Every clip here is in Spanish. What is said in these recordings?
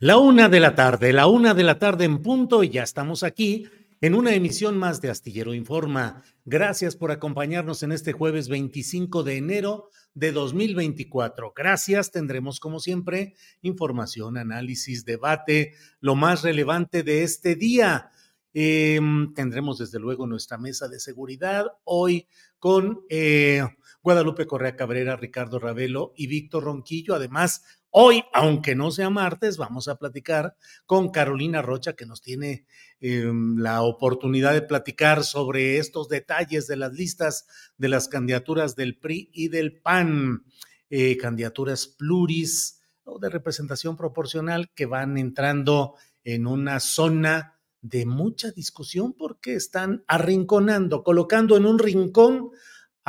La una de la tarde, la una de la tarde en punto y ya estamos aquí en una emisión más de Astillero Informa. Gracias por acompañarnos en este jueves 25 de enero de 2024. Gracias, tendremos como siempre información, análisis, debate, lo más relevante de este día. Eh, tendremos desde luego nuestra mesa de seguridad hoy con eh, Guadalupe Correa Cabrera, Ricardo Ravelo y Víctor Ronquillo. Además, Hoy, aunque no sea martes, vamos a platicar con Carolina Rocha, que nos tiene eh, la oportunidad de platicar sobre estos detalles de las listas de las candidaturas del PRI y del PAN, eh, candidaturas pluris o de representación proporcional que van entrando en una zona de mucha discusión porque están arrinconando, colocando en un rincón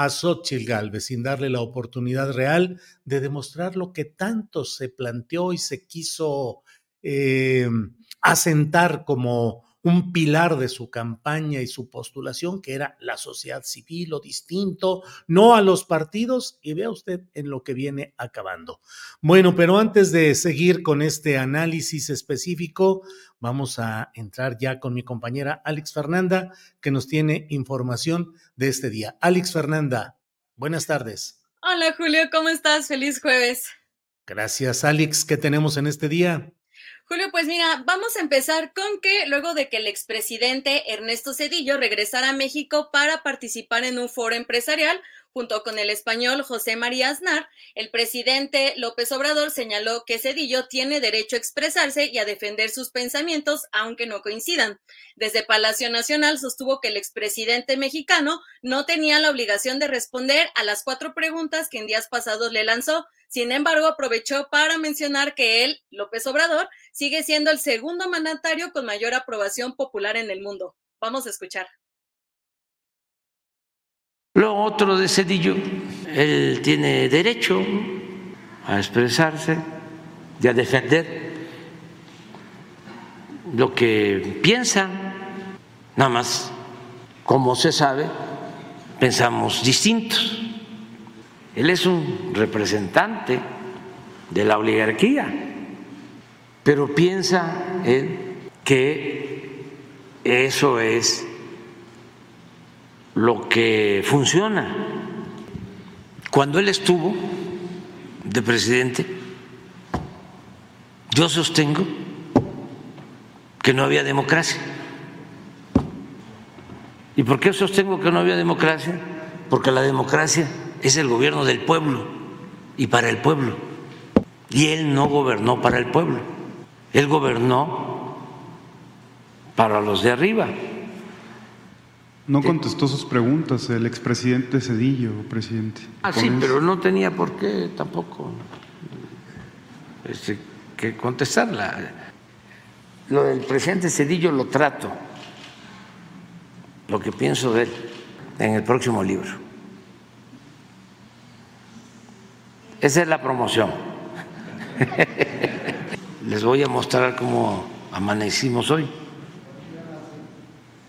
a Xochitl Galvez sin darle la oportunidad real de demostrar lo que tanto se planteó y se quiso eh, asentar como un pilar de su campaña y su postulación, que era la sociedad civil o distinto, no a los partidos, y vea usted en lo que viene acabando. Bueno, pero antes de seguir con este análisis específico, vamos a entrar ya con mi compañera Alex Fernanda, que nos tiene información de este día. Alex Fernanda, buenas tardes. Hola Julio, ¿cómo estás? Feliz jueves. Gracias, Alex. ¿Qué tenemos en este día? Julio, pues mira, vamos a empezar con que luego de que el expresidente Ernesto Cedillo regresara a México para participar en un foro empresarial, junto con el español José María Aznar, el presidente López Obrador señaló que Cedillo tiene derecho a expresarse y a defender sus pensamientos, aunque no coincidan. Desde Palacio Nacional sostuvo que el expresidente mexicano no tenía la obligación de responder a las cuatro preguntas que en días pasados le lanzó. Sin embargo, aprovechó para mencionar que él, López Obrador, sigue siendo el segundo mandatario con mayor aprobación popular en el mundo. Vamos a escuchar. Lo otro de Cedillo, él tiene derecho a expresarse y a defender lo que piensa, nada más, como se sabe, pensamos distintos. Él es un representante de la oligarquía, pero piensa él que eso es lo que funciona. Cuando él estuvo de presidente, yo sostengo que no había democracia. ¿Y por qué sostengo que no había democracia? Porque la democracia es el gobierno del pueblo y para el pueblo. Y él no gobernó para el pueblo, él gobernó para los de arriba. No contestó sus preguntas el expresidente Cedillo, presidente. Ah, sí, pero no tenía por qué tampoco este, que contestarla. Lo del presidente Cedillo lo trato, lo que pienso de él en el próximo libro. Esa es la promoción. Les voy a mostrar cómo amanecimos hoy.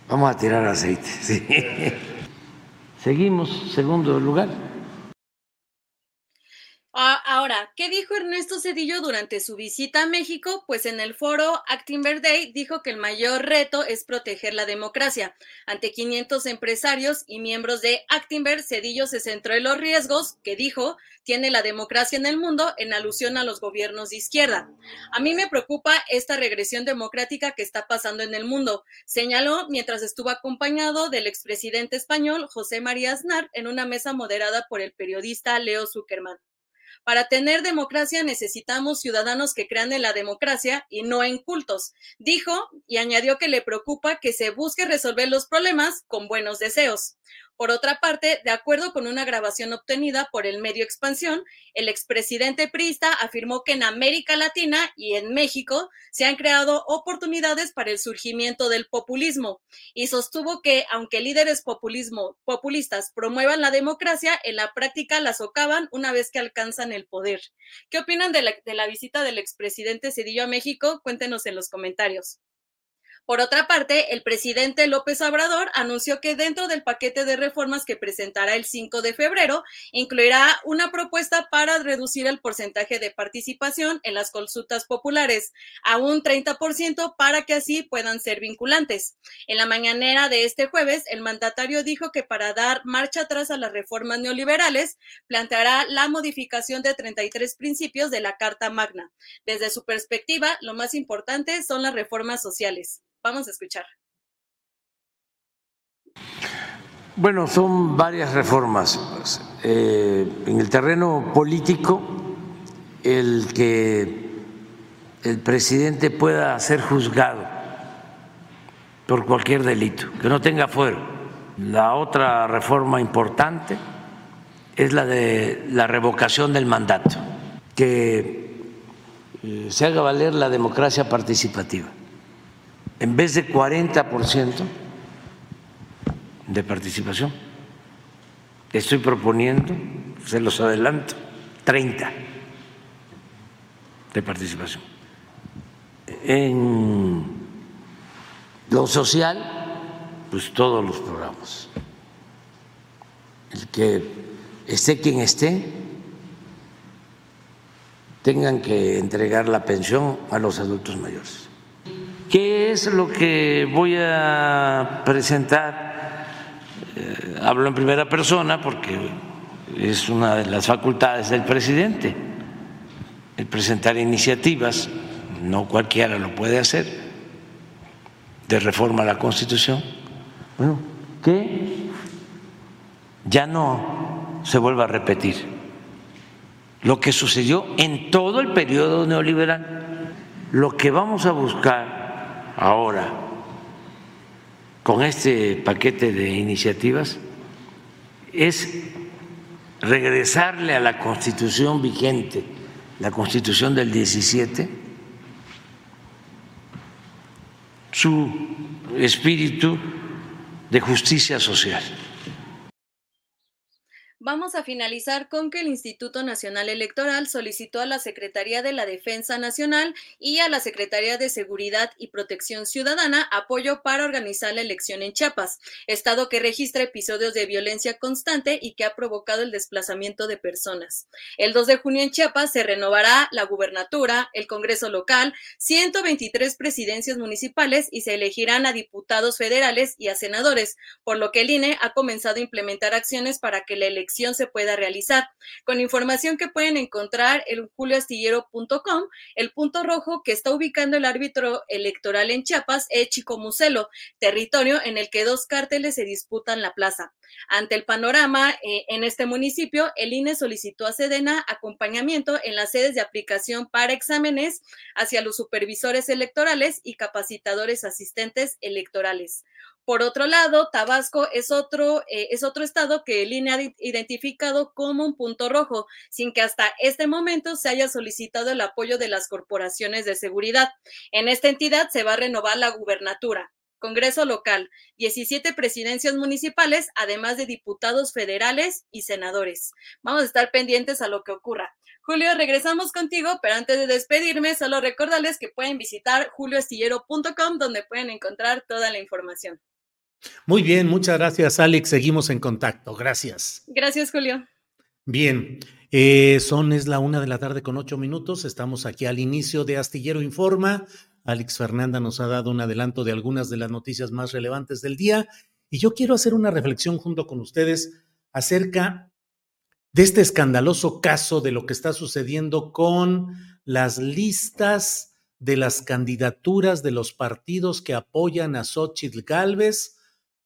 Vamos a tirar aceite. Seguimos, segundo lugar. Ahora, ¿qué dijo Ernesto Cedillo durante su visita a México? Pues en el foro Actinver Day dijo que el mayor reto es proteger la democracia. Ante 500 empresarios y miembros de Actinver, Cedillo se centró en los riesgos que dijo tiene la democracia en el mundo en alusión a los gobiernos de izquierda. A mí me preocupa esta regresión democrática que está pasando en el mundo, señaló mientras estuvo acompañado del expresidente español José María Aznar en una mesa moderada por el periodista Leo Zuckerman. Para tener democracia necesitamos ciudadanos que crean en la democracia y no en cultos, dijo y añadió que le preocupa que se busque resolver los problemas con buenos deseos. Por otra parte, de acuerdo con una grabación obtenida por el medio Expansión, el expresidente Prista afirmó que en América Latina y en México se han creado oportunidades para el surgimiento del populismo y sostuvo que aunque líderes populismo, populistas promuevan la democracia, en la práctica la socavan una vez que alcanzan el poder. ¿Qué opinan de la, de la visita del expresidente Cedillo a México? Cuéntenos en los comentarios. Por otra parte, el presidente López Obrador anunció que dentro del paquete de reformas que presentará el 5 de febrero, incluirá una propuesta para reducir el porcentaje de participación en las consultas populares a un 30% para que así puedan ser vinculantes. En la mañanera de este jueves, el mandatario dijo que para dar marcha atrás a las reformas neoliberales, planteará la modificación de 33 principios de la Carta Magna. Desde su perspectiva, lo más importante son las reformas sociales. Vamos a escuchar. Bueno, son varias reformas. Eh, en el terreno político, el que el presidente pueda ser juzgado por cualquier delito, que no tenga fuero. La otra reforma importante es la de la revocación del mandato, que eh, se haga valer la democracia participativa en vez de 40% de participación, estoy proponiendo, se los adelanto, 30 de participación. En lo social, pues todos los programas. El que esté quien esté, tengan que entregar la pensión a los adultos mayores. ¿Qué es lo que voy a presentar? Eh, hablo en primera persona porque es una de las facultades del presidente, el presentar iniciativas, no cualquiera lo puede hacer, de reforma a la Constitución. Bueno, que ya no se vuelva a repetir lo que sucedió en todo el periodo neoliberal. Lo que vamos a buscar ahora con este paquete de iniciativas es regresarle a la constitución vigente, la constitución del 17, su espíritu de justicia social. Vamos a finalizar con que el Instituto Nacional Electoral solicitó a la Secretaría de la Defensa Nacional y a la Secretaría de Seguridad y Protección Ciudadana apoyo para organizar la elección en Chiapas, estado que registra episodios de violencia constante y que ha provocado el desplazamiento de personas. El 2 de junio en Chiapas se renovará la gubernatura, el Congreso local, 123 presidencias municipales y se elegirán a diputados federales y a senadores, por lo que el INE ha comenzado a implementar acciones para que la elección se pueda realizar. Con información que pueden encontrar en julioastillero.com, el punto rojo que está ubicando el árbitro electoral en Chiapas es Chicomucelo, territorio en el que dos cárteles se disputan la plaza. Ante el panorama eh, en este municipio, el INE solicitó a Sedena acompañamiento en las sedes de aplicación para exámenes hacia los supervisores electorales y capacitadores asistentes electorales. Por otro lado, Tabasco es otro, eh, es otro estado que el INE ha identificado como un punto rojo, sin que hasta este momento se haya solicitado el apoyo de las corporaciones de seguridad. En esta entidad se va a renovar la gubernatura. Congreso local, 17 presidencias municipales, además de diputados federales y senadores. Vamos a estar pendientes a lo que ocurra. Julio, regresamos contigo, pero antes de despedirme, solo recordarles que pueden visitar julioastillero.com, donde pueden encontrar toda la información. Muy bien, muchas gracias, Alex. Seguimos en contacto. Gracias. Gracias, Julio. Bien, eh, son es la una de la tarde con ocho minutos. Estamos aquí al inicio de Astillero Informa. Alex Fernanda nos ha dado un adelanto de algunas de las noticias más relevantes del día y yo quiero hacer una reflexión junto con ustedes acerca de este escandaloso caso de lo que está sucediendo con las listas de las candidaturas de los partidos que apoyan a Xochitl Galvez,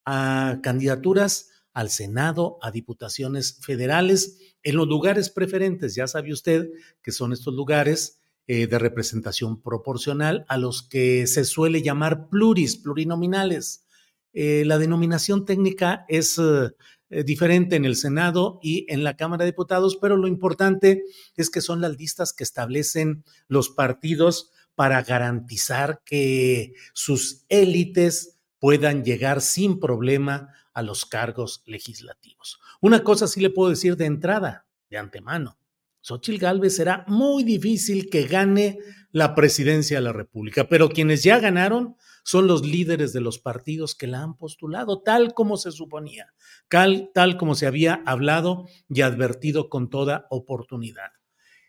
a candidaturas al Senado, a diputaciones federales, en los lugares preferentes. Ya sabe usted que son estos lugares eh, de representación proporcional a los que se suele llamar pluris, plurinominales. Eh, la denominación técnica es eh, diferente en el Senado y en la Cámara de Diputados, pero lo importante es que son las listas que establecen los partidos para garantizar que sus élites puedan llegar sin problema a los cargos legislativos. Una cosa sí le puedo decir de entrada, de antemano. Xochitl Gálvez será muy difícil que gane la presidencia de la República, pero quienes ya ganaron son los líderes de los partidos que la han postulado, tal como se suponía, tal, tal como se había hablado y advertido con toda oportunidad.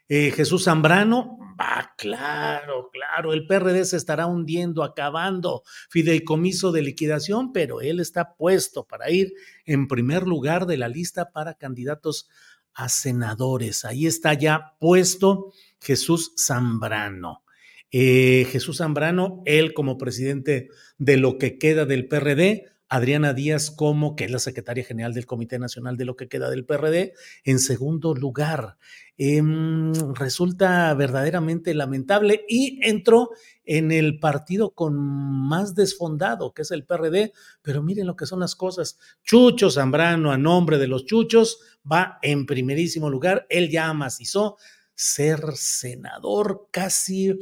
Eh, Jesús Zambrano, va, claro, claro, el PRD se estará hundiendo, acabando, fideicomiso de liquidación, pero él está puesto para ir en primer lugar de la lista para candidatos a senadores. Ahí está ya puesto Jesús Zambrano. Eh, Jesús Zambrano, él como presidente de lo que queda del PRD, Adriana Díaz como, que es la secretaria general del Comité Nacional de lo que queda del PRD, en segundo lugar. Em, resulta verdaderamente lamentable y entró en el partido con más desfondado, que es el PRD, pero miren lo que son las cosas. Chucho Zambrano, a nombre de los Chuchos, va en primerísimo lugar, él ya amacizó ser senador casi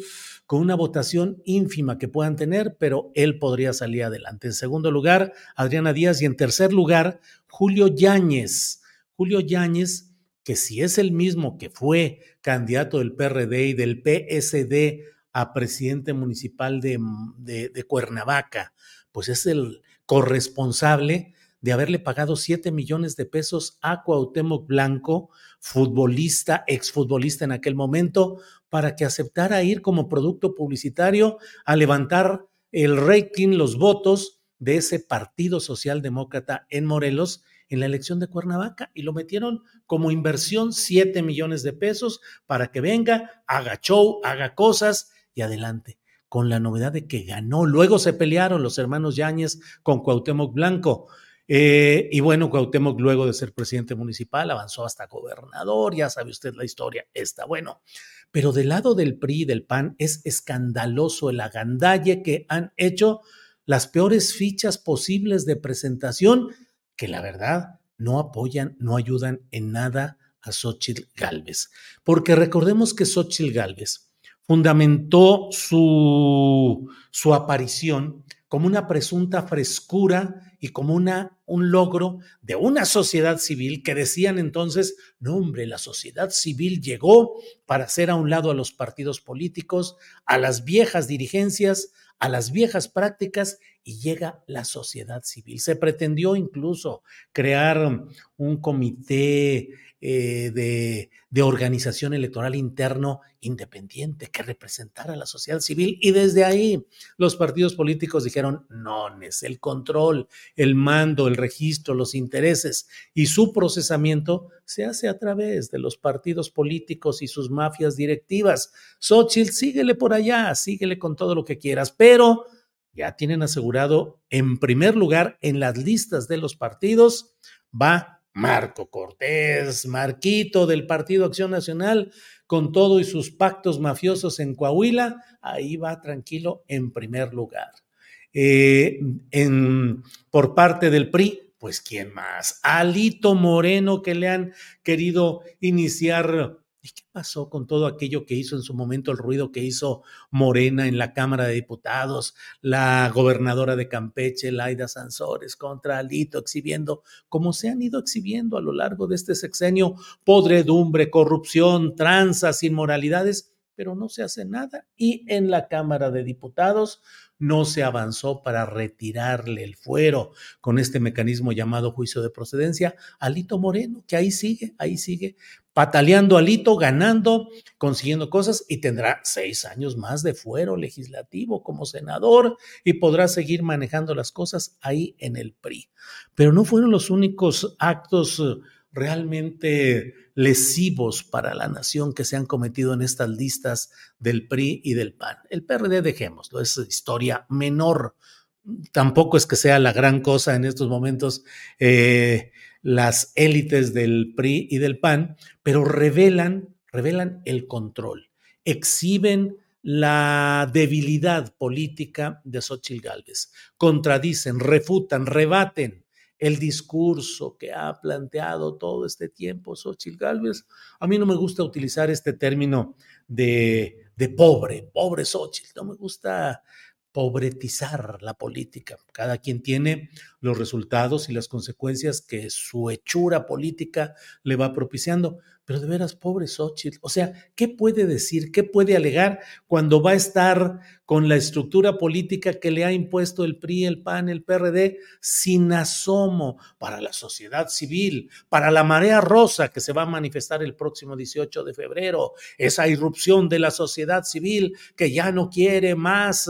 con una votación ínfima que puedan tener, pero él podría salir adelante. En segundo lugar, Adriana Díaz y en tercer lugar, Julio Yáñez. Julio Yáñez, que si es el mismo que fue candidato del PRD y del PSD a presidente municipal de, de, de Cuernavaca, pues es el corresponsable de haberle pagado 7 millones de pesos a Cuauhtémoc Blanco, futbolista, exfutbolista en aquel momento, para que aceptara ir como producto publicitario a levantar el rating, los votos de ese Partido Socialdemócrata en Morelos en la elección de Cuernavaca y lo metieron como inversión 7 millones de pesos para que venga, haga show, haga cosas y adelante con la novedad de que ganó. Luego se pelearon los hermanos Yáñez con Cuauhtémoc Blanco. Eh, y bueno, Cuauhtémoc, luego de ser presidente municipal, avanzó hasta gobernador, ya sabe usted la historia, está bueno. Pero del lado del PRI y del PAN es escandaloso el agandalle que han hecho las peores fichas posibles de presentación, que la verdad no apoyan, no ayudan en nada a Xochitl Galvez. Porque recordemos que Xochitl Galvez fundamentó su, su aparición como una presunta frescura y como una, un logro de una sociedad civil que decían entonces, no hombre, la sociedad civil llegó para hacer a un lado a los partidos políticos, a las viejas dirigencias, a las viejas prácticas y llega la sociedad civil. Se pretendió incluso crear un comité eh, de, organización electoral interno independiente que representara a la sociedad civil. Y desde ahí los partidos políticos dijeron, no, es el control, el mando, el registro, los intereses y su procesamiento se hace a través de los partidos políticos y sus mafias directivas. Xochitl, síguele por allá, síguele con todo lo que quieras, pero ya tienen asegurado en primer lugar en las listas de los partidos, va Marco Cortés, Marquito del Partido Acción Nacional, con todo y sus pactos mafiosos en Coahuila, ahí va tranquilo en primer lugar. eh, en, por parte del PRI, pues ¿quién más? Alito Moreno que le han querido iniciar ¿Y qué pasó con todo aquello que hizo en su momento, el ruido que hizo Morena en la Cámara de Diputados, la gobernadora de Campeche, Laida Sansores, contra Alito, exhibiendo, como se han ido exhibiendo a lo largo de este sexenio, podredumbre, corrupción, tranzas, inmoralidades, pero no se hace nada. Y en la Cámara de Diputados no se avanzó para retirarle el fuero con este mecanismo llamado juicio de procedencia a Lito Moreno, que ahí sigue, ahí sigue pataleando Alito, ganando, consiguiendo cosas y tendrá seis años más de fuero legislativo como senador y podrá seguir manejando las cosas ahí en el PRI. Pero no fueron los únicos actos eh, realmente lesivos para la nación que se han cometido en estas listas del PRI y del PAN. El PRD, dejémoslo, es historia menor. Tampoco es que sea la gran cosa en estos momentos eh, las élites del PRI y del PAN, pero revelan, revelan el control, exhiben la debilidad política de Xochitl Gálvez, contradicen, refutan, rebaten el discurso que ha planteado todo este tiempo Xochitl Gálvez. A mí no me gusta utilizar este término de, de pobre, pobre Xochitl, no me gusta pobretizar la política. Cada quien tiene los resultados y las consecuencias que su hechura política le va propiciando. Pero de veras, pobre Xochitl. O sea, ¿qué puede decir? ¿Qué puede alegar cuando va a estar con la estructura política que le ha impuesto el PRI, el PAN, el PRD, sin asomo para la sociedad civil, para la marea rosa que se va a manifestar el próximo 18 de febrero, esa irrupción de la sociedad civil que ya no quiere más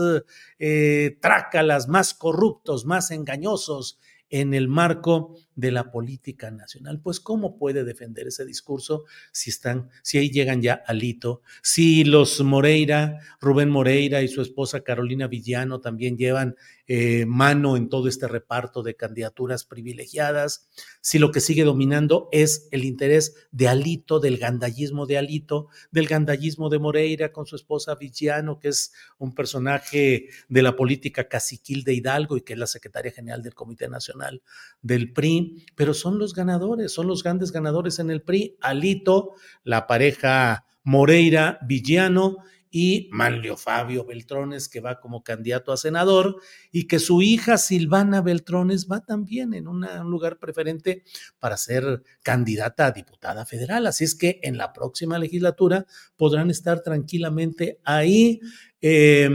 eh, trácalas, más corruptos, más engañosos en el marco de la política nacional. Pues, ¿cómo puede defender ese discurso si están, si ahí llegan ya Alito, si los Moreira, Rubén Moreira y su esposa Carolina Villano también llevan eh, mano en todo este reparto de candidaturas privilegiadas, si lo que sigue dominando es el interés de Alito, del gandallismo de Alito, del gandallismo de Moreira con su esposa Villano, que es un personaje de la política caciquil de Hidalgo y que es la secretaria general del Comité Nacional del PRI, pero son los ganadores, son los grandes ganadores en el PRI. Alito, la pareja Moreira Villano y Manlio Fabio Beltrones, que va como candidato a senador, y que su hija Silvana Beltrones va también en un lugar preferente para ser candidata a diputada federal. Así es que en la próxima legislatura podrán estar tranquilamente ahí. Eh,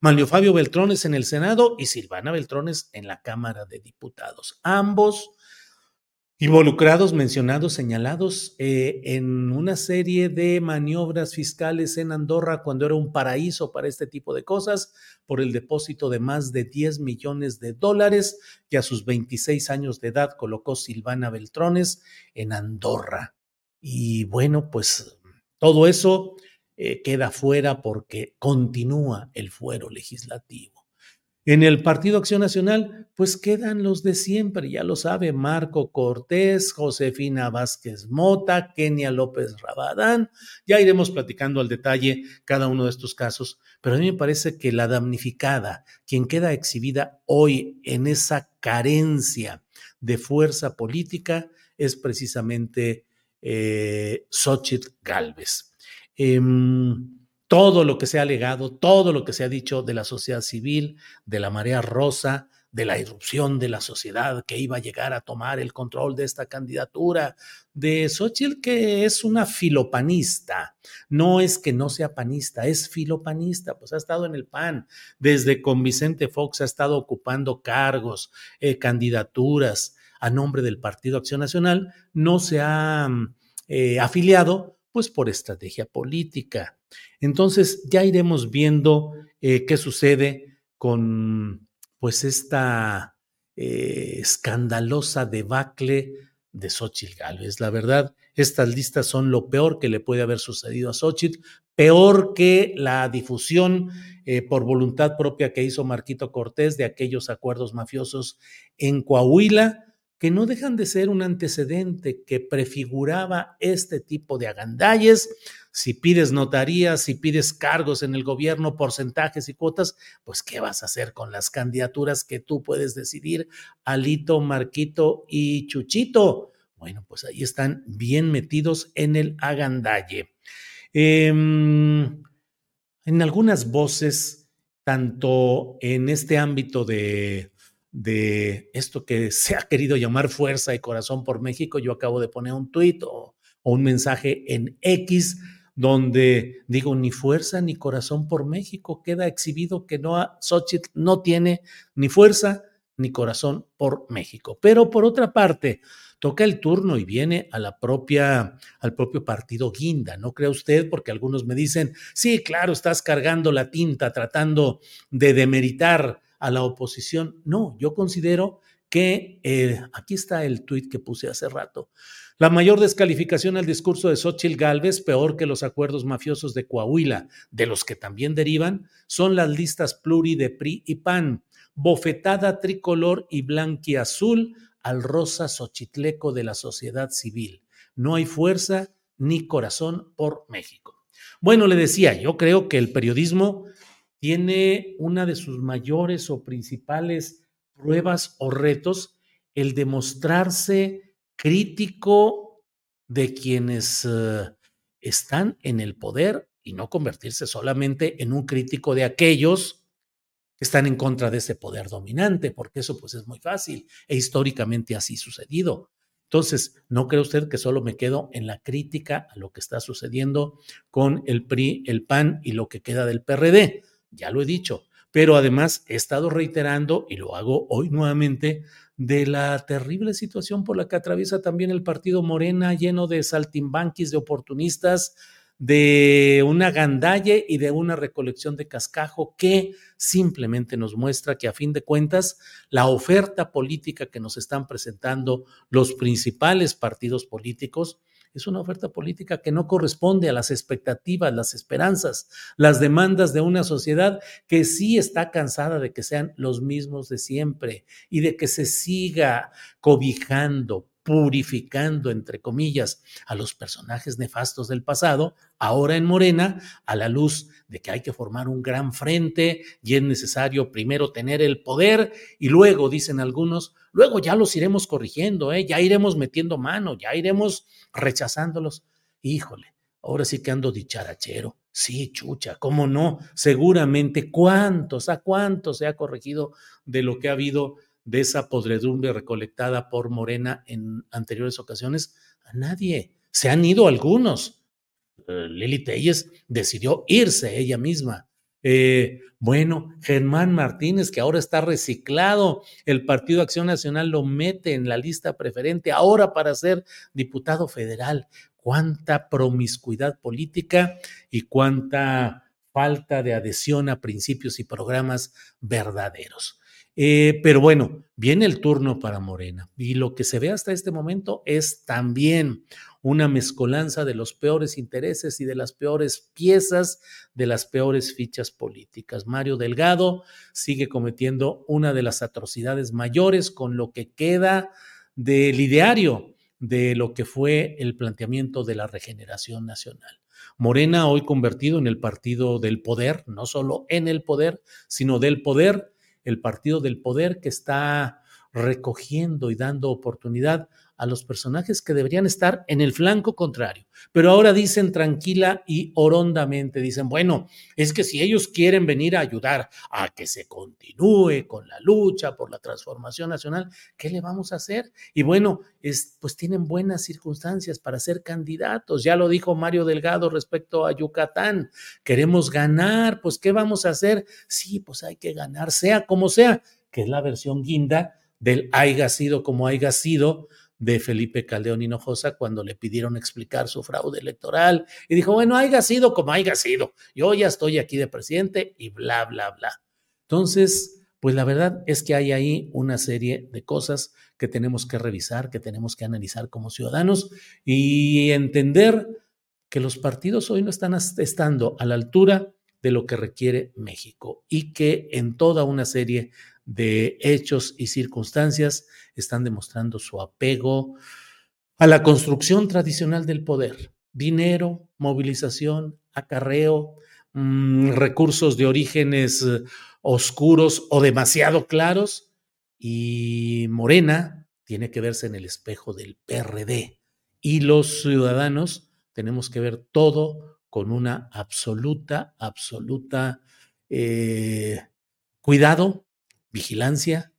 Manlio Fabio Beltrones en el Senado y Silvana Beltrones en la Cámara de Diputados. Ambos involucrados, mencionados, señalados eh, en una serie de maniobras fiscales en Andorra cuando era un paraíso para este tipo de cosas, por el depósito de más de 10 millones de dólares que a sus 26 años de edad colocó Silvana Beltrones en Andorra. Y bueno, pues todo eso eh, queda fuera porque continúa el fuero legislativo. En el Partido Acción Nacional, pues quedan los de siempre, ya lo sabe, Marco Cortés, Josefina Vázquez Mota, Kenia López Rabadán. Ya iremos platicando al detalle cada uno de estos casos, pero a mí me parece que la damnificada, quien queda exhibida hoy en esa carencia de fuerza política, es precisamente eh, Xochitl Galvez. Em, todo lo que se ha alegado, todo lo que se ha dicho de la sociedad civil, de la marea rosa, de la irrupción de la sociedad que iba a llegar a tomar el control de esta candidatura, de Xochitl que es una filopanista, no es que no sea panista, es filopanista, pues ha estado en el PAN, desde con Vicente Fox ha estado ocupando cargos, eh, candidaturas a nombre del Partido Acción Nacional, no se ha eh, afiliado pues por estrategia política. Entonces ya iremos viendo eh, qué sucede con pues esta eh, escandalosa debacle de Xochitl Gálvez. La verdad, estas listas son lo peor que le puede haber sucedido a Xochitl, peor que la difusión eh, por voluntad propia que hizo Marquito Cortés de aquellos acuerdos mafiosos en Coahuila, que no dejan de ser un antecedente que prefiguraba este tipo de agandalles. Si pides notarías, si pides cargos en el gobierno, porcentajes y cuotas, pues ¿qué vas a hacer con las candidaturas que tú puedes decidir, Alito, Marquito y Chuchito? Bueno, pues ahí están bien metidos en el agandalle. Em, en algunas voces, tanto en este ámbito de de esto que se ha querido llamar fuerza y corazón por México. Yo acabo de poner un tuit o, un mensaje en X donde digo ni fuerza ni corazón por México. Queda exhibido que no, Xochitl no tiene ni fuerza ni corazón por México. Pero por otra parte, toca el turno y viene a la propia, al propio partido Guinda, ¿no cree usted? Porque algunos me dicen, sí, claro, estás cargando la tinta tratando de demeritar a la oposición. No, yo considero que eh, aquí está el tuit que puse hace rato. La mayor descalificación al discurso de Xochitl Gálvez, peor que los acuerdos mafiosos de Coahuila, de los que también derivan, son las listas pluri de PRI y PAN, bofetada tricolor y blanquiazul al rosa xochitleco de la sociedad civil. No hay fuerza ni corazón por México. Bueno, le decía, yo creo que el periodismo tiene una de sus mayores o principales pruebas o retos el demostrarse crítico de quienes eh, están en el poder y no convertirse solamente en un crítico de aquellos que están en contra de ese poder dominante, porque eso pues es muy fácil e históricamente así sucedido. Entonces, ¿no cree usted que solo me quedo en la crítica a lo que está sucediendo con el PRI, el PAN y lo que queda del PRD? Ya lo he dicho, pero además he estado reiterando, y lo hago hoy nuevamente, de la terrible situación por la que atraviesa también el partido Morena, lleno de saltimbanquis, de oportunistas, de una gandalle y de una recolección de cascajo que simplemente nos muestra que a fin de cuentas la oferta política que nos están presentando los principales partidos políticos es una oferta política que no corresponde a las expectativas, las esperanzas, las demandas de una sociedad que sí está cansada de que sean los mismos de siempre y de que se siga cobijando, purificando, entre comillas, a los personajes nefastos del pasado, ahora en Morena, a la luz de que hay que formar un gran frente y es necesario primero tener el poder y luego, dicen algunos, luego ya los iremos corrigiendo, ¿eh? ya iremos metiendo mano, ya iremos rechazándolos. Híjole, ahora sí que ando dicharachero. Sí, chucha, ¿cómo no? Seguramente, ¿cuántos, a cuántos se ha corregido de lo que ha habido de esa podredumbre recolectada por Morena en anteriores ocasiones? A nadie. Se han ido algunos. Eh, Lili Telles decidió irse ella misma. Eh, bueno, Germán Martínez, que ahora está reciclado, el Partido Acción Nacional lo mete en la lista preferente ahora para ser diputado federal. Cuánta promiscuidad política y cuánta falta de adhesión a principios y programas verdaderos. Eh, pero bueno, viene el turno para Morena y lo que se ve hasta este momento es también una mezcolanza de los peores intereses y de las peores piezas, de las peores fichas políticas. Mario Delgado sigue cometiendo una de las atrocidades mayores con lo que queda del ideario de lo que fue el planteamiento de la regeneración nacional. Morena hoy convertido en el partido del poder, no solo en el poder, sino del poder el partido del poder que está recogiendo y dando oportunidad a los personajes que deberían estar en el flanco contrario. Pero ahora dicen tranquila y orondamente, dicen, bueno, es que si ellos quieren venir a ayudar a que se continúe con la lucha por la transformación nacional, ¿qué le vamos a hacer? Y bueno, es, pues tienen buenas circunstancias para ser candidatos. Ya lo dijo Mario Delgado respecto a Yucatán. Queremos ganar, pues ¿qué vamos a hacer? Sí, pues hay que ganar, sea como sea, que es la versión guinda del haya sido como haya sido de Felipe Caldeón Hinojosa cuando le pidieron explicar su fraude electoral y dijo, bueno, haya sido como haya sido, yo ya estoy aquí de presidente y bla, bla, bla. Entonces, pues la verdad es que hay ahí una serie de cosas que tenemos que revisar, que tenemos que analizar como ciudadanos y entender que los partidos hoy no están estando a la altura de lo que requiere México y que en toda una serie de hechos y circunstancias están demostrando su apego a la construcción tradicional del poder. Dinero, movilización, acarreo, mmm, recursos de orígenes eh, oscuros o demasiado claros. Y Morena tiene que verse en el espejo del PRD. Y los ciudadanos tenemos que ver todo con una absoluta, absoluta eh, cuidado, vigilancia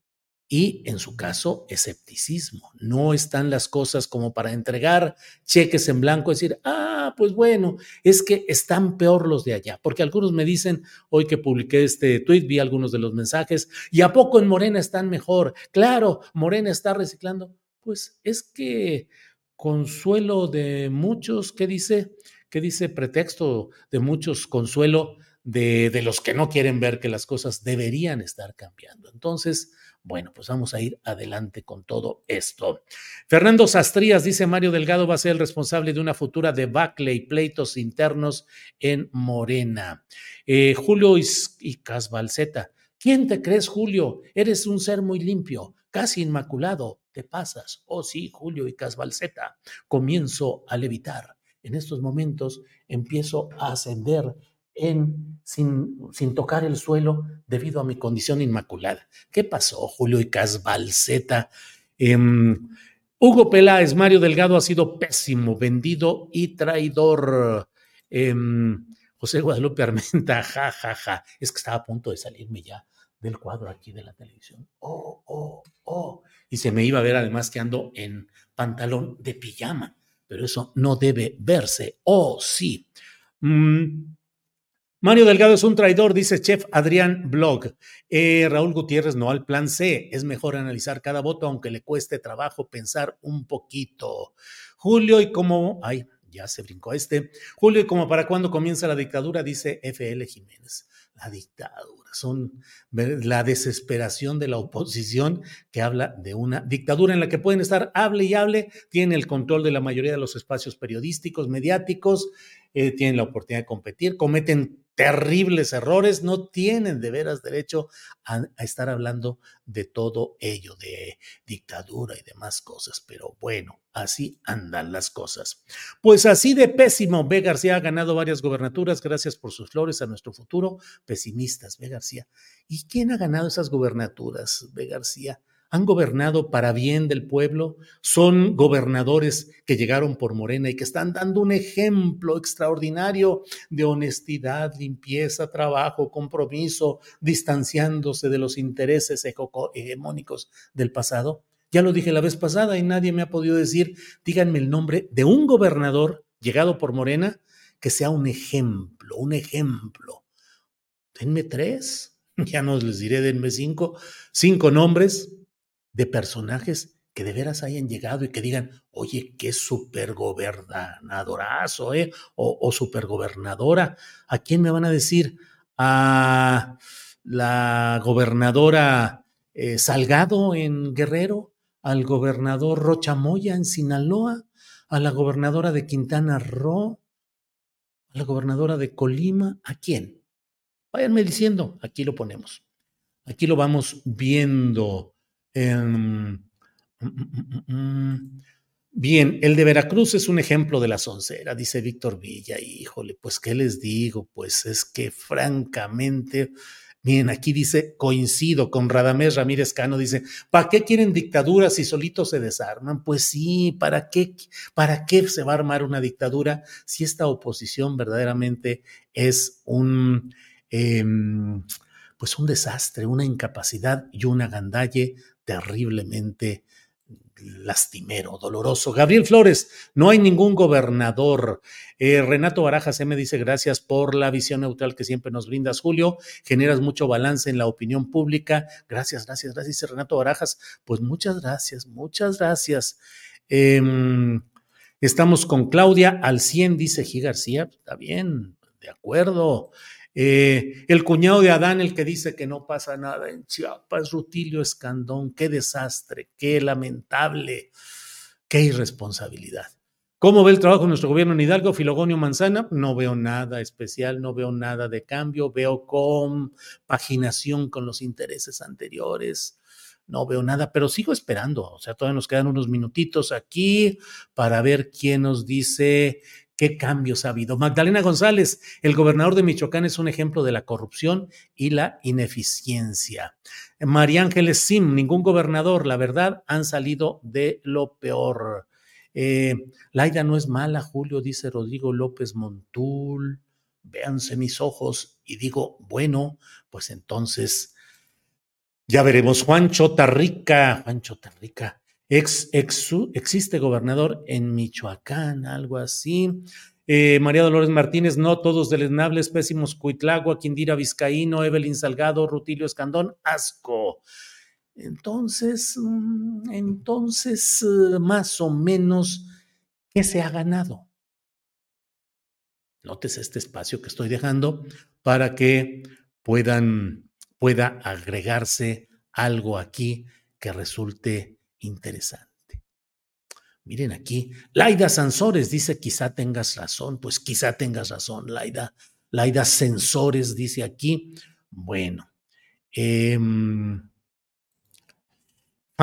y, en su caso, escepticismo. No están las cosas como para entregar cheques en blanco y decir, ah, pues bueno, es que están peor los de allá. Porque algunos me dicen, hoy que publiqué este tweet, vi algunos de los mensajes, ¿y a poco en Morena están mejor? Claro, Morena está reciclando. Pues es que consuelo de muchos, ¿qué dice? ¿Qué dice pretexto de muchos consuelo de, de, los que no quieren ver que las cosas deberían estar cambiando? Entonces, bueno, pues vamos a ir adelante con todo esto. Fernando Sastrías dice Mario Delgado va a ser el responsable de una futura debacle y pleitos internos en Morena. Eh, Julio Casbalceta, ¿quién te crees, Julio? Eres un ser muy limpio, casi inmaculado. Te pasas. Oh sí, Julio y Casbalceta. Comienzo a levitar en estos momentos empiezo a ascender en, sin, sin, tocar el suelo debido a mi condición inmaculada. ¿Qué pasó, Julio y Casbalceta? Eh, Hugo Peláez, Mario Delgado ha sido pésimo, vendido y traidor. Eh, José Guadalupe Armenta, ja, ja, ja. Es que estaba a punto de salirme ya del cuadro aquí de la televisión. Oh, oh, oh. Y se me iba a ver además que ando en pantalón de pijama pero eso no debe verse. Oh, sí. Mm. Mario Delgado es un traidor, dice Chef Adrián Blog. Eh, Raúl Gutiérrez, no al plan C. Es mejor analizar cada voto, aunque le cueste trabajo pensar un poquito. Julio, y como. Ay, ya se brincó este. Julio, y como para cuándo comienza la dictadura, dice FL Jiménez. La dictadura, son la desesperación de la oposición que habla de una dictadura en la que pueden estar, hable y hable, tienen el control de la mayoría de los espacios periodísticos, mediáticos, eh, tienen la oportunidad de competir, cometen terribles errores, no tienen de veras derecho a, a, estar hablando de todo ello, de dictadura y demás cosas. Pero bueno, así andan las cosas. Pues así de pésimo, B. García ha ganado varias gobernaturas, gracias por sus flores a nuestro futuro. Pesimistas, B. García. ¿Y quién ha ganado esas gobernaturas, B. García? han gobernado para bien del pueblo, son gobernadores que llegaron por Morena y que están dando un ejemplo extraordinario de honestidad, limpieza, trabajo, compromiso, distanciándose de los intereses hegemónicos del pasado. Ya lo dije la vez pasada y nadie me ha podido decir, díganme el nombre de un gobernador llegado por Morena que sea un ejemplo, un ejemplo. Denme tres, ya no les diré, denme cinco, cinco nombres de personajes que de veras hayan llegado y que digan, oye, qué supergobernadorazo, ¿eh? O, o supergobernadora. ¿A quién me van a decir? A la gobernadora eh, Salgado en Guerrero, al gobernador Rochamoya en Sinaloa, a la gobernadora de Quintana Roo, a la gobernadora de Colima. ¿A quién? Váyanme diciendo, aquí lo ponemos. Aquí lo vamos viendo. Eh, bien, el de Veracruz es un ejemplo de la soncera, dice Víctor Villa. Híjole, pues, ¿qué les digo? Pues es que francamente, miren, aquí dice, coincido con Radamés Ramírez Cano, dice, ¿para qué quieren dictaduras si solitos se desarman? Pues sí, ¿para qué, ¿para qué se va a armar una dictadura si esta oposición verdaderamente es un... Eh, pues un desastre, una incapacidad y una gandalle terriblemente lastimero, doloroso. Gabriel Flores, no hay ningún gobernador. Eh, Renato Barajas me dice gracias por la visión neutral que siempre nos brindas, Julio. Generas mucho balance en la opinión pública. Gracias, gracias, gracias, dice Renato Barajas. Pues muchas gracias, muchas gracias. Eh, estamos con Claudia al 100, dice G. García. Está bien, de acuerdo. Eh, el cuñado de Adán, el que dice que no pasa nada en Chiapas, Rutilio Escandón, qué desastre, qué lamentable, qué irresponsabilidad. ¿Cómo ve el trabajo de nuestro gobierno en Hidalgo? Filogonio Manzana, no veo nada especial, no veo nada de cambio, veo compaginación con los intereses anteriores, no veo nada, pero sigo esperando, o sea, todavía nos quedan unos minutitos aquí para ver quién nos dice qué cambios ha habido. Magdalena González, el gobernador de Michoacán es un ejemplo de la corrupción y la ineficiencia. María Ángeles Sim, ningún gobernador, la verdad, han salido de lo peor. Eh, Laida no es mala, Julio, dice Rodrigo López Montul. Véanse mis ojos y digo, bueno, pues entonces ya veremos. Juancho Tarrica, Juancho Tarrica, ex, ex, existe gobernador en Michoacán, algo así. Eh, María Dolores Martínez, no todos deleznables, pésimos, Cuitlagua, Quindira Vizcaíno, Evelyn Salgado, Rutilio Escandón, asco. Entonces, mm, entonces, eh, más o menos, ¿qué se ha ganado? Notes este espacio que estoy dejando para que puedan, pueda agregarse algo aquí que resulte interesante. Miren aquí, Laida Sansores dice, quizá tengas razón, pues quizá tengas razón, Laida. Laida Sensores dice aquí, bueno, eh,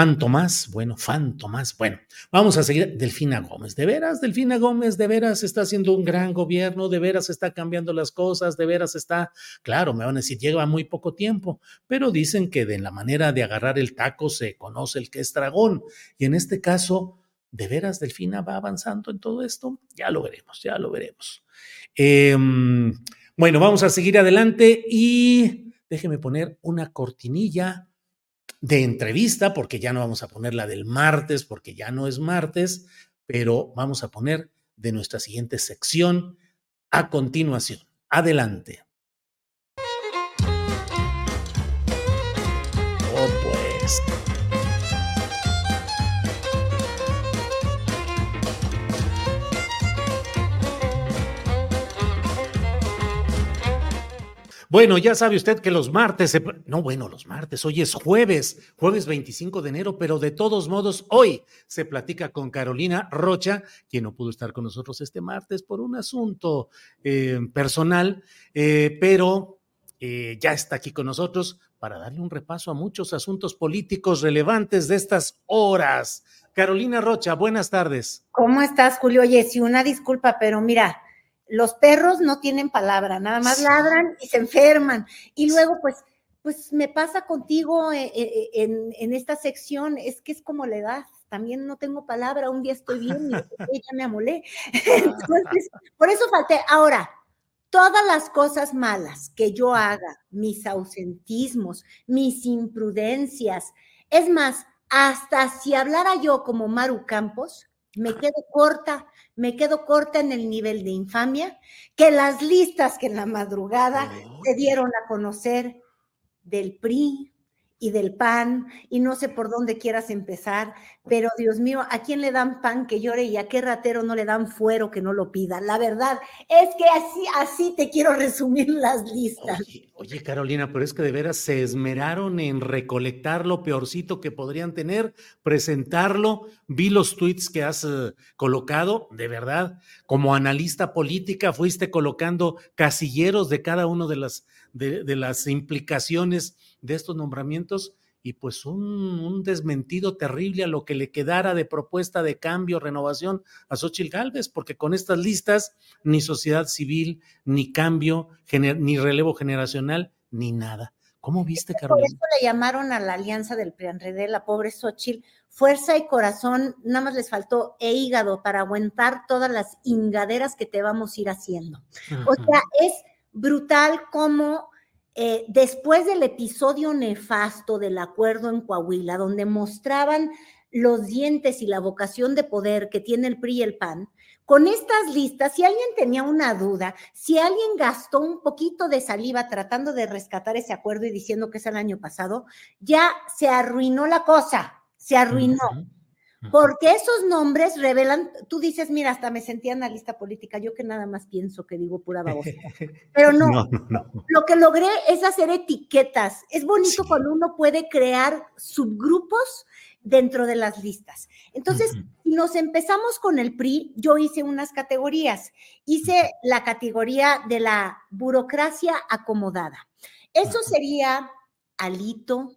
Fan Tomás, bueno, Fan Tomás, bueno, vamos a seguir. Delfina Gómez, de veras, Delfina Gómez, de veras está haciendo un gran gobierno, de veras está cambiando las cosas, de veras está, claro, me van a decir, lleva muy poco tiempo, pero dicen que de la manera de agarrar el taco se conoce el que es dragón. Y en este caso, ¿de veras Delfina va avanzando en todo esto? Ya lo veremos, ya lo veremos. Em, bueno, vamos a seguir adelante y déjeme poner una cortinilla de entrevista, porque ya no vamos a poner la del martes, porque ya no es martes, pero vamos a poner de nuestra siguiente sección a continuación. Adelante. Oh, pues. Bueno, ya sabe usted que los martes, se... no bueno, los martes, hoy es jueves, jueves 25 de enero, pero de todos modos, hoy se platica con Carolina Rocha, quien no pudo estar con nosotros este martes por un asunto eh, personal, eh, pero eh, ya está aquí con nosotros para darle un repaso a muchos asuntos políticos relevantes de estas horas. Carolina Rocha, buenas tardes. ¿Cómo estás, Julio? Oye, sí, una disculpa, pero mira, los perros no tienen palabra, nada más ladran y se enferman. Y luego, pues, pues me pasa contigo eh, eh, en, esta sección, es que es como la edad, también no tengo palabra, un día estoy bien y ya me amolé. Entonces, por eso falté. Ahora, todas las cosas malas que yo haga, mis ausentismos, mis imprudencias, es más, hasta si hablara yo como Maru Campos, me quedo corta, me quedo corta en el nivel de infamia que las listas que en la madrugada se dieron a conocer del PRI, y del pan, y no sé por dónde quieras empezar, pero Dios mío, ¿a quién le dan pan que llore y a qué ratero no le dan fuero que no lo pida? La verdad es que así, así te quiero resumir las listas. Oye, Carolina, pero es que de veras se esmeraron en recolectar lo peorcito que podrían tener, presentarlo. Vi los tweets que has eh, colocado, de verdad, como analista política fuiste colocando casilleros de cada uno de las, de las implicaciones de estos nombramientos y pues un, desmentido terrible a lo que le quedara de propuesta de cambio, renovación a Xochitl Gálvez, porque con estas listas ni sociedad civil, ni cambio, ni relevo generacional, ni nada. ¿Cómo viste, Carolina? Por eso le llamaron a la alianza del PRIANREDE, la pobre Xochitl, fuerza y corazón, nada más les faltó e hígado para aguantar todas las ingaderas que te vamos a ir haciendo. O sea, es brutal cómo eh, después del episodio nefasto del acuerdo en Coahuila, donde mostraban los dientes y la vocación de poder que tiene el PRI y el PAN, con estas listas, si alguien tenía una duda, si alguien gastó un poquito de saliva tratando de rescatar ese acuerdo y diciendo que es el año pasado, ya se arruinó la cosa, se arruinó. Porque esos nombres revelan, tú dices, mira, hasta me sentía analista política, yo que nada más pienso que digo pura babosa. Pero no, lo que logré es hacer etiquetas. Es bonito cuando uno puede crear subgrupos dentro de las listas. Entonces, si nos empezamos con el PRI, yo hice unas categorías. Hice la categoría de la burocracia acomodada. Eso sería Alito,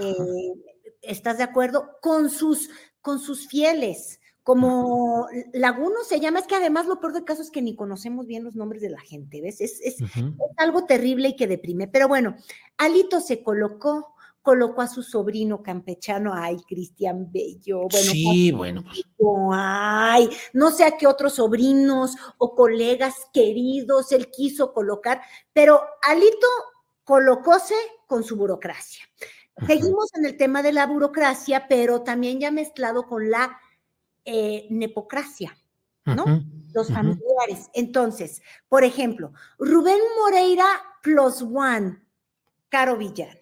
eh, ¿estás de acuerdo? Con sus, con sus fieles, como Laguno se llama, es que además lo peor del caso es que ni conocemos bien los nombres de la gente, ¿ves? Es, es, algo terrible y que deprime. Pero bueno, Alito se colocó, colocó a su sobrino campechano, ay, Cristian Bello. Bueno, sí, bueno. Pues. Ay, no sé a qué otros sobrinos o colegas queridos él quiso colocar, pero Alito colocóse con su burocracia. Seguimos en el tema de la burocracia, pero también ya mezclado con la eh, nepocracia, ¿no? Los familiares. Entonces, por ejemplo, Rubén Moreira plus one, Caro Villano.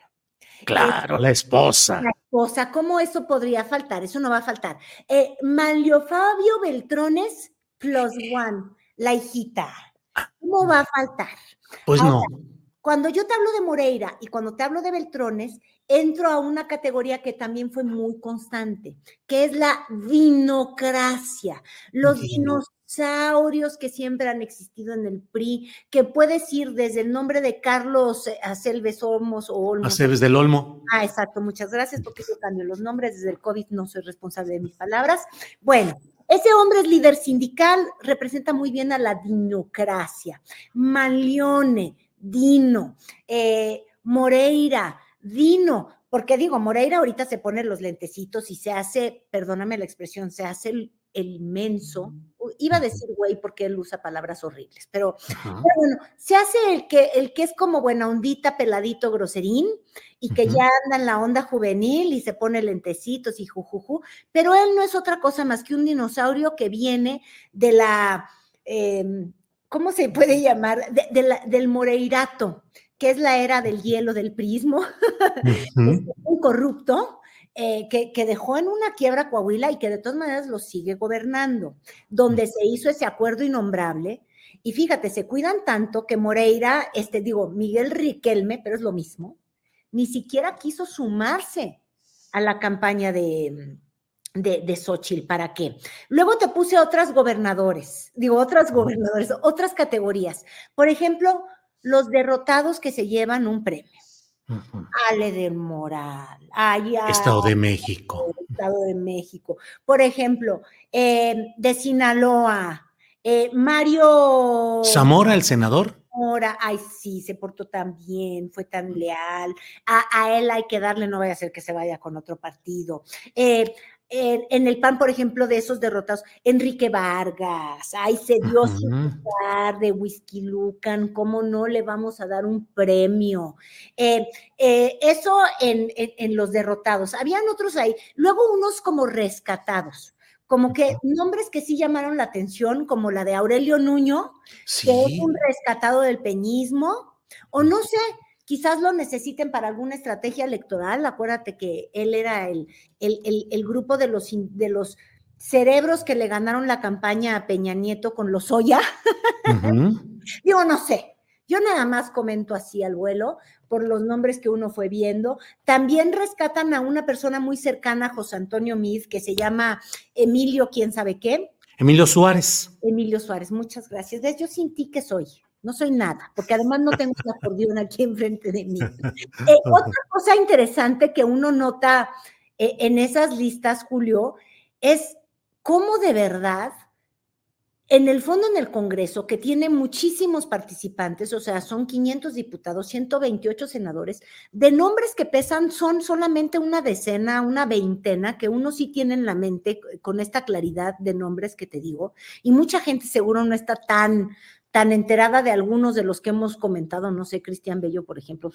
Claro, la esposa. La esposa, ¿cómo eso podría faltar? Eso no va a faltar. Eh, Manlio Fabio Beltrones plus one, la hijita. ¿Cómo va a faltar? Pues no. Cuando yo te hablo de Moreira y cuando te hablo de Beltrones, entro a una categoría que también fue muy constante, que es la vinocracia. Los dinosaurios que siempre han existido en el PRI, que puedes ir desde el nombre de Carlos eh, Acelves Olmos o Olmos. Acelves del Olmo. Ah, exacto, muchas gracias, porque yo cambio los nombres desde el COVID, no soy responsable de mis palabras. Bueno, ese hombre es líder sindical, representa muy bien a la dinocracia. Malione, Dino, eh, Moreira, Dino, porque digo, Moreira ahorita se pone los lentecitos y se hace, perdóname la expresión, se hace el, inmenso, iba a decir güey porque él usa palabras horribles, pero, bueno, se hace el que, el que es como buena ondita, peladito, groserín, y que ya anda en la onda juvenil y se pone lentecitos y jujuju, pero él no es otra cosa más que un dinosaurio que viene de la, em, ¿cómo se puede llamar? del Moreirato, que es la era del hielo, del prismo, un corrupto eh, que, dejó en una quiebra Coahuila y que de todas maneras lo sigue gobernando, donde se hizo ese acuerdo innombrable. Y fíjate, se cuidan tanto que Moreira, este digo, Miguel Riquelme, pero es lo mismo, ni siquiera quiso sumarse a la campaña de, de, de Xochitl. ¿Para qué? Luego te puse otras gobernadores, digo, otras gobernadores, otras categorías. Por ejemplo, los derrotados que se llevan un premio. Ale del Moral, allá, Estado de México. Estado de México. Por ejemplo, eh, de Sinaloa, eh, Mario. Zamora, el senador. Zamora, ay, sí, se portó tan bien, fue tan leal. A, a, él hay que darle, no vaya a ser que se vaya con otro partido. Eh, en, el PAN, por ejemplo, de esos derrotados, Enrique Vargas, ay, se dio uh de Whisky Lucan, ¿cómo no le vamos a dar un premio? Eh, eh, eso en, en, los derrotados. Habían otros ahí, luego unos como rescatados. Como que nombres que sí llamaron la atención, como la de Aurelio Nuño, que es un rescatado del peñismo, o no sé, quizás lo necesiten para alguna estrategia electoral. Acuérdate que él era el, el, grupo de los, de los cerebros que le ganaron la campaña a Peña Nieto con los Oya. Digo, no sé. Yo nada más comento así al vuelo por los nombres que uno fue viendo. También rescatan a una persona muy cercana a José Antonio Miz que se llama Emilio, quién sabe qué. Emilio Suárez. Emilio Suárez, muchas gracias. Yo sentí que soy no soy nada, porque además no tengo un acordeón aquí enfrente de mí. Eh, otra cosa interesante que uno nota eh, en esas listas, Julio, es cómo de verdad, en el fondo en el Congreso, que tiene muchísimos participantes, o sea, son 500 diputados, 128 senadores, de nombres que pesan son solamente una decena, una veintena, que uno sí tiene en la mente con esta claridad de nombres que te digo, y mucha gente seguro no está tan tan enterada de algunos de los que hemos comentado, no sé, Cristian Bello, por ejemplo,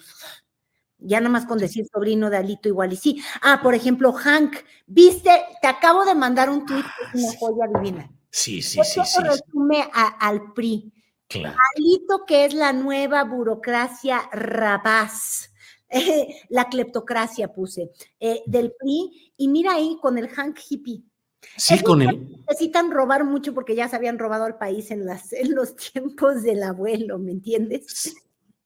ya nada más con decir sobrino de Alito igual y sí. Ah, por ejemplo, Hank, viste, te acabo de mandar un tweet que es una joya divina. Sí, sí, sí, sí. al PRI. Claro. Alito, que es la nueva burocracia rapaz. la cleptocracia puse, eh, del PRI, y mira ahí con el Hank hippie. Sí, con él. Necesitan robar mucho porque ya se habían robado al país en, las, en los tiempos del abuelo, ¿me entiendes?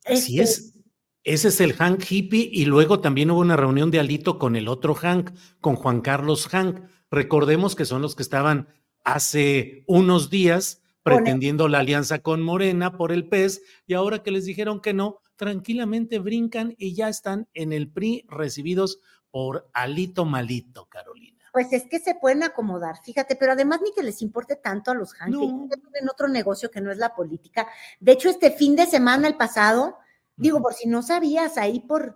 Así es. Este Ese es el Hank hippie y luego también hubo una reunión de Alito con el otro Hank, con Juan Carlos Hank. Recordemos que son los que estaban hace unos días pretendiendo la alianza con Morena por el PES y ahora que les dijeron que no, tranquilamente brincan y ya están en el PRI recibidos por Alito Malito, Carolina. Pues es que se pueden acomodar, fíjate, pero además ni que les importe tanto a los Hank, No. en otro negocio que no es la política. De hecho, este fin de semana, el pasado, digo, por si no sabías, ahí por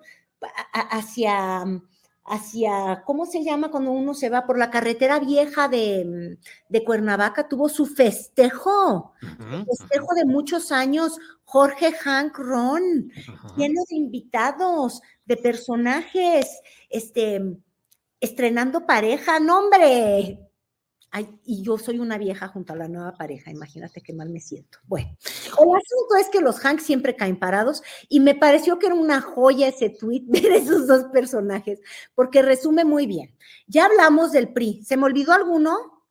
hacia, hacia, ¿cómo se llama cuando uno se va por la carretera vieja de, de Cuernavaca? Tuvo su festejo, festejo de muchos años, Jorge Hank Ron, ujú. lleno de invitados, de personajes, este, estrenando pareja, no hombre. Ay, y yo soy una vieja junto a la nueva pareja, imagínate qué mal me siento. Bueno, el asunto es que los Hanks siempre caen parados y me pareció que era una joya ese tweet ver esos dos personajes, porque resume muy bien. Ya hablamos del PRI, ¿se me olvidó alguno?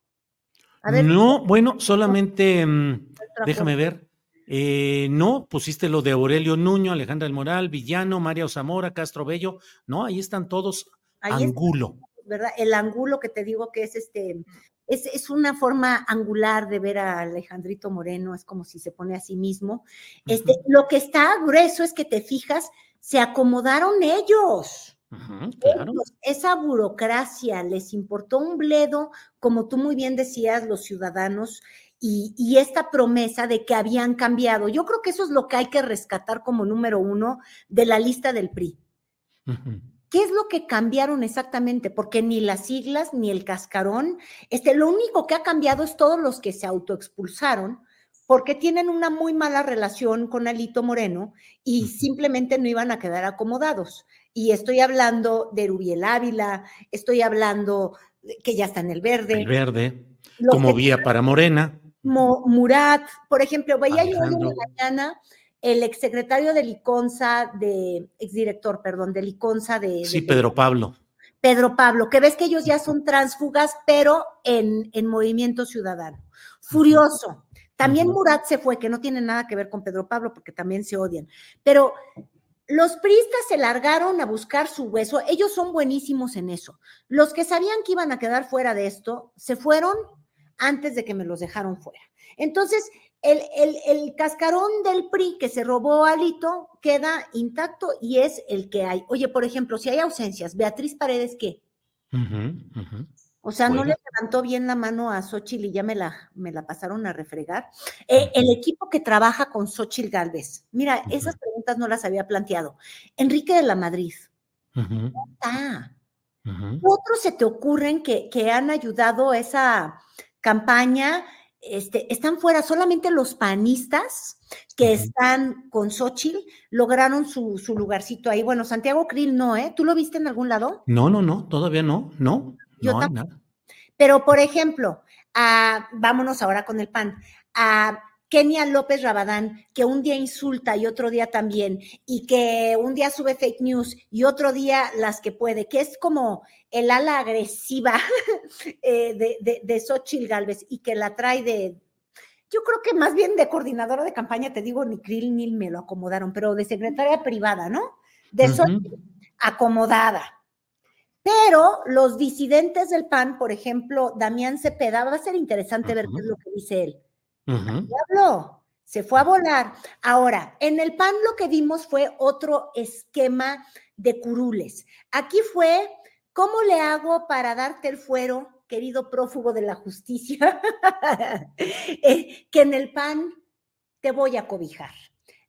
A ver, No, bueno, solamente mm, déjame ver. Eh, no, pusiste lo de Aurelio Nuño, Alejandra del Moral, Villano, María Zamora, Castro Bello. No, ahí están todos. Ahí. Angulo. ¿verdad? El ángulo que te digo que es este, es, es una forma angular de ver a Alejandrito Moreno, es como si se pone a sí mismo. Este, Lo que está grueso es que te fijas, se acomodaron ellos. Claro. Ellos, esa burocracia les importó un bledo, como tú muy bien decías, los ciudadanos, y, y esta promesa de que habían cambiado. Yo creo que eso es lo que hay que rescatar como número uno de la lista del PRI. Ujú. ¿Qué es lo que cambiaron exactamente? Porque ni las siglas ni el cascarón, este, lo único que ha cambiado es todos los que se autoexpulsaron porque tienen una muy mala relación con Alito Moreno y simplemente no iban a quedar acomodados. Y estoy hablando de Rubiel Ávila, estoy hablando que ya está en el verde. El verde, los como vía para Morena. Mo- Murat, por ejemplo, veía yo en la mañana el exsecretario del ICONSA, de, exdirector, perdón, del ICONSA de, de Sí, Pedro Pablo. Pedro Pablo, que ves que ellos ya son transfugas, pero en, en Movimiento Ciudadano. Furioso. También. Murat se fue, que no tiene nada que ver con Pedro Pablo, porque también se odian. Pero los priistas se largaron a buscar su hueso. Ellos son buenísimos en eso. Los que sabían que iban a quedar fuera de esto, se fueron antes de que me los dejaron fuera. Entonces, el, el- el cascarón del PRI que se robó Alito queda intacto y es el que hay. Oye, por ejemplo, si hay ausencias, Beatriz Paredes, ¿qué? O sea, no le levantó bien la mano a Xochitl y ya me la, me la pasaron a refregar. Eh, el equipo que trabaja con Xochitl Galvez. Mira, esas preguntas no las había planteado. Enrique de la Madrid. ¿qué otros se te ocurren que, que han ayudado a esa campaña? Este, están fuera solamente los panistas que están con Xochitl lograron su, su lugarcito ahí. Bueno, Santiago Krill no, ¿eh? ¿Tú lo viste en algún lado? No, no, no, todavía no, no, Yo no nada. Pero, por ejemplo, a- vámonos ahora con el PAN, a Kenia López Rabadán, que un día insulta y otro día también, y que un día sube fake news y otro día las que puede, que es como el ala agresiva eh, de, de, de Xochitl Galvez y que la trae de, yo creo que más bien de coordinadora de campaña, te digo, ni Krill ni me lo acomodaron, pero de secretaria privada, ¿no? De. Xochitl, acomodada. Pero los disidentes del PAN, por ejemplo, Damián Cepeda, va a ser interesante ver qué es lo que dice él. Diablo, se fue a volar. Ahora, en el PAN lo que vimos fue otro esquema de curules. Aquí fue, ¿cómo le hago para darte el fuero, querido prófugo de la justicia? Eh, que en el PAN te voy a cobijar.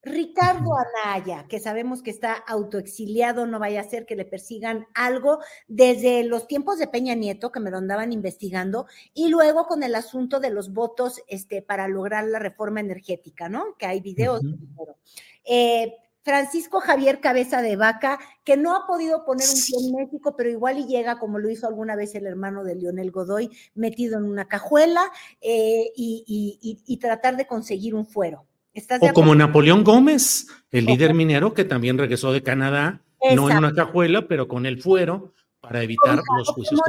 Ricardo Anaya, que sabemos que está autoexiliado, no vaya a ser que le persigan algo desde los tiempos de Peña Nieto, que me lo andaban investigando, y luego con el asunto de los votos este, para lograr la reforma energética, ¿no? Que hay videos. Seguro. Eh, Francisco Javier Cabeza de Vaca, que no ha podido poner un pie en México, pero igual y llega, como lo hizo alguna vez el hermano de Lionel Godoy, metido en una cajuela eh, y, y- y- y tratar de conseguir un fuero. ¿Estás de O como? Napoleón Gómez, el líder minero que también regresó de Canadá, no en una cajuela, pero con el fuero para evitar los juicios.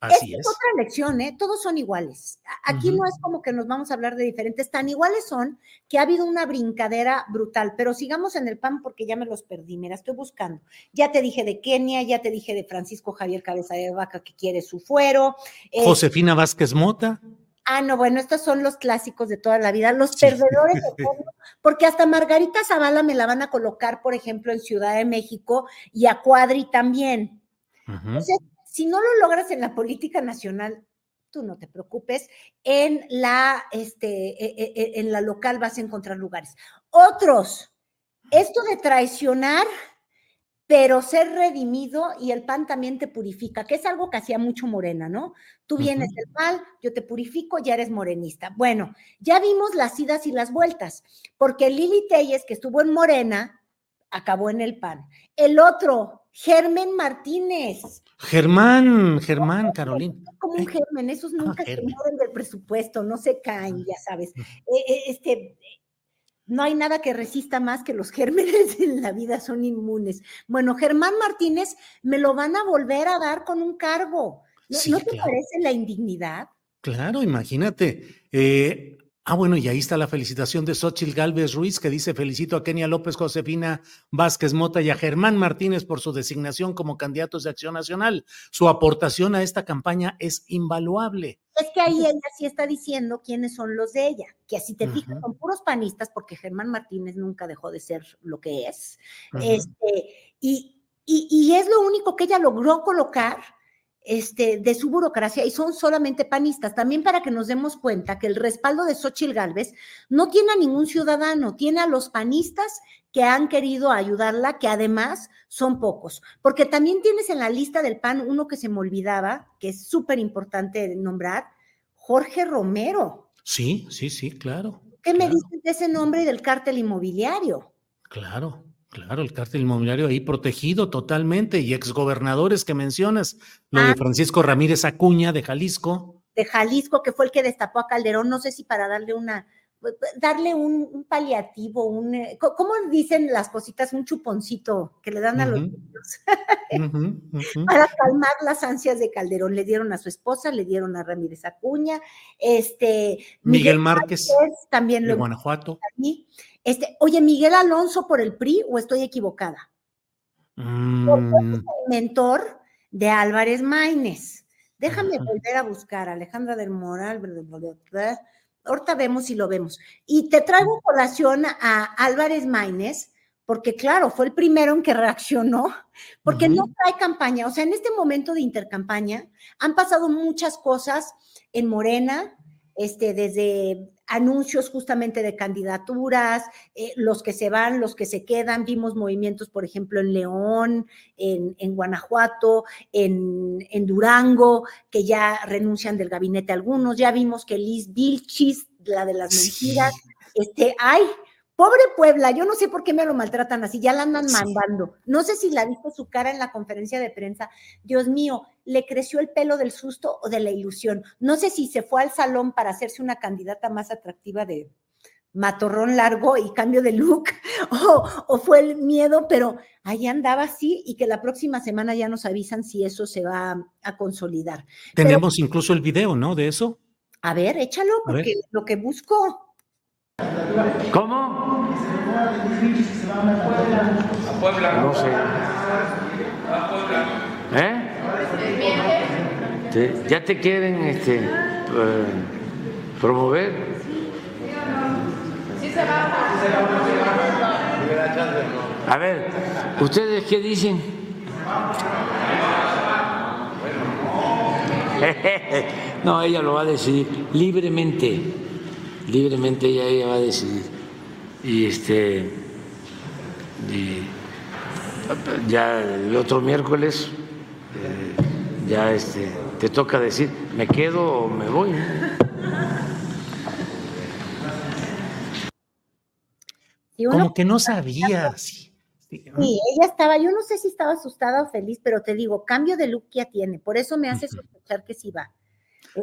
Así es. otra lección, ¿eh? Todos son iguales. Aquí no es como que nos vamos a hablar de diferentes, tan iguales son que ha habido una brincadera brutal, pero sigamos en el PAN porque ya me los perdí, mira, estoy buscando. Ya te dije de Kenia, ya te dije de Francisco Javier Cabeza de Vaca que quiere su fuero. Eh, Josefina Vázquez Mota. Ah, no, bueno, estos son los clásicos de toda la vida, los perdedores de fondo, porque hasta Margarita Zavala me la van a colocar, por ejemplo, en Ciudad de México y a Cuadri también. Entonces, si no lo logras en la política nacional, tú no te preocupes, en la, este, e, e, e, en la local vas a encontrar lugares. Otros, esto de traicionar pero ser redimido y el pan también te purifica, que es algo que hacía mucho Morena, ¿no? Tú vienes del mal, yo te purifico, ya eres morenista. Bueno, ya vimos las idas y las vueltas, porque Lili Telles, que estuvo en Morena, acabó en el pan. El otro, Germán Martínez. Germán, Germán, Carolina. Como un Germán, esos ah, nunca se mueven del presupuesto, no se caen, ya sabes. Eh, eh, este, no hay nada que resista más que los gérmenes en la vida, son inmunes. Bueno, Germán Martínez me lo van a volver a dar con un cargo. ¿No, te parece la indignidad? Claro, imagínate. Eh, Ah, bueno, y ahí está la felicitación de Xochil Gálvez Ruiz, que dice: Felicito a Kenia López, Josefina Vázquez Mota y a Germán Martínez por su designación como candidatos de Acción Nacional. Su aportación a esta campaña es invaluable. Es que ahí ella sí está diciendo quiénes son los de ella, que así te fijas, son puros panistas, porque Germán Martínez nunca dejó de ser lo que es. este, y, y, y es lo único que ella logró colocar este, de su burocracia y son solamente panistas. También para que nos demos cuenta que el respaldo de Xochitl Gálvez no tiene a ningún ciudadano, tiene a los panistas que han querido ayudarla, que además son pocos. Porque también tienes en la lista del PAN uno que se me olvidaba, que es súper importante nombrar, Jorge Romero. Sí, sí, sí, claro. ¿Qué me dices de ese nombre y del cártel inmobiliario? Claro. Claro, el cártel inmobiliario ahí protegido totalmente y exgobernadores que mencionas, lo de ah. Francisco Ramírez Acuña de Jalisco. De Jalisco, que fue el que destapó a Calderón, no sé si para darle una, darle un, paliativo, un, eh, ¿cómo dicen las cositas? Un chuponcito que le dan a los niños para calmar las ansias de Calderón. Le dieron a su esposa, le dieron a Ramírez Acuña, este Miguel, Márquez, también de Guanajuato. Este, oye, Miguel Alonso por el PRI o estoy equivocada? Mm. mentor de Álvarez Maínez. Déjame volver a buscar Alejandra del Moral. Ahorita vemos si lo vemos. Y te traigo colación a Álvarez Maínez, porque claro, fue el primero en que reaccionó, porque no trae campaña. O sea, en este momento de intercampaña han pasado muchas cosas en Morena, este, desde anuncios justamente de candidaturas, eh, los que se van, los que se quedan. Vimos movimientos, por ejemplo, en León, en, Guanajuato, en, Durango, que ya renuncian del gabinete algunos. Ya vimos que Liz Vilchis, la de las mentiras, este, ay, Pobre Puebla, yo no sé por qué me lo maltratan así, ya la andan mandando. No sé si la viste su cara en la conferencia de prensa. Dios mío, le creció el pelo del susto o de la ilusión. No sé si se fue al salón para hacerse una candidata más atractiva de matorrón largo y cambio de look, o, fue el miedo, pero ahí andaba así y que la próxima semana ya nos avisan si eso se va a, consolidar. Tenemos incluso el video, ¿no? De eso. A ver, échalo, porque lo que busco. ¿Cómo? A Puebla. No sé. A Puebla. ¿Eh? ¿Ya te quieren este, eh, promover? Sí se va. A ver, ¿ustedes qué dicen? No, ella lo va a decidir libremente libremente ella, ella va a decidir. Y este ya el otro miércoles eh, ya este te toca decir me quedo o me voy. Como que no sabía. Sí, ella estaba, yo no sé si estaba asustada o feliz, pero te digo, cambio de look ya tiene, por eso me hace sospechar que sí va.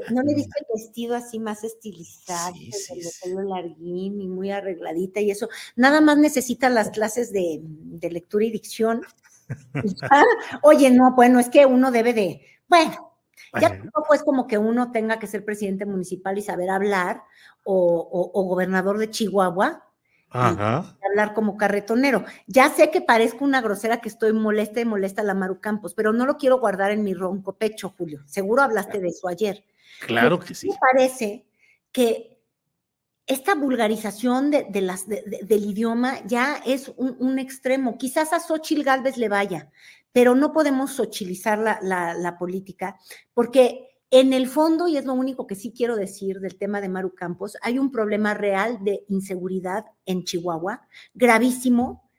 ¿No le viste el vestido así más estilizado, el pelo larguín y muy arregladita y eso? Nada más necesita las clases de, lectura y dicción. Oye, no, bueno, es que uno debe de, bueno, Ya tampoco es como que uno tenga que ser presidente municipal y saber hablar o, gobernador de Chihuahua. Ajá. hablar como carretonero. Ya sé que parezco una grosera que estoy molesta y molesta a la Maru Campos, pero no lo quiero guardar en mi ronco pecho, Julio. Seguro hablaste de eso ayer. Claro que sí. Me parece que esta vulgarización de, las, del idioma ya es un, extremo. Quizás a Xochitl Galvez le vaya, pero no podemos sochilizar la, política, porque en el fondo, y es lo único que sí quiero decir del tema de Maru Campos, hay un problema real de inseguridad en Chihuahua, gravísimo,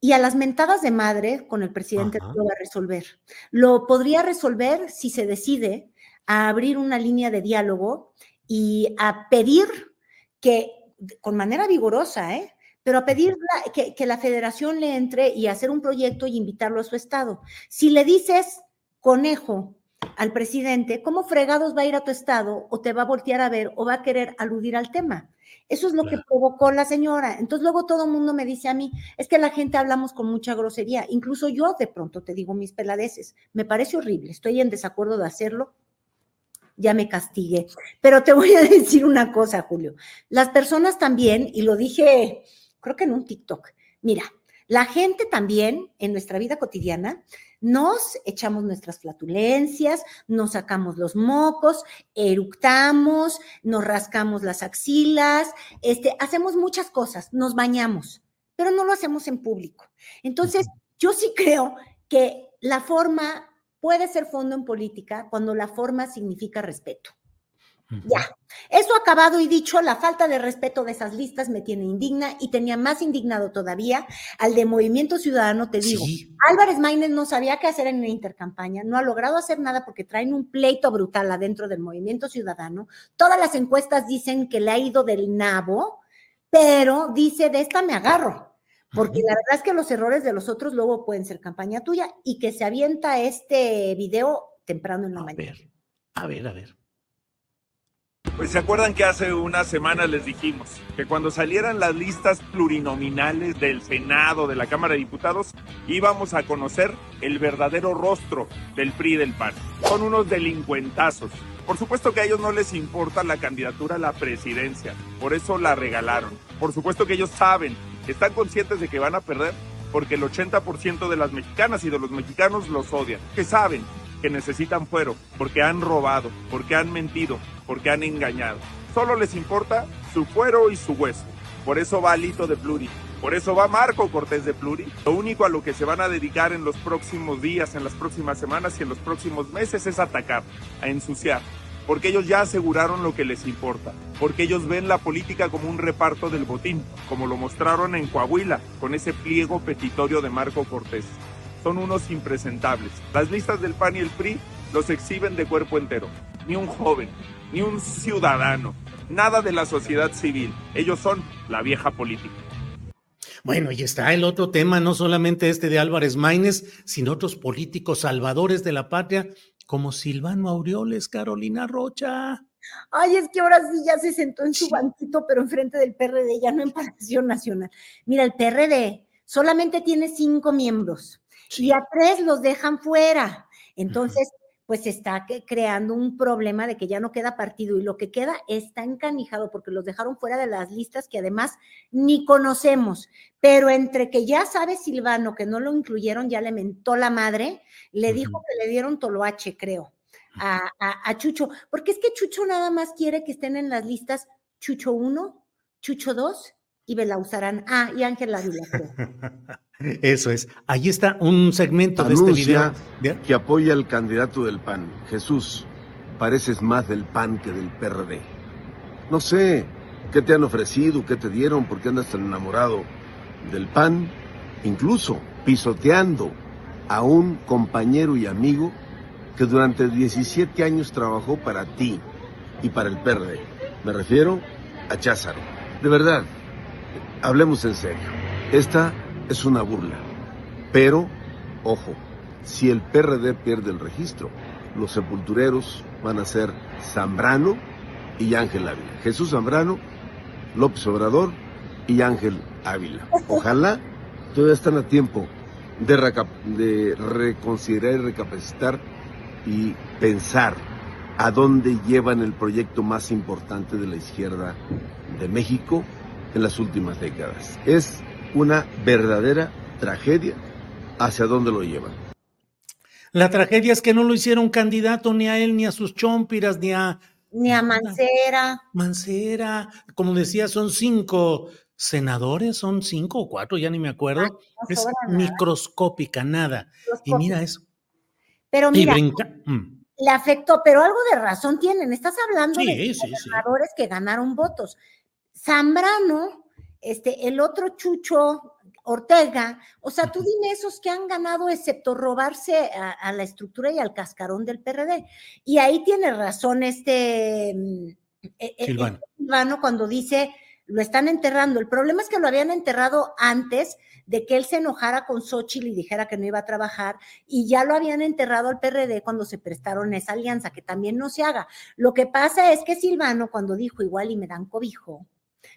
y a las mentadas de madre con el presidente lo va a resolver. Lo podría resolver si se decide a abrir una línea de diálogo y a pedir que, con manera vigorosa, ¿eh? pero a pedir que, la federación le entre y hacer un proyecto y invitarlo a su estado. Si le dices conejo al presidente, ¿cómo fregados va a ir a tu estado o te va a voltear a ver o va a querer aludir al tema? Eso es lo que provocó la señora. Entonces luego todo el mundo me dice a mí, es que la gente hablamos con mucha grosería. Incluso yo de pronto te digo mis peladeces. Me parece horrible, estoy en desacuerdo de hacerlo, ya me castigué. Pero te voy a decir una cosa, Julio. Las personas también, y lo dije, creo que en un TikTok, mira, la gente también en nuestra vida cotidiana nos echamos nuestras flatulencias, nos sacamos los mocos, eructamos, nos rascamos las axilas, este, hacemos muchas cosas, nos bañamos, pero no lo hacemos en público. Entonces, yo sí creo que la forma puede ser fondo en política cuando la forma significa respeto. Ya, eso acabado y dicho, la falta de respeto de esas listas me tiene indigna y tenía más indignado todavía al de Movimiento Ciudadano, te digo. Álvarez Maínez no sabía qué hacer en la intercampaña, no ha logrado hacer nada porque traen un pleito brutal adentro del Movimiento Ciudadano. Todas las encuestas dicen que le ha ido del nabo, pero dice, de esta me agarro. Porque la verdad es que los errores de los otros luego pueden ser campaña tuya y que se avienta este video temprano en la mañana. a ver, a ver. Pues se acuerdan que hace unas semanas les dijimos que cuando salieran las listas plurinominales del Senado, de la Cámara de Diputados, íbamos a conocer el verdadero rostro del PRI y del PAN. Son unos delincuentazos. Por supuesto que a ellos no les importa la candidatura a la presidencia, por eso la regalaron. Por supuesto que ellos saben están conscientes de que van a perder porque el 80% de las mexicanas y de los mexicanos los odian, que saben que necesitan fuero, porque han robado, porque han mentido, porque han engañado. Solo les importa su fuero y su hueso. Por eso va Alito de Pluri, por eso va Marco Cortés de Pluri. Lo único a lo que se van a dedicar en los próximos días, en las próximas semanas y en los próximos meses es atacar, a ensuciar, porque ellos ya aseguraron lo que les importa, porque ellos ven la política como un reparto del botín, como lo mostraron en Coahuila, con ese pliego petitorio de Marco Cortés. Son unos impresentables. Las listas del PAN y el PRI los exhiben de cuerpo entero. Ni un joven, ni un ciudadano, nada de la sociedad civil. Ellos son la vieja política. Bueno, y está el otro tema, no solamente este de Álvarez Maínez, sino otros políticos salvadores de la patria como Silvano Aureoles, Carolina Rocha. Ay, es que ahora sí ya se sentó en su banquito, pero enfrente del PRD, ya no en Palacio Nacional. Mira, el PRD solamente tiene cinco miembros y a tres los dejan fuera. Entonces, pues está creando un problema de que ya no queda partido y lo que queda está encanijado porque los dejaron fuera de las listas que además ni conocemos. Pero entre que ya sabe Silvano que no lo incluyeron, ya le mentó la madre, le dijo que le dieron toloache, creo, a, a, Chucho, porque es que Chucho nada más quiere que estén en las listas Chucho 1, Chucho 2 y Belauzarán. Ah, y Ángel Ávila. Eso es. Ahí está un segmento de este video. Que apoya al candidato del PAN. Jesús, pareces más del PAN que del PRD. No sé qué te han ofrecido, qué te dieron, por qué andas tan enamorado del PAN, incluso pisoteando a un compañero y amigo que durante 17 años trabajó para ti y para el PRD. Me refiero a Cházaro. De verdad, hablemos en serio. Esta es una burla. Pero, ojo, si el PRD pierde el registro, los sepultureros van a ser Zambrano y Ángel Ávila. Jesús Zambrano, López Obrador y Ángel Ávila. Ojalá todavía están a tiempo de, de reconsiderar y recapacitar y pensar a dónde llevan el proyecto más importante de la izquierda de México en las últimas décadas. Es una verdadera tragedia hacia dónde lo llevan. La tragedia es que no lo hicieron candidato ni a él, ni a sus chompiras, ni a... Ni a Mancera. Mancera, como decía, son cinco senadores, son cinco o cuatro, ya ni me acuerdo. no es nada. microscópica, nada. Y mira eso. Pero Y mira, brinca. mm, le afectó, pero algo de razón tienen. Estás hablando Sí, de sí, sí. gobernadores que ganaron votos. Zambrano, este, el otro Chucho Ortega, o sea, tú dime esos que han ganado excepto robarse a, a la estructura y al cascarón del PRD. Y ahí tiene razón este mm, eh, Silvano. este Silvano cuando dice lo están enterrando. El problema es que lo habían enterrado antes de que él se enojara con Xochitl y dijera que no iba a trabajar, y ya lo habían enterrado al PRD cuando se prestaron esa alianza, que también no se haga. Lo que pasa es que Silvano, cuando dijo igual y me dan cobijo,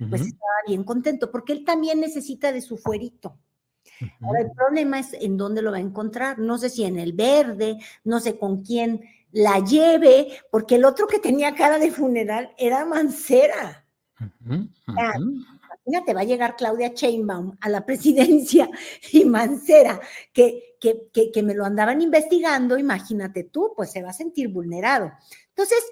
pues estaba bien contento, porque él también necesita de su fuerito. Ahora, el problema es en dónde lo va a encontrar. No sé si en el verde, no sé con quién la lleve, porque el otro que tenía cara de funeral era Mancera. Ah, ujú. Imagínate, va a llegar Claudia Sheinbaum a la presidencia y Mancera, que, que, que, que me lo andaban investigando, imagínate tú, pues se va a sentir vulnerado. Entonces,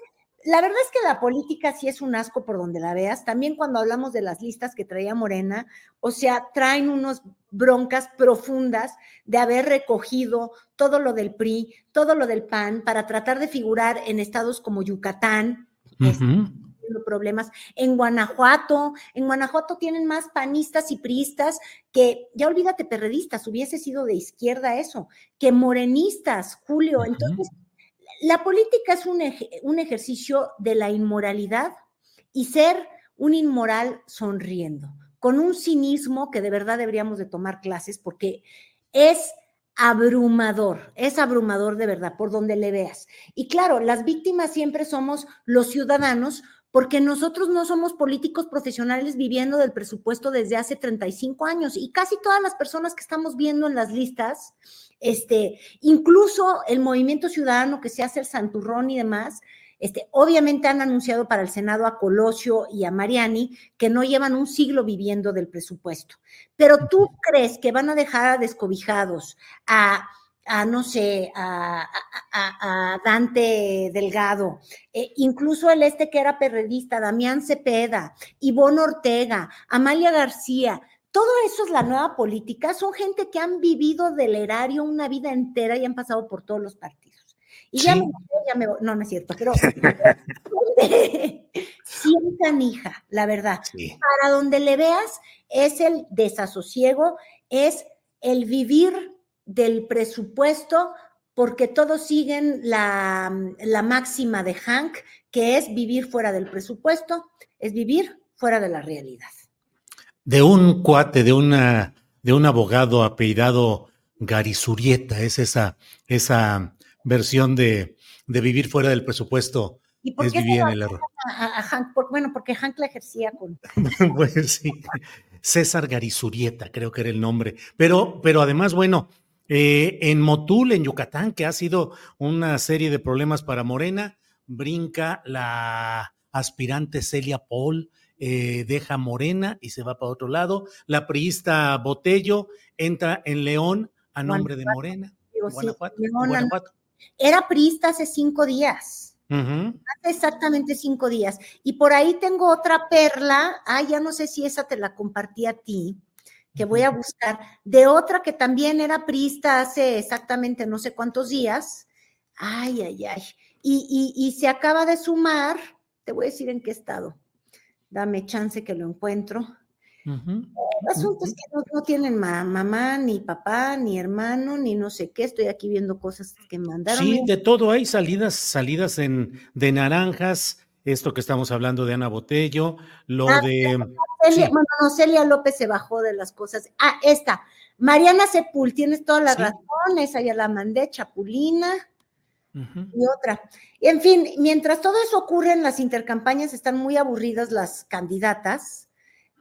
la verdad es que la política sí es un asco por donde la veas. También cuando hablamos de las listas que traía Morena, o sea, traen unos broncas profundas de haber recogido todo lo del PRI, todo lo del PAN, para tratar de figurar en estados como Yucatán, Ujú. teniendo problemas. En Guanajuato, en Guanajuato tienen más panistas y priistas que, ya olvídate, perredistas, hubiese sido de izquierda eso, que morenistas, Julio. Entonces, la política es un, ej- un ejercicio de la inmoralidad y ser un inmoral sonriendo, con un cinismo que de verdad deberíamos de tomar clases porque es abrumador, es abrumador de verdad, por donde le veas. Y claro, las víctimas siempre somos los ciudadanos porque nosotros no somos políticos profesionales viviendo del presupuesto desde hace 35 años y casi todas las personas que estamos viendo en las listas, este, incluso el movimiento ciudadano que se hace el santurrón y demás, este, obviamente han anunciado para el Senado a Colosio y a Mariani que no llevan un siglo viviendo del presupuesto. Pero tú crees que van a dejar a descobijados a, a no sé, a, a- a- Dante Delgado, eh, incluso el este que era perredista, Damián Cepeda, Ivonne Ortega, Amalia García. Todo eso es la nueva política. Son gente que han vivido del erario una vida entera y han pasado por todos los partidos. Y ya, me, ya me voy. no, no es cierto, pero sientan hija, la verdad. Sí. Para donde le veas es el desasosiego, es el vivir del presupuesto, porque todos siguen la, la máxima de Hank, que es vivir fuera del presupuesto, es vivir fuera de la realidad. De un cuate, de una, de un abogado apellidado Garizurieta, es esa, esa versión de, de vivir fuera del presupuesto. ¿Y por Es qué vivir en el error. a, Hank? Por- bueno, porque Hank la ejercía con... Pues sí, César Garizurieta, creo que era el nombre. Pero, pero además, bueno, eh, en Motul, en Yucatán, que ha sido una serie de problemas para Morena, brinca la aspirante Celia Paul, eh, deja Morena y se va para otro lado. La priista Botello entra en León a nombre de Morena. Digo, sí, Guanajuato, Leona, Guanajuato. Era priista hace cinco días. Hace exactamente cinco días. Y por ahí tengo otra perla. Ah, ya no sé si esa te la compartí a ti, que voy a buscar, de otra que también era priista hace exactamente no sé cuántos días. Ay, ay, ay. Y, y- y se acaba de sumar, te voy a decir en qué estado. Dame chance que lo encuentro. Ujú. El asunto es que no, no tienen ma- mamá, ni papá, ni hermano, ni no sé qué. Estoy aquí viendo cosas que mandaron. Sí, de todo hay salidas, salidas en de naranjas, esto que estamos hablando de Ana Botello, lo Ah, de Celia, sí. bueno, no, Celia López se bajó de las cosas. Ah, esta. Mariana Sepul, tienes toda la Sí. razón, esa ya la mandé, Chapulina y otra. Y en fin, mientras todo eso ocurre en las intercampañas, están muy aburridas las candidatas,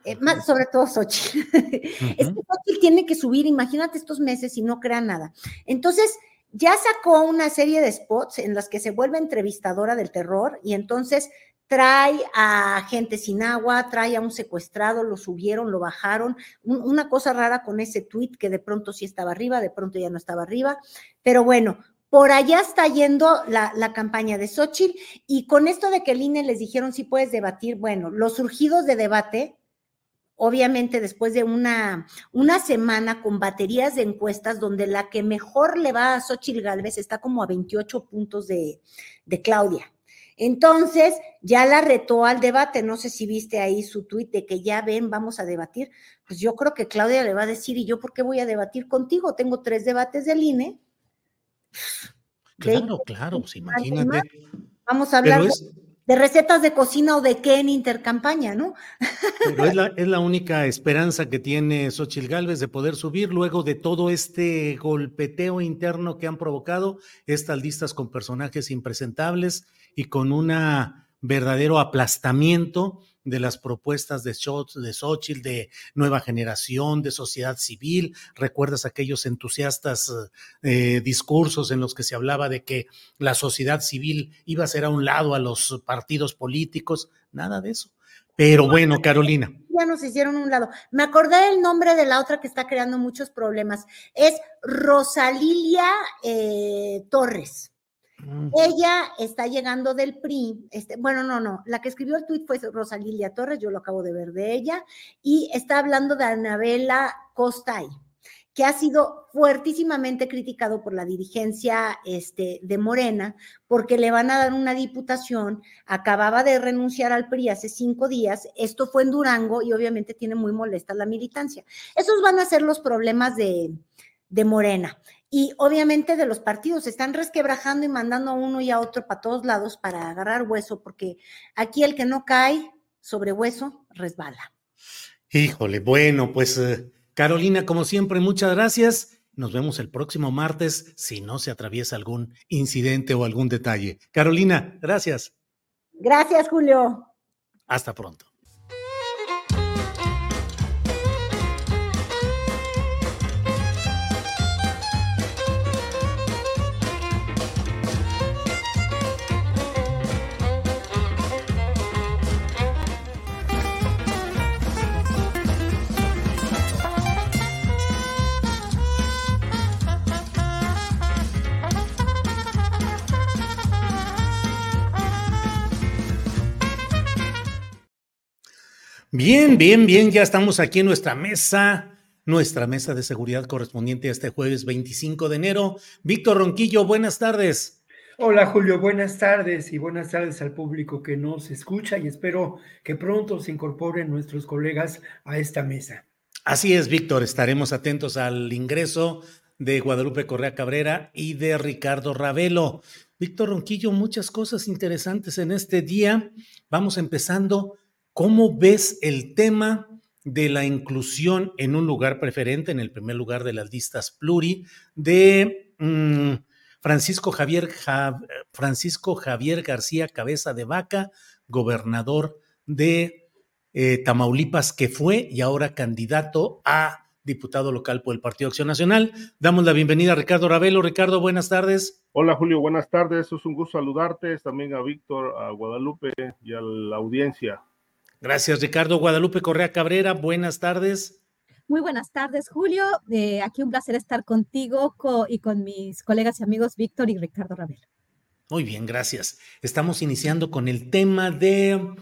eh, más, sobre todo Xochitl. Es que Xochitl tiene que subir, imagínate estos meses y no crea nada. Entonces, ya sacó una serie de spots en las que se vuelve entrevistadora del terror y entonces trae a gente sin agua, trae a un secuestrado, lo subieron, lo bajaron, una cosa rara con ese tweet que de pronto sí estaba arriba, de pronto ya no estaba arriba, pero bueno, por allá está yendo la, la, campaña de Xochitl y con esto de que el INE les dijeron si puedes debatir, bueno, los surgidos de debate, obviamente después de una, una semana con baterías de encuestas donde la que mejor le va a Xochitl Galvez está como a 28 puntos de, de Claudia. Entonces, ya la retó al debate. No sé si viste ahí su tuit de que ya ven, vamos a debatir. Pues yo creo que Claudia le va a decir, ¿y yo por qué voy a debatir contigo? Tengo tres debates del INE. Claro, claro, pues imagínate. Vamos a hablar de recetas de cocina o de qué en intercampaña, ¿no? Pero es la, es la única esperanza que tiene Xochil Gálvez de poder subir luego de todo este golpeteo interno que han provocado estas listas con personajes impresentables y con un verdadero aplastamiento de las propuestas de, de Xochitl, de nueva generación, de sociedad civil. ¿Recuerdas aquellos entusiastas eh, discursos en los que se hablaba de que la sociedad civil iba a ser a un lado a los partidos políticos? Nada de eso. Pero bueno, Carolina. Ya nos hicieron un lado. Me acordé del nombre de la otra que está creando muchos problemas. Es Rosalilia eh, Torres. Ella está llegando del PRI, este, bueno, no, no, la que escribió el tuit fue Rosalilia Torres, yo lo acabo de ver de ella, y está hablando de Anabela Costay, que ha sido fuertísimamente criticado por la dirigencia este, de Morena, porque le van a dar una diputación, acababa de renunciar al PRI hace cinco días, esto fue en Durango y obviamente tiene muy molesta la militancia. Esos van a ser los problemas de, de Morena y obviamente de los partidos se están resquebrajando y mandando a uno y a otro para todos lados para agarrar hueso, porque aquí el que no cae sobre hueso resbala. Híjole, bueno, pues eh, Carolina, como siempre, muchas gracias. Nos vemos el próximo martes si no se atraviesa algún incidente o algún detalle. Carolina, gracias. Gracias, Julio. Hasta pronto. Bien, bien, bien, ya estamos aquí en nuestra mesa, nuestra mesa de seguridad correspondiente a este jueves 25 de enero. Víctor Ronquillo, buenas tardes. Hola Julio, buenas tardes y buenas tardes al público que nos escucha y espero que pronto se incorporen nuestros colegas a esta mesa. Así es, Víctor, estaremos atentos al ingreso de Guadalupe Correa Cabrera y de Ricardo Ravelo. Víctor Ronquillo, muchas cosas interesantes en este día. Vamos empezando ¿Cómo ves el tema de la inclusión en un lugar preferente, en el primer lugar de las listas pluri, de mm, Francisco, Javier, Francisco Javier García Cabeza de Vaca, gobernador de eh, Tamaulipas, que fue y ahora candidato a diputado local por el Partido Acción Nacional. Damos la bienvenida a Ricardo Ravelo. Ricardo, buenas tardes. Hola Julio, buenas tardes. Es un gusto saludarte, también a Víctor, a Guadalupe y a la audiencia. Gracias, Ricardo. Guadalupe Correa Cabrera, buenas tardes. Muy buenas tardes, Julio. Eh, aquí un placer estar contigo y con mis colegas y amigos Víctor y Ricardo Ravelo. Muy bien, gracias. Estamos iniciando con el tema de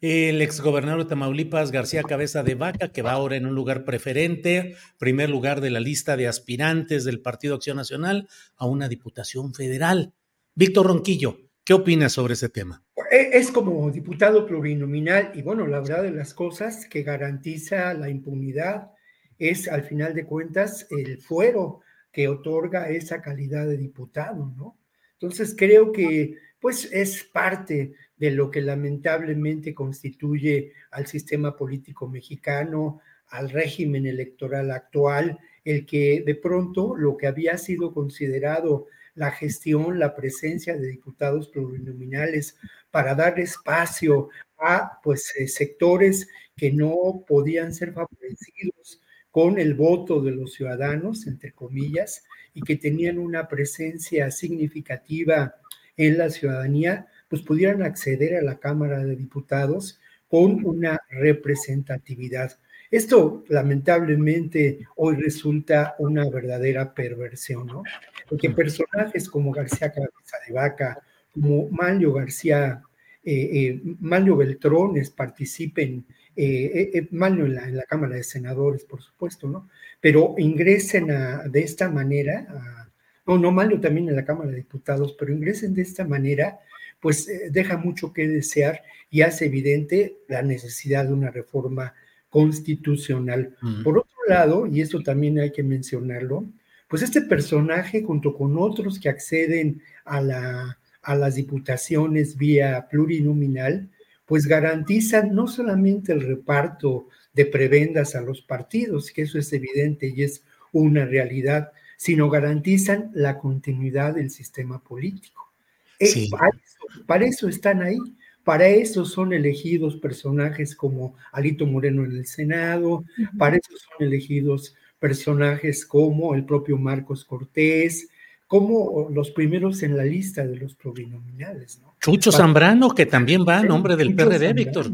el exgobernador de Tamaulipas, García Cabeza de Vaca, que va ahora en un lugar preferente, primer lugar de la lista de aspirantes del Partido Acción Nacional a una diputación federal. Víctor Ronquillo, ¿qué opinas sobre ese tema? E, es como diputado plurinominal y bueno, la verdad de las cosas que garantiza la impunidad es al final de cuentas el fuero que otorga esa calidad de diputado, ¿no? Entonces creo que pues es parte de lo que lamentablemente constituye al sistema político mexicano, al régimen electoral actual, el que de pronto lo que había sido considerado la gestión, la presencia de diputados plurinominales para dar espacio a pues, eh, sectores que no podían ser favorecidos con el voto de los ciudadanos, entre comillas, y que tenían una presencia significativa en la ciudadanía, pues pudieran acceder a la Cámara de Diputados con una representatividad. Esto lamentablemente hoy resulta una verdadera perversión, ¿no? Porque personajes como García Cabeza de Vaca, como Manlio García, eh, eh, Manlio Beltrones participen, eh, eh Manlio en la, en la, Cámara de Senadores, por supuesto, ¿no? Pero ingresen a, de esta manera, a, no, no Manlio también en la Cámara de Diputados, pero ingresen de esta manera, pues deja mucho que desear y hace evidente la necesidad de una reforma constitucional. Por otro lado, y esto también hay que mencionarlo, pues este personaje junto con otros que acceden a, la, a las diputaciones vía plurinominal, pues garantizan no solamente el reparto de prebendas a los partidos, que eso es evidente y es una realidad, sino garantizan la continuidad del sistema político. Eh, para eso están ahí. Para eso son elegidos personajes como Alito Moreno en el Senado, para eso son elegidos personajes como el propio Marcos Cortés, como los primeros en la lista de los plurinominales. ¿no? Chucho Zambrano, que también va a nombre del PRD, Víctor.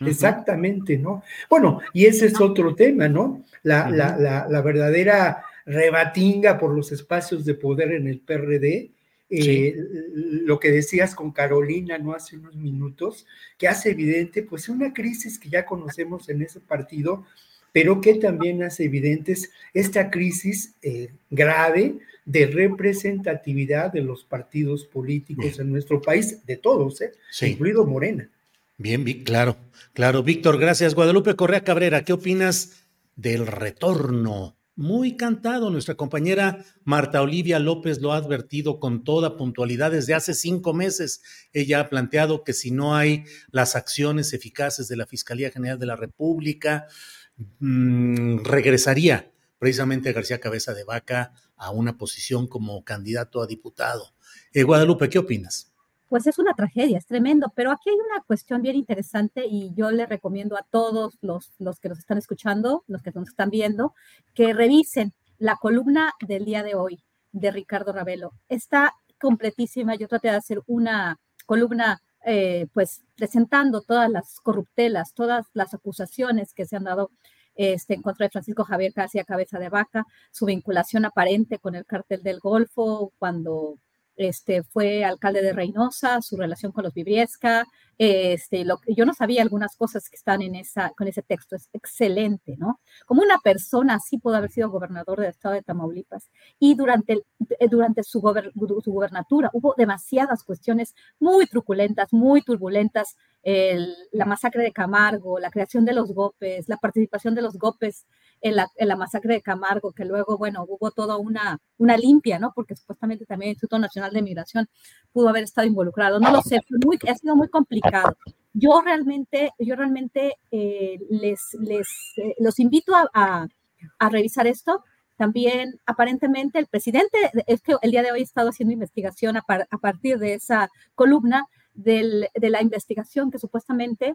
Exactamente, ¿no? Bueno, y ese es otro tema, ¿no? La, la, la verdadera rebatinga por los espacios de poder en el PRD eh, lo que decías con Carolina, ¿no? Hace unos minutos, que hace evidente, pues, una crisis que ya conocemos en ese partido, pero que también hace evidentes esta crisis eh, grave de representatividad de los partidos políticos en nuestro país, de todos, ¿eh? incluido Morena. Bien, bien, claro, claro. Víctor, gracias. Guadalupe Correa Cabrera, ¿qué opinas del retorno muy cantado. Nuestra compañera Marta Olivia López lo ha advertido con toda puntualidad desde hace cinco meses. Ella ha planteado que si no hay las acciones eficaces de la Fiscalía General de la República, mmm, regresaría precisamente García Cabeza de Vaca a una posición como candidato a diputado. Eh, Guadalupe, ¿qué opinas? pues es una tragedia, es tremendo. Pero aquí hay una cuestión bien interesante y yo le recomiendo a todos los, los que nos están escuchando, los que nos están viendo, que revisen la columna del día de hoy de Ricardo Ravelo. Está completísima. Yo traté de hacer una columna, eh, pues presentando todas las corruptelas, todas las acusaciones que se han dado este, en contra de Francisco Javier García Cabeza de Vaca, su vinculación aparente con el cártel del Golfo, cuando este, fue alcalde de Reynosa, su relación con los Vibriesca, este, lo, yo no sabía algunas cosas que están en esa, con ese texto, es excelente, ¿no? Como una persona así pudo haber sido gobernador del estado de Tamaulipas y durante, eh, durante su, su gubernatura hubo demasiadas cuestiones muy truculentas, muy turbulentas, la masacre de Camargo, la creación de los GOPES, la participación de los GOPES en la, en la, masacre de Camargo, que luego, bueno, hubo toda una, una limpia, ¿no? Porque supuestamente también el Instituto Nacional de Migración pudo haber estado involucrado. No lo sé, muy, ha sido muy complicado. Yo realmente, yo realmente eh, les, les eh, los invito a, a, a, revisar esto. También, aparentemente, el presidente, es que el día de hoy he estado haciendo investigación a, par, a partir de esa columna del, de la investigación que supuestamente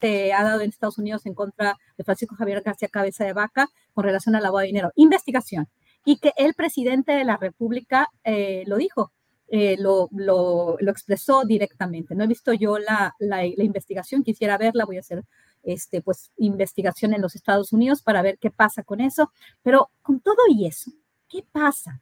Se ha dado en Estados Unidos en contra de Francisco Javier García Cabeza de Vaca con relación al lavado de dinero. Investigación. Y que el presidente de la República eh, lo dijo, eh, lo, lo, lo, expresó directamente. No he visto yo la, la, la, investigación, quisiera verla, voy a hacer este, pues, investigación en los Estados Unidos para ver qué pasa con eso. Pero con todo y eso, ¿qué pasa?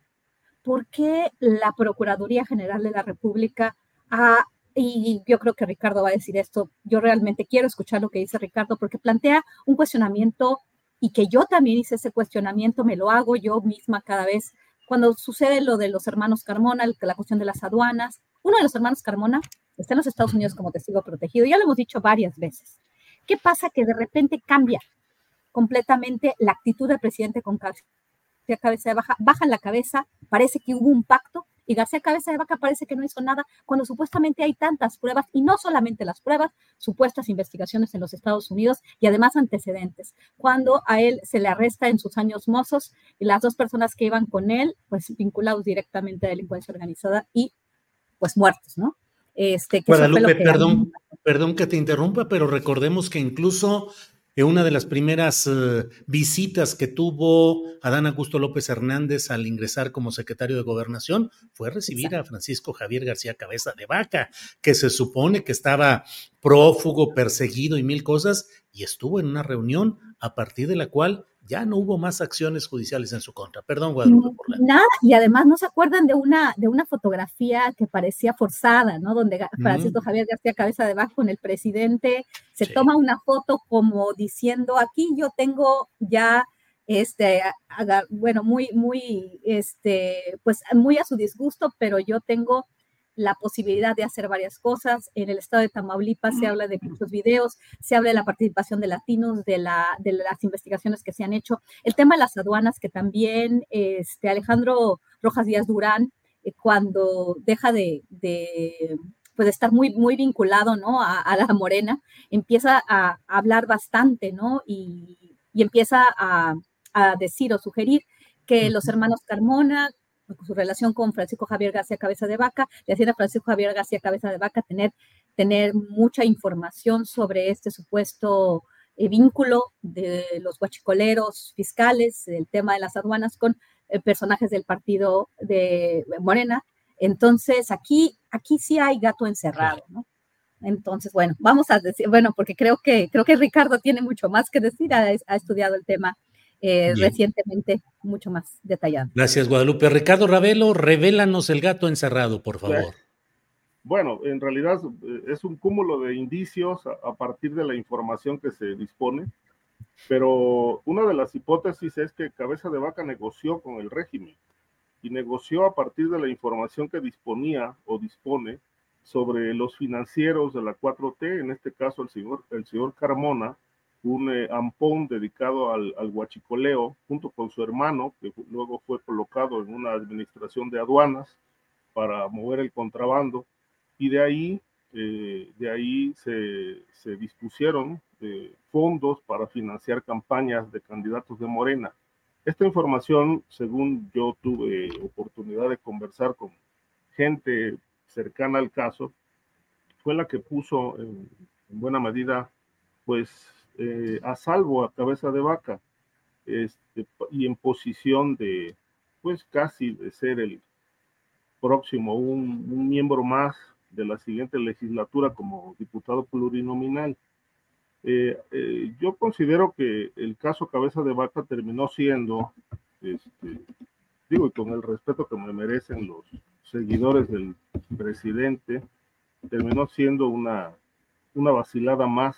¿Por qué la Procuraduría General de la República ha y yo creo que Ricardo va a decir esto, yo realmente quiero escuchar lo que dice Ricardo porque plantea un cuestionamiento y que yo también hice ese cuestionamiento, me lo hago yo misma cada vez. Cuando sucede lo de los hermanos Carmona, la cuestión de las aduanas, uno de los hermanos Carmona está en los Estados Unidos como testigo protegido, ya lo hemos dicho varias veces. ¿Qué pasa? Que de repente cambia completamente la actitud del presidente con cabeza de baja, bajan la cabeza, parece que hubo un pacto y García Cabeza de Vaca parece que no hizo nada cuando supuestamente hay tantas pruebas y no solamente las pruebas, supuestas investigaciones en los Estados Unidos y además antecedentes. Cuando a él se le arresta en sus años mozos y las dos personas que iban con él, pues vinculados directamente a delincuencia organizada y pues muertos, ¿no? Este, que Guadalupe, perdón, perdón que te interrumpa, pero recordemos que incluso una de las primeras eh, visitas que tuvo Adán Augusto López Hernández al ingresar como secretario de Gobernación fue recibir a Francisco Javier García Cabeza de Vaca, que se supone que estaba prófugo, perseguido y mil cosas, y estuvo en una reunión a partir de la cual ya no hubo más acciones judiciales en su contra. Perdón, Guadalupe. Por la... Nada, y además no se acuerdan de una, de una fotografía que parecía forzada, ¿no? Donde Francisco Javier García Cabeza de Bajo con el presidente se toma una foto como diciendo, aquí yo tengo ya este, bueno, muy, muy, este, pues muy a su disgusto, pero yo tengo la posibilidad de hacer varias cosas. En el estado de Tamaulipas se habla de muchos videos, se habla de la participación de latinos, de, la, de las investigaciones que se han hecho. El tema de las aduanas, que también este, Alejandro Rojas Díaz Durán, eh, cuando deja de, de pues estar muy, muy vinculado ¿no? a, la morena, empieza a, hablar bastante, ¿no? Y, y empieza a, a, decir o sugerir que los hermanos Carmona, su relación con Francisco Javier García Cabeza de Vaca, le hacía a Francisco Javier García Cabeza de Vaca tener, tener mucha información sobre este supuesto eh, vínculo de los guachicoleros fiscales, el tema de las aduanas con eh, personajes del partido de Morena. Entonces, aquí, aquí sí hay gato encerrado. Entonces, bueno, vamos a decir, bueno, porque creo que, creo que Ricardo tiene mucho más que decir, ha, ha estudiado el tema eh, recientemente mucho más detallado. Gracias, Guadalupe. Ricardo Ravelo, revélanos el gato encerrado, por favor. Bueno, en realidad eh, es un cúmulo de indicios a, partir de la información que se dispone, pero una de las hipótesis es que Cabeza de Vaca negoció con el régimen y negoció a partir de la información que disponía o dispone sobre los financieros de la 4T, en este caso el señor, el señor Carmona, un eh, ampón dedicado al, al, junto con su hermano, que luego fue colocado en una administración de aduanas para mover el contrabando, y de ahí, eh, de ahí se, se dispusieron eh, fondos para financiar campañas de candidatos de Morena. Esta información, según yo tuve oportunidad de conversar con gente cercana al caso, fue la que puso en buena medida, pues, eh, a salvo a cabeza de vaca este, y en posición de, pues casi de ser el próximo, un, miembro más de la siguiente legislatura como diputado plurinominal. Eh, eh, yo considero que el caso Cabeza de Vaca terminó siendo, este, digo, y con el respeto que me merecen los seguidores del presidente, terminó siendo una, una vacilada más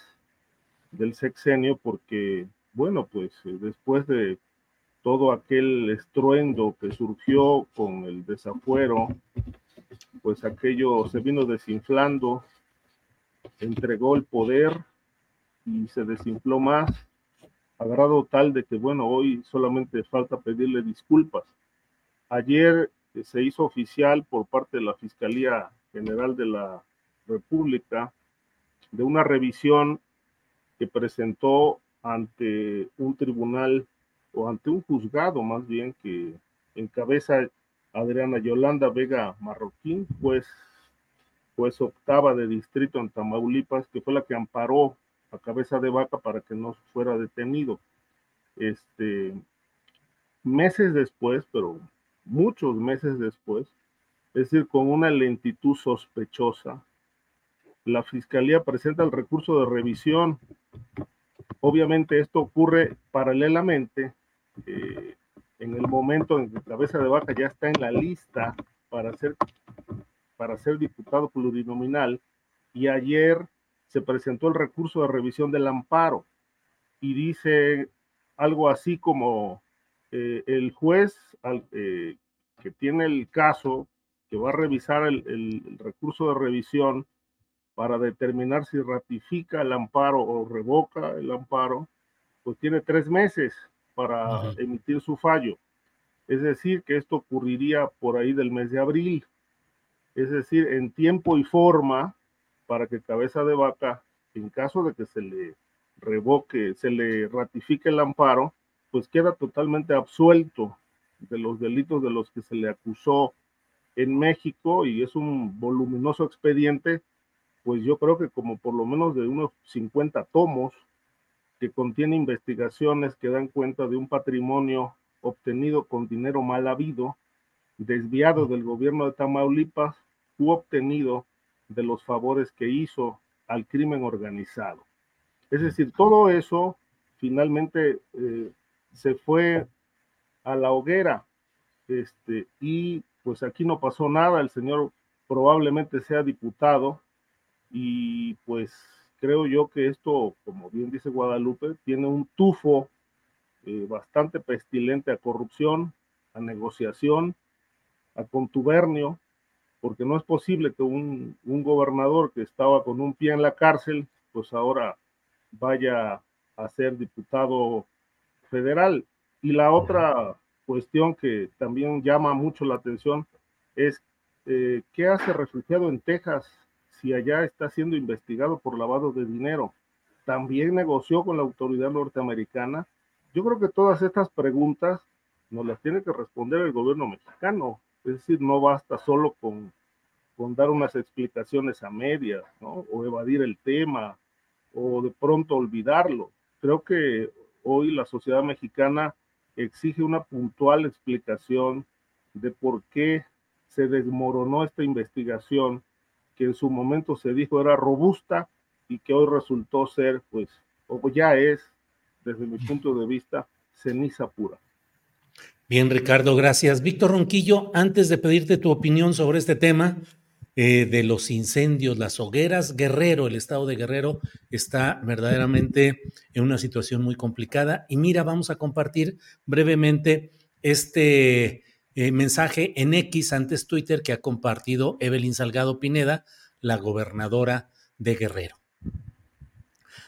del sexenio porque, bueno, pues eh, después de todo aquel estruendo que surgió con el desafuero, pues aquello se vino desinflando, entregó el poder y se desinfló más, a grado tal de que, bueno, hoy solamente falta pedirle disculpas. Ayer eh, se hizo oficial por parte de la Fiscalía General de la República de una revisión que presentó ante un tribunal o ante un juzgado más bien que encabeza Adriana Yolanda Vega Marroquín, pues, pues octava de distrito en Tamaulipas, que fue la que amparó a cabeza de vaca para que no fuera detenido. Este, meses después, pero muchos meses después, es decir, con una lentitud sospechosa, la Fiscalía presenta el recurso de revisión. Obviamente esto ocurre paralelamente eh, en el momento en que Cabeza de Vaca ya está en la lista para ser, para ser diputado plurinominal y ayer se presentó el recurso de revisión del amparo y dice algo así como eh, el juez eh, que tiene el caso, que va a revisar el, recurso de revisión para determinar si ratifica el amparo o revoca el amparo, pues tiene tres meses para emitir su fallo. Es decir, que esto ocurriría por ahí del mes de abril. Es decir, en tiempo y forma para que Cabeza de Vaca, en caso de que se le revoque, se le ratifique el amparo, pues queda totalmente absuelto de los delitos de los que se le acusó en México y es un voluminoso expediente, pues yo creo que como por lo menos de unos 50 tomos que contiene investigaciones que dan cuenta de un patrimonio obtenido con dinero mal habido, desviado del gobierno de Tamaulipas u obtenido de los favores que hizo al crimen organizado. Es decir, todo eso finalmente eh, se fue a la hoguera este, y pues aquí no pasó nada, el señor probablemente sea diputado y pues creo yo que esto, como bien dice Guadalupe, tiene un tufo eh, bastante pestilente a corrupción, a negociación, a contubernio, porque no es posible que un, un, gobernador que estaba con un pie en la cárcel, pues ahora vaya a ser diputado federal. Y la otra cuestión que también llama mucho la atención es eh, qué hace refugiado en Texas si allá está siendo investigado por lavado de dinero. También negoció con la autoridad norteamericana. Yo creo que todas estas preguntas nos las tiene que responder el gobierno mexicano. Es decir, no basta solo con, dar unas explicaciones a medias, ¿no? O evadir el tema, o de pronto olvidarlo. Creo que hoy la sociedad mexicana exige una puntual explicación de por qué se desmoronó esta investigación que en su momento se dijo era robusta y que hoy resultó ser, pues, o ya es, desde mi punto de vista, ceniza pura. Bien, Ricardo, gracias. Víctor Ronquillo, antes de pedirte tu opinión sobre este tema, eh, de los incendios, las hogueras. Guerrero, el estado de Guerrero está verdaderamente en una situación muy complicada. Y mira, vamos a compartir brevemente este eh, mensaje en X, antes Twitter, que ha compartido Evelyn Salgado Pineda, la gobernadora de Guerrero.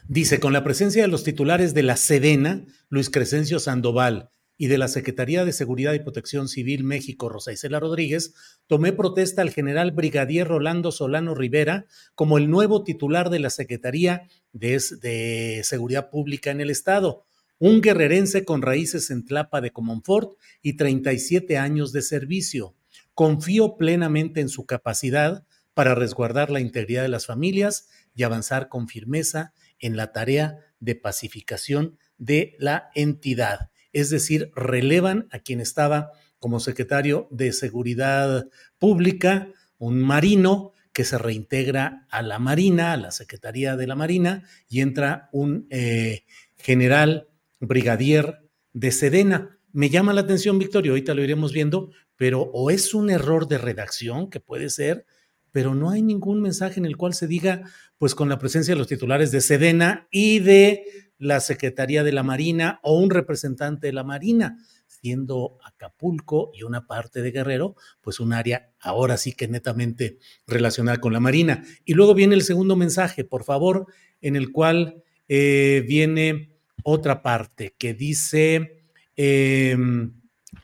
Dice, con la presencia de los titulares de la Sedena, Luis Crescencio Sandoval, y de la Secretaría de Seguridad y Protección Civil México, Rosa Isela Rodríguez, tomé protesta al general brigadier Rolando Solano Rivera como el nuevo titular de la Secretaría de, de Seguridad Pública en el Estado, un guerrerense con raíces en Tlapa de Comonfort y 37 años de servicio. Confío plenamente en su capacidad para resguardar la integridad de las familias y avanzar con firmeza en la tarea de pacificación de la entidad es decir, relevan a quien estaba como secretario de Seguridad Pública, un marino que se reintegra a la Marina, a la Secretaría de la Marina, y entra un eh, general brigadier de Sedena. Me llama la atención, Victorio, ahorita lo iremos viendo, pero o es un error de redacción, que puede ser, pero no hay ningún mensaje en el cual se diga, pues con la presencia de los titulares de Sedena y de la Secretaría de la Marina o un representante de la Marina, siendo Acapulco y una parte de Guerrero, pues un área ahora sí que netamente relacionada con la Marina. Y luego viene el segundo mensaje, por favor, en el cual eh, viene otra parte que dice, em,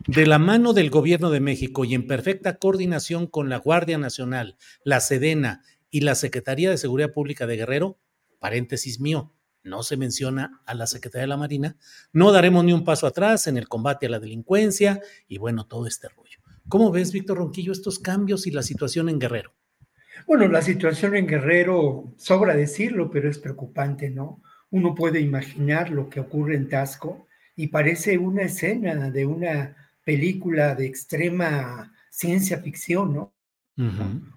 de la mano del gobierno de México y en perfecta coordinación con la Guardia Nacional, la Sedena y la Secretaría de Seguridad Pública de Guerrero, paréntesis mío, no se menciona a la Secretaría de la Marina, no daremos ni un paso atrás en el combate a la delincuencia y bueno, todo este rollo. ¿Cómo ves, Víctor Ronquillo, estos cambios y la situación en Guerrero? Bueno, la situación en Guerrero, sobra decirlo, pero es preocupante, ¿no? Uno puede imaginar lo que ocurre en Tasco y parece una escena de una película de extrema ciencia ficción, ¿no?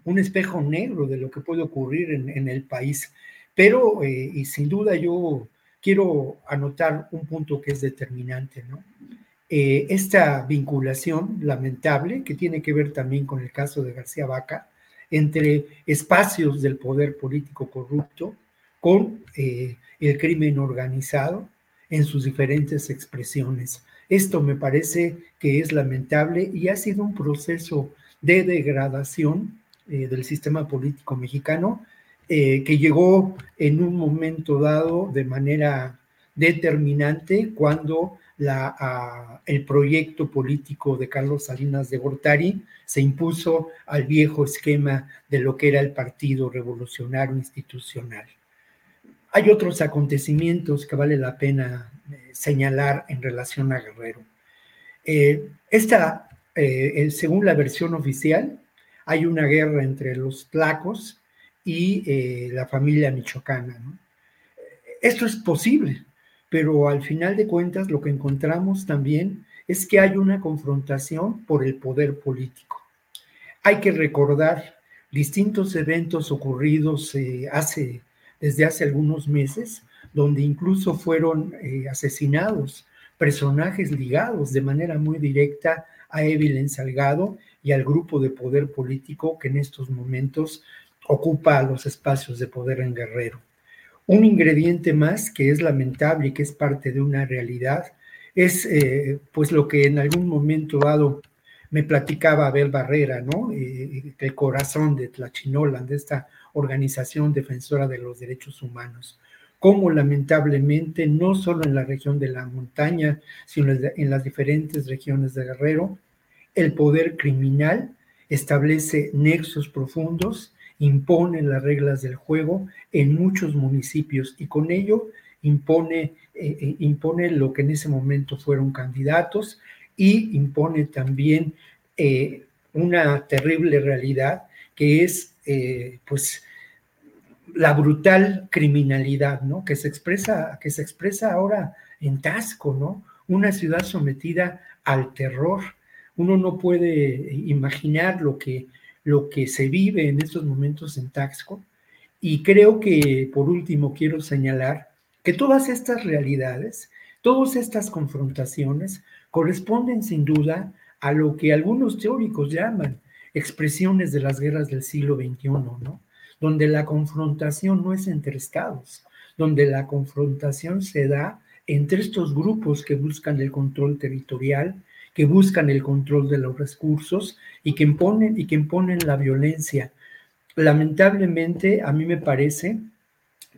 un espejo negro de lo que puede ocurrir en, el país. Pero, eh, y sin duda yo quiero anotar un punto que es determinante, ¿no? Eh, esta vinculación lamentable, que tiene que ver también con el caso de García Vaca, entre espacios del poder político corrupto con eh, el crimen organizado en sus diferentes expresiones. Esto me parece que es lamentable y ha sido un proceso de degradación eh, del sistema político mexicano eh, que llegó en un momento dado de manera determinante cuando el proyecto político de Carlos Salinas de Gortari se impuso al viejo esquema de lo que era el Partido Revolucionario Institucional. Hay otros acontecimientos que vale la pena eh, señalar en relación a Guerrero. esta eh, según la versión oficial, hay una guerra entre los tlacos y eh, la familia michoacana. Esto es posible, pero al final de cuentas lo que encontramos también es que hay una confrontación por el poder político. Hay que recordar distintos eventos ocurridos eh, hace, desde hace algunos meses, donde incluso fueron asesinados personajes ligados de manera muy directa a Evelyn Salgado y al grupo de poder político que en estos momentos ocupa los espacios de poder en Guerrero. Un ingrediente más que es lamentable y que es parte de una realidad es eh, pues lo que en algún momento dado me platicaba Abel Barrera, ¿no? Eh, el corazón de Tlachinolan, de esta organización defensora de los derechos humanos. Cómo lamentablemente, no solo en la región de la montaña, sino en las diferentes regiones de Guerrero, el poder criminal establece nexos profundos, impone las reglas del juego en muchos municipios y con ello impone, eh, eh, impone lo que en ese momento fueron candidatos y impone también eh, una terrible realidad que es pues la brutal criminalidad, ¿no? Que se expresa, que se expresa ahora en Tasco, ¿no? Una ciudad sometida al terror, uno no puede imaginar lo que, lo que se vive en estos momentos en Taxco. Y creo que, por último, quiero señalar que todas estas realidades, todas estas confrontaciones corresponden sin duda a lo que algunos teóricos llaman expresiones de las guerras del siglo XXI, ¿no? Donde la confrontación no es entre estados, donde la confrontación se da entre estos grupos que buscan el control territorial, que buscan el control de los recursos y que imponen, y que imponen la violencia. Lamentablemente, a mí me parece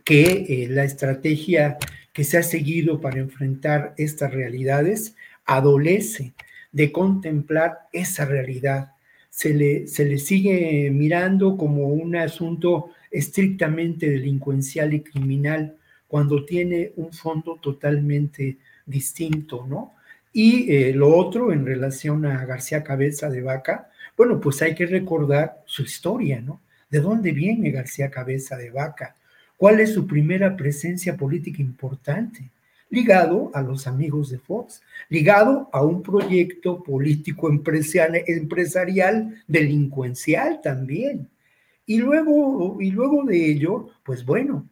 que eh, la estrategia que se ha seguido para enfrentar estas realidades adolece de contemplar esa realidad. Se le, se le sigue mirando como un asunto estrictamente delincuencial y criminal cuando tiene un fondo totalmente distinto, ¿no? Y eh, lo otro en relación a García Cabeza de Vaca, bueno, pues hay que recordar su historia, ¿no? ¿De dónde viene García Cabeza de Vaca? ¿Cuál es su primera presencia política importante? Ligado a los amigos de Fox, ligado a un proyecto político empresarial, delincuencial también. Y luego, y luego de ello, pues bueno,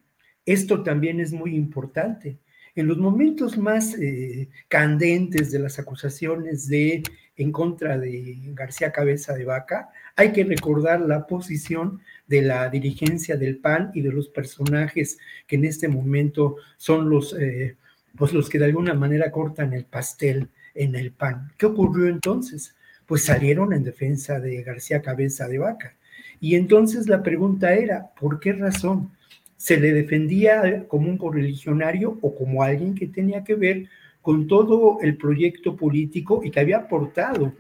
esto también es muy importante en los momentos más eh, candentes de las acusaciones de en contra de García Cabeza de Vaca, hay que recordar la posición de la dirigencia del PAN y de los personajes que en este momento son los, eh, pues los que de alguna manera cortan el pastel en el PAN. ¿Qué ocurrió entonces? Pues salieron en defensa de García Cabeza de Vaca. Y entonces la pregunta era, ¿por qué razón? se le defendía como un correligionario o como alguien que tenía que ver con todo el proyecto político y que había aportado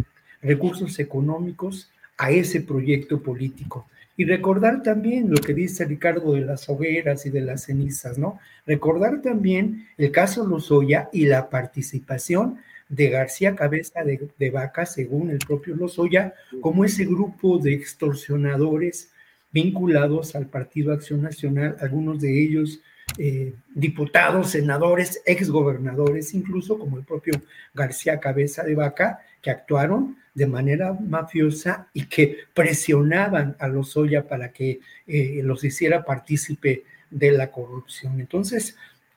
recursos económicos a ese proyecto político. Y recordar también lo que dice Ricardo de las hogueras y de las cenizas, ¿no? Recordar también el caso Lozoya y la participación de García Cabeza de, de Vaca, según el propio Lozoya, como ese grupo de extorsionadores vinculados al Partido Acción Nacional, algunos de ellos eh, diputados, senadores, exgobernadores, incluso como el propio García Cabeza de Vaca, que actuaron de manera mafiosa y que presionaban a los Oya para que eh, los hiciera partícipe de la corrupción. Entonces,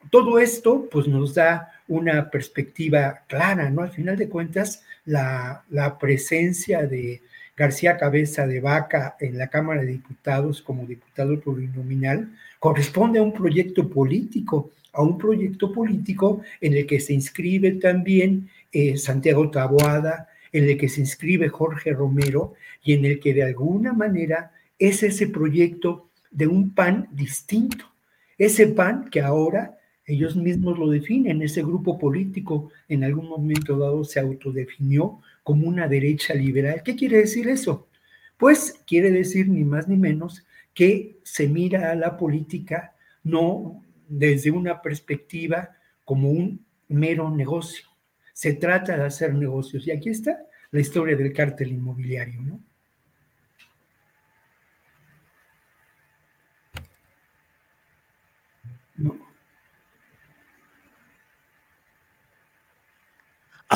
todo esto pues nos da una perspectiva clara, ¿no? Al final de cuentas, la presencia de García Cabeza de Vaca en la Cámara de Diputados como diputado plurinominal corresponde a un proyecto político, a un proyecto político en el que se inscribe también eh, Santiago Taboada, en el que se inscribe Jorge Romero y en el que de alguna manera es ese proyecto de un PAN distinto. Ese PAN que ahora ellos mismos lo definen, ese grupo político en algún momento dado se autodefinió como una derecha liberal. ¿Qué quiere decir eso? Pues quiere decir ni más ni menos que se mira a la política no desde una perspectiva como un mero negocio. Se trata de hacer negocios. Y aquí está la historia del cártel inmobiliario, ¿no?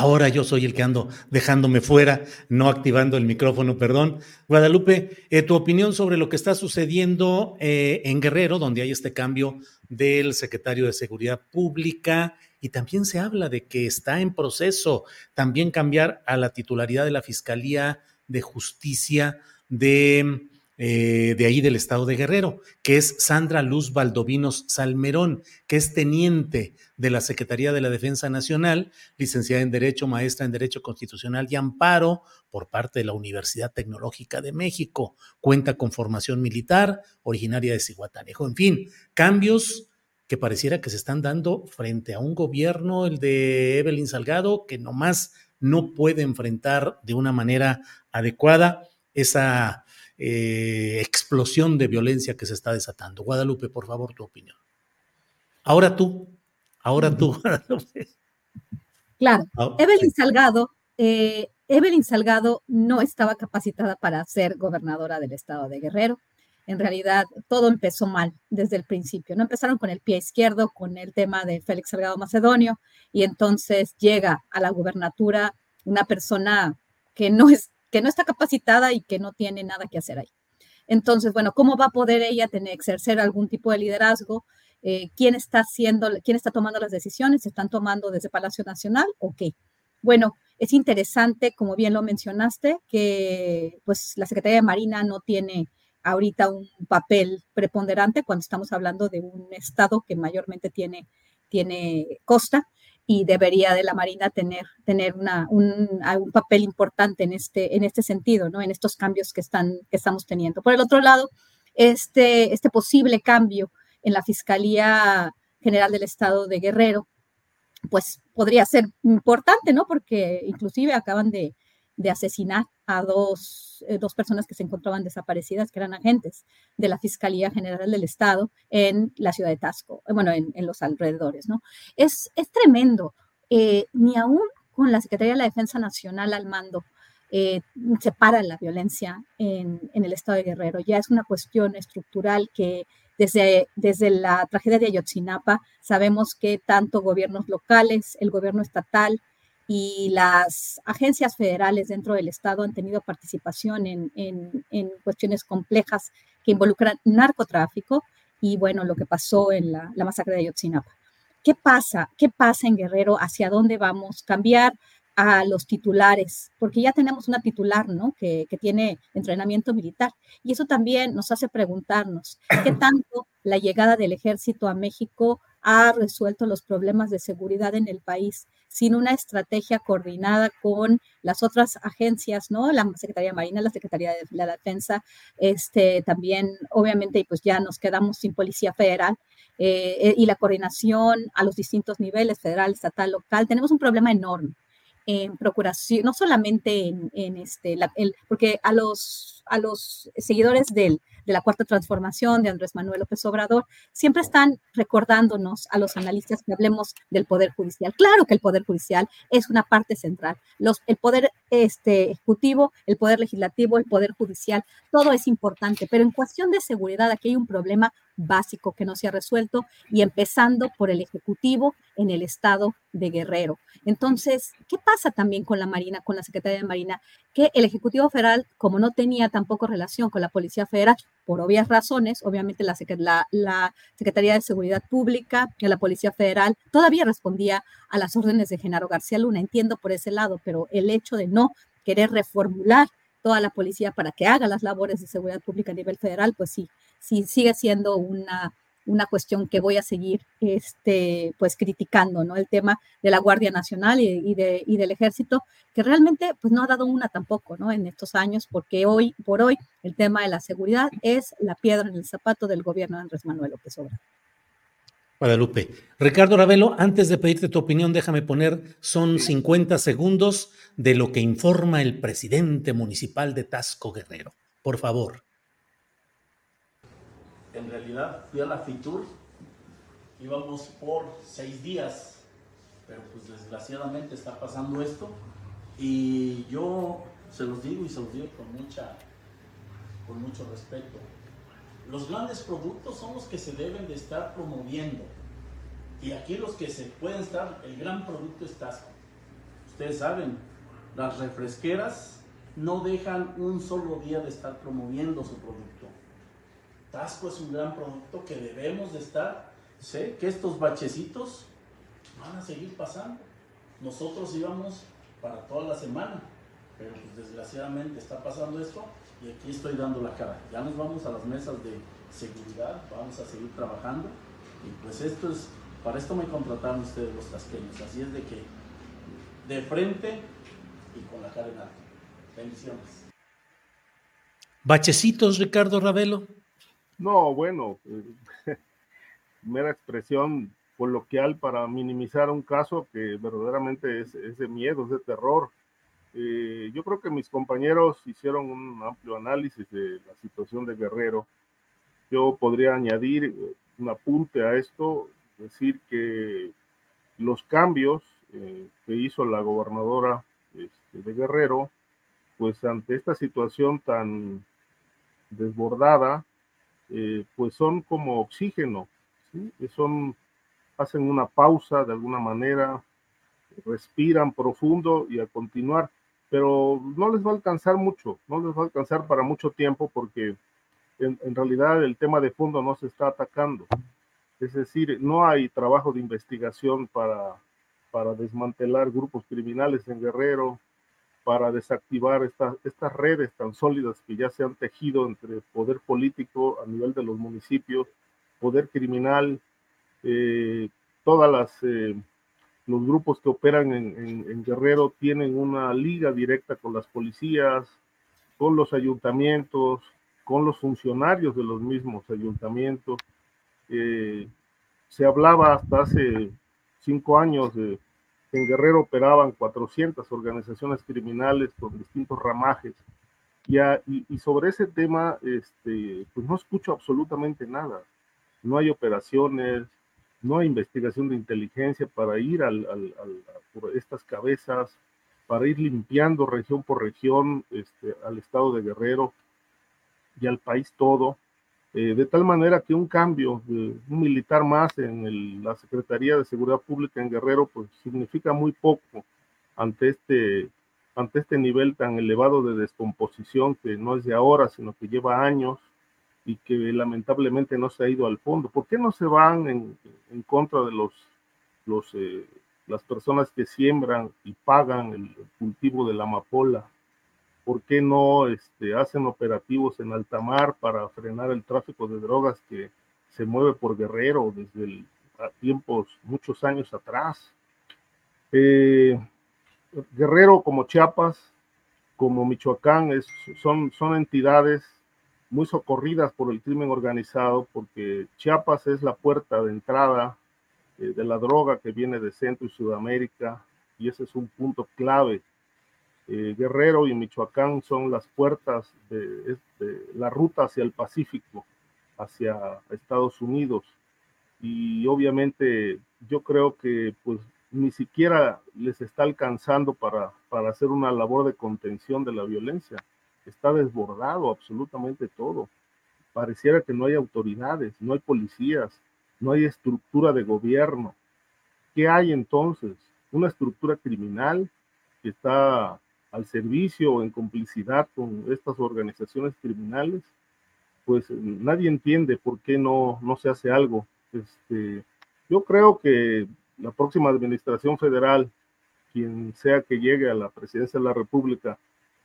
Ahora yo soy el que ando dejándome fuera, no activando el micrófono, perdón. Guadalupe, eh, tu opinión sobre lo que está sucediendo eh, en Guerrero, donde hay este cambio del secretario de Seguridad Pública y también se habla de que está en proceso también cambiar a la titularidad de la Fiscalía de Justicia de eh, de ahí del estado de Guerrero, que es Sandra Luz Valdovinos Salmerón, que es teniente de la Secretaría de la Defensa Nacional, licenciada en Derecho, maestra en Derecho Constitucional y Amparo por parte de la Universidad Tecnológica de México. Cuenta con formación militar, originaria de Cihuatanejo. En fin, cambios que pareciera que se están dando frente a un gobierno, el de Evelyn Salgado, que nomás no puede enfrentar de una manera adecuada esa eh, explosión de violencia que se está desatando. Guadalupe, por favor, tu opinión. Ahora tú, ahora tú, Claro, ah, Evelyn Salgado, eh, Evelyn Salgado no estaba capacitada para ser gobernadora del estado de Guerrero. En realidad, todo empezó mal desde el principio. No empezaron con el pie izquierdo, con el tema de Félix Salgado Macedonio, y entonces llega a la gubernatura una persona que no es que no está capacitada y que no tiene nada que hacer ahí. Entonces, bueno, ¿cómo va a poder ella tener, ejercer algún tipo de liderazgo? Eh, ¿Quién está haciendo, quién está tomando las decisiones? ¿Se están tomando desde Palacio Nacional o qué? Bueno, es interesante, como bien lo mencionaste, que pues la Secretaría de Marina no tiene ahorita un papel preponderante cuando estamos hablando de un estado que mayormente tiene, tiene costa y debería de la Marina tener, tener un, un, papel importante en este, en este sentido, ¿no? en estos cambios que, están, que estamos teniendo. Por el otro lado, este, este posible cambio en la Fiscalía General del Estado de Guerrero, pues podría ser importante, ¿no? Porque inclusive acaban de, de asesinar a dos, eh, dos, personas que se encontraban desaparecidas, que eran agentes de la Fiscalía General del Estado en la ciudad de Tasco, eh, bueno, en, en los alrededores, ¿no? Es, es tremendo. Eh, ni aún con la Secretaría de la Defensa Nacional al mando se para la violencia en, en, el Estado de Guerrero. Ya es una cuestión estructural que desde, desde la tragedia de Ayotzinapa sabemos que tanto gobiernos locales, el gobierno estatal, y las agencias federales dentro del Estado han tenido participación en, en, cuestiones complejas que involucran narcotráfico y bueno, lo que pasó en la, la, masacre de Ayotzinapa. ¿Qué pasa? ¿Qué pasa en Guerrero? ¿Hacia dónde vamos? Cambiar a los titulares, porque ya tenemos una titular, ¿no? Que, que tiene entrenamiento militar. Y eso también nos hace preguntarnos, ¿qué tanto la llegada del ejército a México ha resuelto los problemas de seguridad en el país sin una estrategia coordinada con las otras agencias, ¿no? La Secretaría Marina, la Secretaría de la Defensa, este, también, obviamente, pues ya nos quedamos sin Policía Federal eh, eh, y la coordinación a los distintos niveles, federal, estatal, local. Tenemos un problema enorme en procuración, no solamente en, este, porque a los, a los seguidores del, de la cuarta transformación de Andrés Manuel López Obrador, siempre están recordándonos a los analistas que hablemos del Poder Judicial. Claro que el Poder Judicial es una parte central. Los, el Poder este, Ejecutivo, el Poder Legislativo, el Poder Judicial, todo es importante, pero en cuestión de seguridad aquí hay un problema básico que no se ha resuelto y empezando por el Ejecutivo en el estado de Guerrero. Entonces, ¿qué pasa también con la Marina, con la Secretaría de Marina? Que el Ejecutivo Federal, como no tenía tampoco relación con la Policía Federal, por obvias razones, obviamente la, la, Secretaría de Seguridad Pública y la Policía Federal todavía respondía a las órdenes de Genaro García Luna, entiendo por ese lado, pero el hecho de no querer reformular toda la policía para que haga las labores de seguridad pública a nivel federal, pues sí, sí sigue siendo una, una cuestión que voy a seguir este, pues criticando, ¿no? El tema de la Guardia Nacional y, de, y, del Ejército, que realmente pues no ha dado una tampoco, ¿no? En estos años, porque hoy por hoy el tema de la seguridad es la piedra en el zapato del gobierno de Andrés Manuel López Obrador. Guadalupe. Ricardo Ravelo, antes de pedirte tu opinión, déjame poner, son 50 segundos de lo que informa el presidente municipal de Tasco Guerrero. Por favor. En realidad fui a la FITUR, íbamos por seis días, pero pues desgraciadamente está pasando esto y yo se los digo y se los digo con mucha, con mucho respeto los grandes productos son los que se deben de estar promoviendo. Y aquí los que se pueden estar, el gran producto es Tasco. Ustedes saben, las refresqueras no dejan un solo día de estar promoviendo su producto. Tasco es un gran producto que debemos de estar. Sé que estos bachecitos van a seguir pasando. Nosotros íbamos para toda la semana, pero pues desgraciadamente está pasando esto y aquí estoy dando la cara. Ya nos vamos a las mesas de seguridad, vamos a seguir trabajando y pues esto es, para esto me contrataron ustedes los tasqueños, así es de que de frente y con la cara en alto. Bendiciones. ¿Bachecitos, Ricardo Ravelo? No, bueno, eh, mera expresión coloquial para minimizar un caso que verdaderamente es, de miedo, es de terror. Eh, yo creo que mis compañeros hicieron un amplio análisis de la situación de Guerrero. Yo podría añadir eh, un apunte a esto, decir que los cambios que hizo la gobernadora este, de Guerrero, pues ante esta situación tan desbordada, pues son como oxígeno, son, hacen una pausa de alguna manera, respiran profundo y a continuar pero no les va a alcanzar mucho, no les va a alcanzar para mucho tiempo porque en, realidad el tema de fondo no se está atacando. Es decir, no hay trabajo de investigación para, para desmantelar grupos criminales en Guerrero, para desactivar estas redes tan sólidas que ya se han tejido entre poder político a nivel de los municipios, poder criminal, eh, todas las eh, los grupos que operan en, Guerrero tienen una liga directa con las policías, con los ayuntamientos, con los funcionarios de los mismos ayuntamientos. Eh, se hablaba hasta hace cinco años de en Guerrero operaban 400 organizaciones criminales con distintos ramajes. Y, y, sobre ese tema, este, pues no escucho absolutamente nada. No hay operaciones, no hay investigación de inteligencia para ir al, por estas cabezas, para ir limpiando región por región este, al estado de Guerrero y al país todo, eh, de tal manera que un cambio un militar más en la Secretaría de Seguridad Pública en Guerrero, pues significa muy poco ante este, ante este nivel tan elevado de descomposición que no es de ahora, sino que lleva años y que lamentablemente no se ha ido al fondo. ¿Por qué no se van en, contra de los, eh, las personas que siembran y pagan el, cultivo de la amapola? ¿Por qué no este, hacen operativos en alta mar para frenar el tráfico de drogas que se mueve por Guerrero desde tiempos, muchos años atrás? Eh, Guerrero como Chiapas, como Michoacán, son entidades muy socorridas por el crimen organizado, porque Chiapas es la puerta de entrada eh, de la droga que viene de Centro y Sudamérica, y ese es un punto clave. Eh, Guerrero y Michoacán son las puertas de, la ruta hacia el Pacífico, hacia Estados Unidos. Y obviamente yo creo que pues ni siquiera les está alcanzando para, para hacer una labor de contención de la violencia. Está desbordado absolutamente todo. Pareciera que no hay autoridades, no hay policías, no hay estructura de gobierno. ¿Qué hay entonces? Una estructura criminal que está al servicio o en complicidad con estas organizaciones criminales, pues nadie entiende por qué no, no se hace algo. Este, yo creo que la próxima administración federal, quien sea que llegue a la presidencia de la República,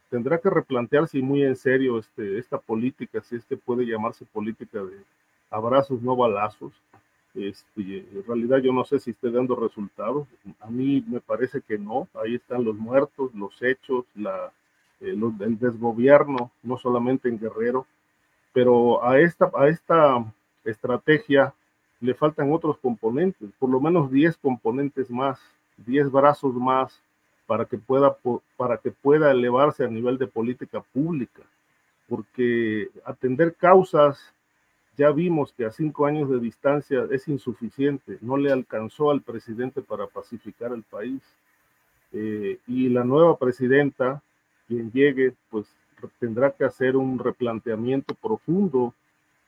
tendrá que replantearse muy en serio este, esta política, si es que puede llamarse política de abrazos, no balazos. Este, en realidad yo no sé si esté dando resultados. A mí me parece que no. Ahí están los muertos, los hechos, la, eh, el desgobierno, no solamente en Guerrero. Pero a esta, estrategia le faltan otros componentes, por lo menos 10 componentes más, 10 brazos más para que pueda elevarse a nivel de política pública, porque atender causas ya vimos que a cinco años de distancia es insuficiente, no le alcanzó al presidente para pacificar el país. Eh, y la nueva presidenta, quien llegue, pues tendrá que hacer un replanteamiento profundo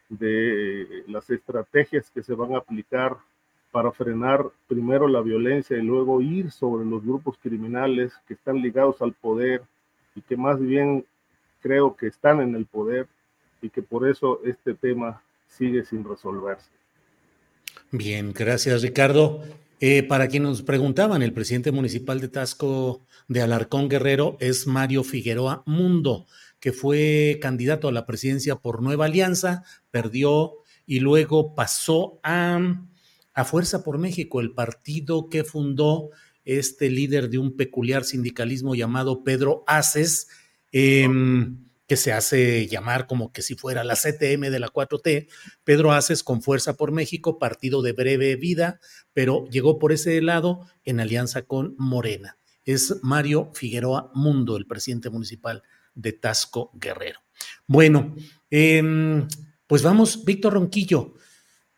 de las estrategias que se van a aplicar para frenar primero la violencia y luego ir sobre los grupos criminales que están ligados al poder y que más bien creo que están en el poder y que por eso este tema sigue sin resolverse. Bien, gracias Ricardo. Eh, para quienes nos preguntaban, el presidente municipal de Tasco de Alarcón Guerrero es Mario Figueroa Mundo que fue candidato a la presidencia por Nueva Alianza, perdió y luego pasó a, a Fuerza por México, el partido que fundó este líder de un peculiar sindicalismo llamado Pedro Aces, em, que se hace llamar como que si fuera la CTM de la 4T, Pedro Aces con Fuerza por México, partido de breve vida, pero llegó por ese lado en alianza con Morena. Es Mario Figueroa Mundo, el presidente municipal de Tasco Guerrero. Bueno, em, pues vamos, Víctor Ronquillo,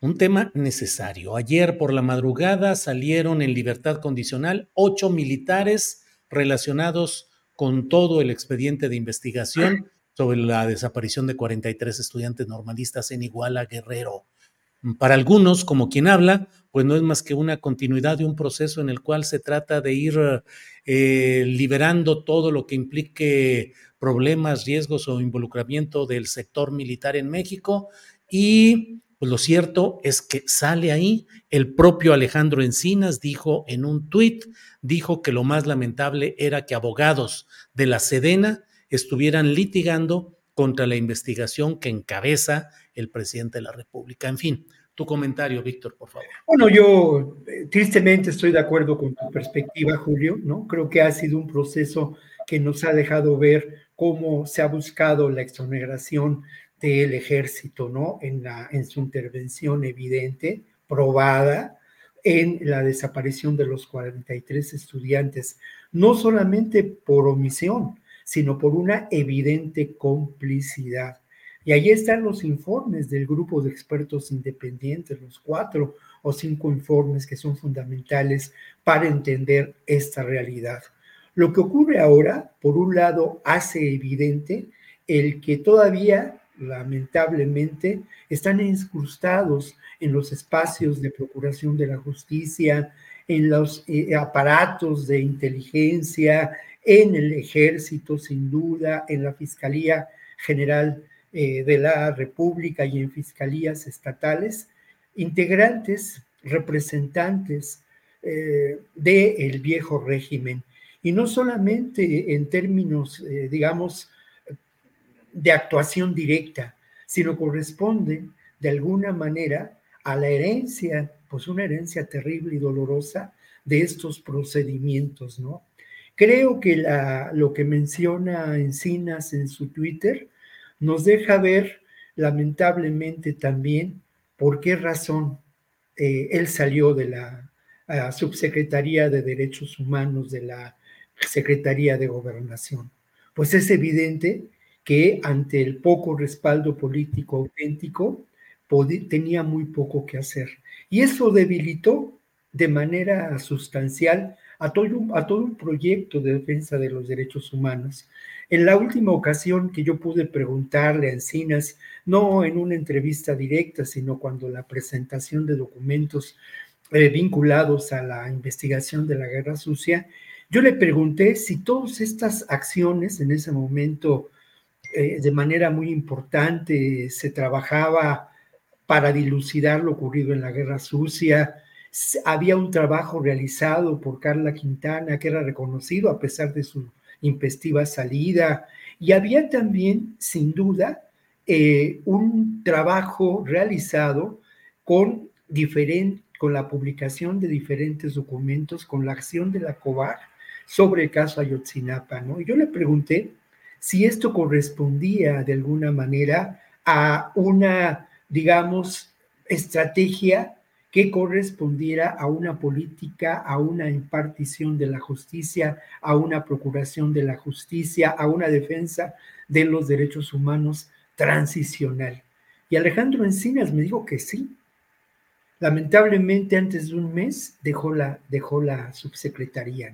un tema necesario. Ayer por la madrugada salieron en libertad condicional ocho militares relacionados con todo el expediente de investigación sobre la desaparición de 43 estudiantes normalistas en Iguala Guerrero. Para algunos, como quien habla, pues no es más que una continuidad de un proceso en el cual se trata de ir eh, liberando todo lo que implique problemas, riesgos o involucramiento del sector militar en México. Y pues lo cierto es que sale ahí, el propio Alejandro Encinas dijo en un tuit, dijo que lo más lamentable era que abogados de la Sedena estuvieran litigando contra la investigación que encabeza el presidente de la República. En fin, tu comentario, Víctor, por favor. Bueno, yo eh, tristemente estoy de acuerdo con tu perspectiva, Julio, ¿no? Creo que ha sido un proceso que nos ha dejado ver cómo se ha buscado la exoneración del ejército, ¿no? En, su intervención evidente, probada, en la desaparición de los 43 estudiantes, no solamente por omisión, sino por una evidente complicidad. Y ahí están los informes del grupo de expertos independientes, los cuatro o cinco informes que son fundamentales para entender esta realidad. Lo que ocurre ahora, por un lado, hace evidente el que todavía, lamentablemente, están incrustados en los espacios de procuración de la justicia, en los eh, aparatos de inteligencia, en el ejército, sin duda, en la Fiscalía General eh, de la República y en fiscalías estatales, integrantes, representantes eh, del viejo régimen. Y no solamente en términos, eh, digamos, de actuación directa, sino corresponde de alguna manera a la herencia, pues una herencia terrible y dolorosa de estos procedimientos, ¿no? Creo que lo que menciona Encinas en su Twitter nos deja ver lamentablemente también por qué razón eh, él salió de la subsecretaría de Derechos Humanos de la Secretaría de Gobernación. Pues es evidente que ante el poco respaldo político auténtico, tenía muy poco que hacer. Y eso debilitó de manera sustancial a todo, un, a proyecto de defensa de los derechos humanos. En la última ocasión que yo pude preguntarle a Encinas, no en una entrevista directa, sino cuando la presentación de documentos eh, vinculados a la investigación de la guerra sucia, yo le pregunté si todas estas acciones en ese momento eh, de manera muy importante se trabajaba para dilucidar lo ocurrido en la guerra sucia, había un trabajo realizado por Carla Quintana que era reconocido a pesar de su impestiva salida. Y había también, sin duda, eh, un trabajo realizado con, con la publicación de diferentes documentos, con la acción de la COVAR sobre el caso Ayotzinapa. ¿no? Y yo le pregunté si esto correspondía de alguna manera a una, digamos, estrategia que correspondiera a una política, a una impartición de la justicia, a una procuración de la justicia, a una defensa de los derechos humanos transicional. Y Alejandro Encinas me dijo que sí. Lamentablemente, antes de un mes dejó la, dejó la subsecretaría.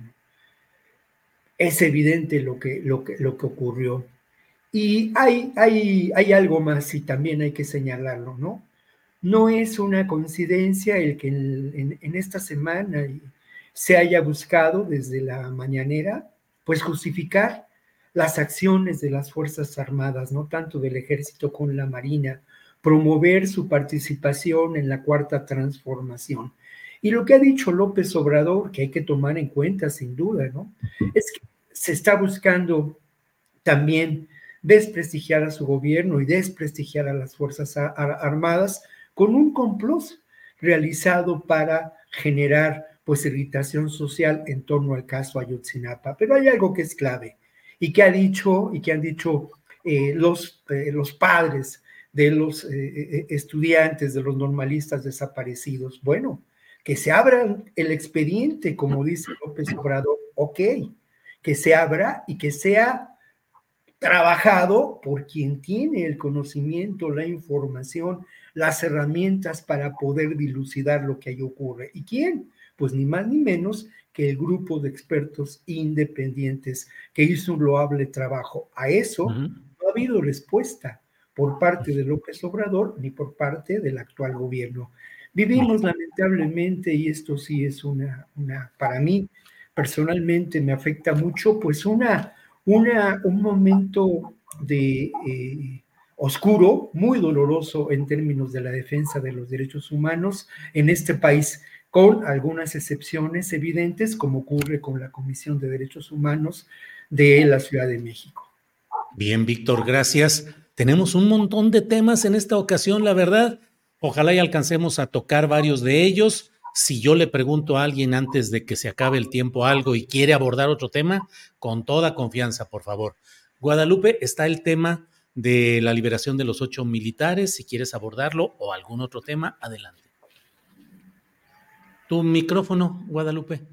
Es evidente lo que, lo que, lo que ocurrió. Y hay, hay, hay algo más y también hay que señalarlo, ¿no? No es una coincidencia el que en, esta semana se haya buscado desde la mañanera, pues justificar las acciones de las Fuerzas Armadas, no tanto del ejército con la Marina, promover su participación en la cuarta transformación. Y lo que ha dicho López Obrador, que hay que tomar en cuenta sin duda, ¿no? Es que se está buscando también desprestigiar a su gobierno y desprestigiar a las Fuerzas Armadas con un complot realizado para generar pues irritación social en torno al caso Ayotzinapa. Pero hay algo que es clave y que ha dicho y que han dicho eh, los, eh, los padres de los eh, estudiantes, de los normalistas desaparecidos. Bueno, que se abra el expediente, como dice López Obrador, ok, que se abra y que sea trabajado por quien tiene el conocimiento, la información, las herramientas para poder dilucidar lo que ahí ocurre. ¿Y quién? Pues ni más ni menos que el grupo de expertos independientes que hizo un loable trabajo. A eso no ha habido respuesta por parte de López Obrador ni por parte del actual gobierno. Vivimos lamentablemente, y esto sí es una, una para mí personalmente me afecta mucho, pues una un momento de eh, oscuro, muy doloroso en términos de la defensa de los derechos humanos en este país, con algunas excepciones evidentes, como ocurre con la Comisión de Derechos Humanos de la Ciudad de México. Bien, Víctor, gracias. Tenemos un montón de temas en esta ocasión, la verdad. Ojalá y alcancemos a tocar varios de ellos si yo le pregunto a alguien antes de que se acabe el tiempo algo y quiere abordar otro tema, con toda confianza, por favor. Guadalupe, está el tema de la liberación de los ocho militares, si quieres abordarlo o algún otro tema, adelante. Tu micrófono, Guadalupe.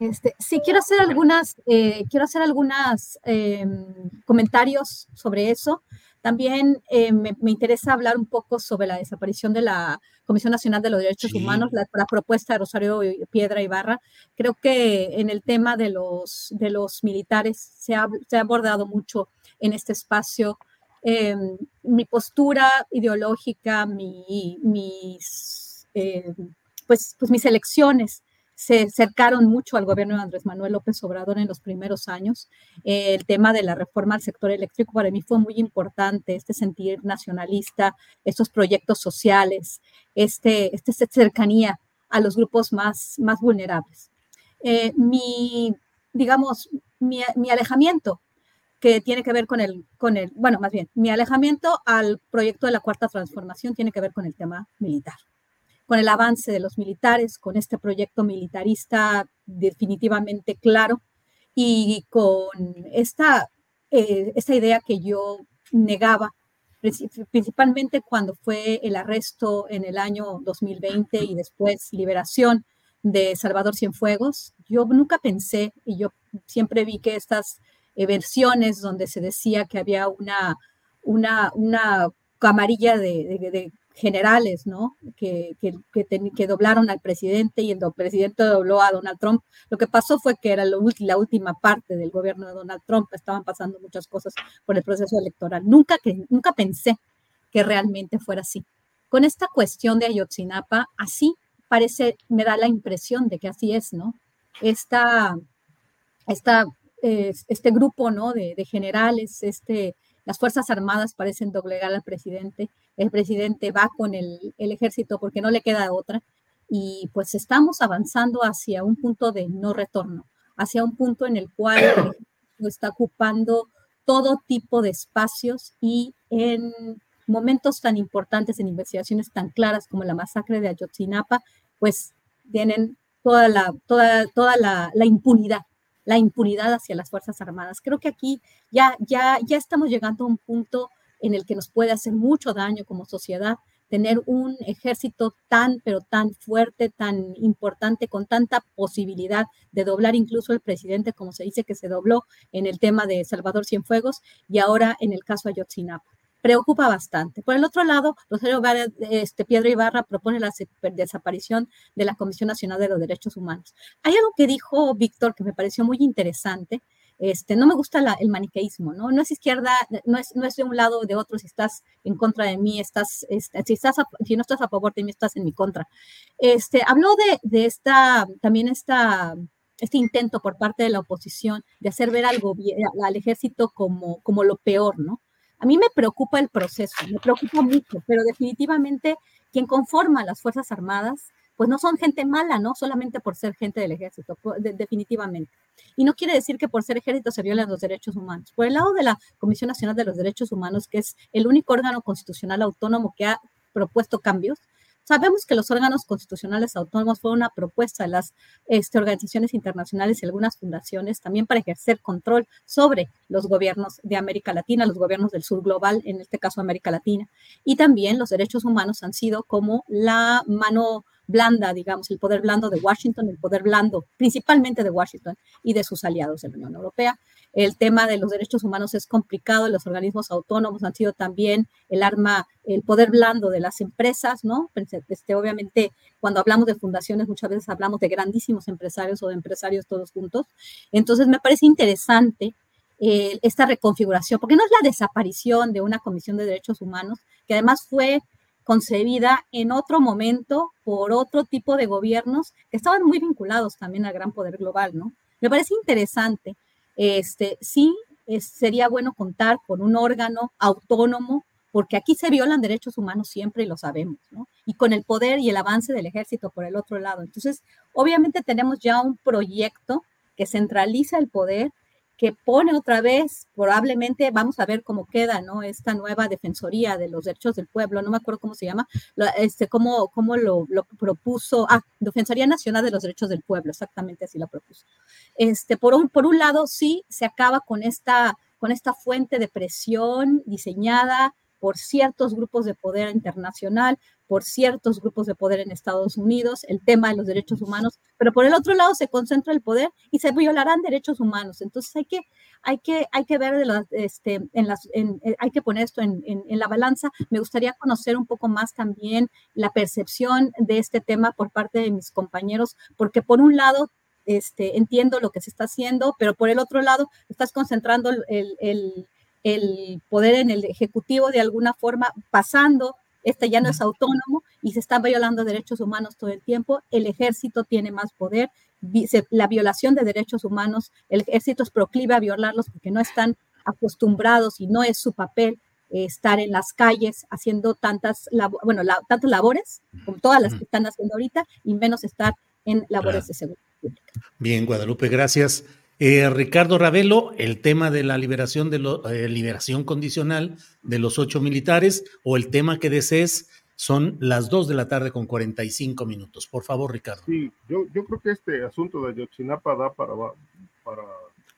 Este, sí, quiero hacer algunas, eh, quiero hacer algunas em, comentarios sobre eso. También eh, me, interesa hablar un poco sobre la desaparición de la Comisión Nacional de los Derechos Humanos, la, propuesta de Rosario Piedra Ibarra. Creo que en el tema de los, de los militares se ha, abordado mucho en este espacio. Em, mi postura ideológica, mi, mis, eh, pues, pues mis elecciones se acercaron mucho al gobierno de Andrés Manuel López Obrador en los primeros años. el tema de la reforma al sector eléctrico para mí fue muy importante, este sentir nacionalista, estos proyectos sociales, este, este cercanía a los grupos más, más vulnerables. Eh, mi, digamos, mi, mi, alejamiento que tiene que ver con el, con el, bueno, más bien, mi alejamiento al proyecto de la cuarta transformación tiene que ver con el tema militar con el avance de los militares, con este proyecto militarista definitivamente claro y con esta, eh, esta idea que yo negaba, principalmente cuando fue el arresto en el año 2020 y después liberación de Salvador Cienfuegos. Yo nunca pensé, y yo siempre vi que estas eh, versiones donde se decía que había una, una, una camarilla de, generales, ¿no? Que, que, que, doblaron al presidente y el presidente dobló a Donald Trump. Lo que pasó fue que era la última parte del gobierno de Donald Trump, estaban pasando muchas cosas por el proceso electoral. Nunca, que, nunca pensé que realmente fuera así. Con esta cuestión de Ayotzinapa, así parece, me da la impresión de que así es, ¿no? Esta, esta, este grupo, ¿no? De, generales, este, las Fuerzas Armadas parecen doblegar al presidente, el presidente va con el, el, ejército porque no le queda otra, y pues estamos avanzando hacia un punto de no retorno, hacia un punto en el cual está ocupando todo tipo de espacios y en momentos tan importantes en investigaciones tan claras como la masacre de Ayotzinapa, pues tienen toda la, toda, toda la, impunidad, la impunidad hacia las Fuerzas Armadas. Creo que aquí ya, ya, ya estamos llegando a un punto en el que nos puede hacer mucho daño como sociedad tener un ejército tan, pero tan fuerte, tan importante, con tanta posibilidad de doblar incluso el presidente, como se dice que se dobló en el tema de Salvador Cienfuegos y ahora en el caso Ayotzinapa preocupa bastante. Por el otro lado, Rosario este, Piedra Ibarra propone la desaparición de la Comisión Nacional de los Derechos Humanos. Hay algo que dijo Víctor que me pareció muy interesante. Este, no me gusta el maniqueísmo, ¿no? No es izquierda, no es, no es de un lado o de otro, si estás en contra de mí, estás, este, si, estás si no estás a favor de mí, estás en mi contra. Este, habló de, de esta, también esta, este intento por parte de la oposición de hacer ver al, al ejército como, como lo peor, ¿no? A mí me preocupa el proceso, me preocupa mucho, pero definitivamente quien conforma las Fuerzas Armadas, pues no son gente mala, ¿no? Solamente por ser gente del ejército, definitivamente. Y no quiere decir que por ser ejército se violen los derechos humanos. Por el lado de la Comisión Nacional de los Derechos Humanos, que es el único órgano constitucional autónomo que ha propuesto cambios, Sabemos que los órganos constitucionales autónomos fueron una propuesta de las este, organizaciones internacionales y algunas fundaciones también para ejercer control sobre los gobiernos de América Latina, los gobiernos del sur global, en este caso América Latina. Y también los derechos humanos han sido como la mano blanda, digamos, el poder blando de Washington, el poder blando principalmente de Washington y de sus aliados de la Unión Europea. El tema de los derechos humanos es complicado, los organismos autónomos han sido también el arma, el poder blando de las empresas, ¿no? Este, obviamente, cuando hablamos de fundaciones, muchas veces hablamos de grandísimos empresarios o de empresarios todos juntos. Entonces, me parece interesante eh, esta reconfiguración, porque no es la desaparición de una comisión de derechos humanos, que además fue concebida en otro momento por otro tipo de gobiernos que estaban muy vinculados también al gran poder global, ¿no? Me parece interesante este, sí sería bueno contar con un órgano autónomo, porque aquí se violan derechos humanos siempre y lo sabemos, ¿no? Y con el poder y el avance del ejército por el otro lado. Entonces, obviamente tenemos ya un proyecto que centraliza el poder que pone otra vez, probablemente vamos a ver cómo queda, ¿no? Esta nueva Defensoría de los Derechos del Pueblo, no me acuerdo cómo se llama, este, cómo, cómo lo, propuso, ah, Defensoría Nacional de los Derechos del Pueblo, exactamente así lo propuso. Este, por, un, por un lado, sí, se acaba con esta, con esta fuente de presión diseñada por ciertos grupos de poder internacional, por ciertos grupos de poder en Estados Unidos, el tema de los derechos humanos, pero por el otro lado se concentra el poder y se violarán derechos humanos. Entonces hay que, hay que, hay que ver, de este, en las, en, eh, hay que poner esto en, en, la balanza. Me gustaría conocer un poco más también la percepción de este tema por parte de mis compañeros, porque por un lado este, entiendo lo que se está haciendo, pero por el otro lado estás concentrando el, el, el poder en el Ejecutivo de alguna forma, pasando este ya no es autónomo y se están violando derechos humanos todo el tiempo. El ejército tiene más poder. La violación de derechos humanos, el ejército es proclive a violarlos porque no están acostumbrados y no es su papel eh, estar en las calles haciendo tantas, bueno, tantas labores como todas las que están haciendo ahorita y menos estar en labores de seguridad pública. Bien, Guadalupe, gracias. Eh, Ricardo Ravelo, el tema de la liberación de eh, liberación condicional de los ocho militares o el tema que desees son las dos de la tarde con 45 minutos. Por favor, Ricardo. Sí, yo, creo que este asunto de Ayotzinapa da para,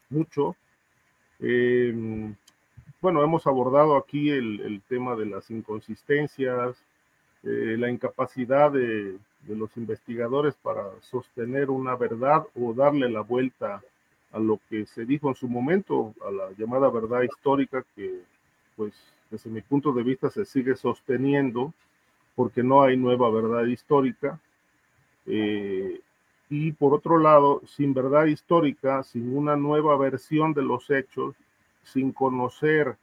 mucho. Em, bueno, hemos abordado aquí el, tema de las inconsistencias, eh, la incapacidad de, de los investigadores para sostener una verdad o darle la vuelta a lo que se dijo en su momento, a la llamada verdad histórica que, pues, desde mi punto de vista se sigue sosteniendo porque no hay nueva verdad histórica. Eh, y por otro lado, sin verdad histórica, sin una nueva versión de los hechos, sin conocer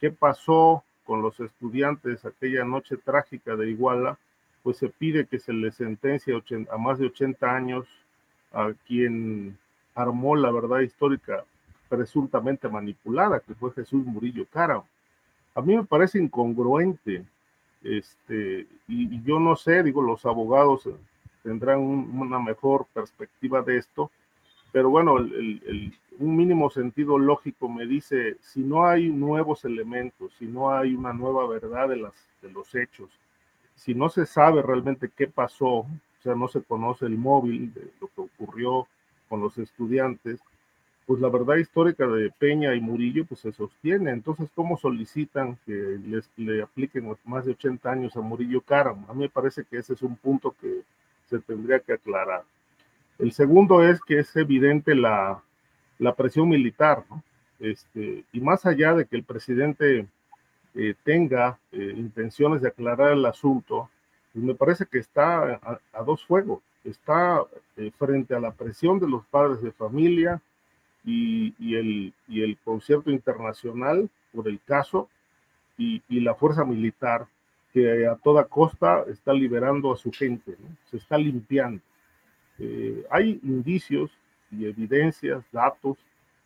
qué pasó con los estudiantes aquella noche trágica de Iguala, pues se pide que se le sentencie a más de 80 años a quien armó la verdad histórica presuntamente manipulada, que fue Jesús Murillo Cara. A mí me parece incongruente, este, y, yo no sé, digo, los abogados tendrán una mejor perspectiva de esto, pero bueno, un mínimo sentido lógico me dice, si no hay nuevos elementos, si no hay una nueva verdad de, las, de los hechos, si no se sabe realmente qué pasó, o sea, no se conoce el móvil de lo que ocurrió con los estudiantes, pues la verdad histórica de Peña y Murillo pues se sostiene. Entonces, ¿cómo solicitan que les, le apliquen más de 80 años a Murillo Caram? A mí me parece que ese es un punto que se tendría que aclarar. El segundo es que es evidente la, la presión militar. Este, y más allá de que el presidente eh, tenga eh, intenciones de aclarar el asunto, pues me parece que está a, dos fuegos. Está eh, frente a la presión de los padres de familia y, el, y el concierto internacional por el caso y, la fuerza militar que a toda costa está liberando a su gente, se está limpiando. hay indicios y evidencias, datos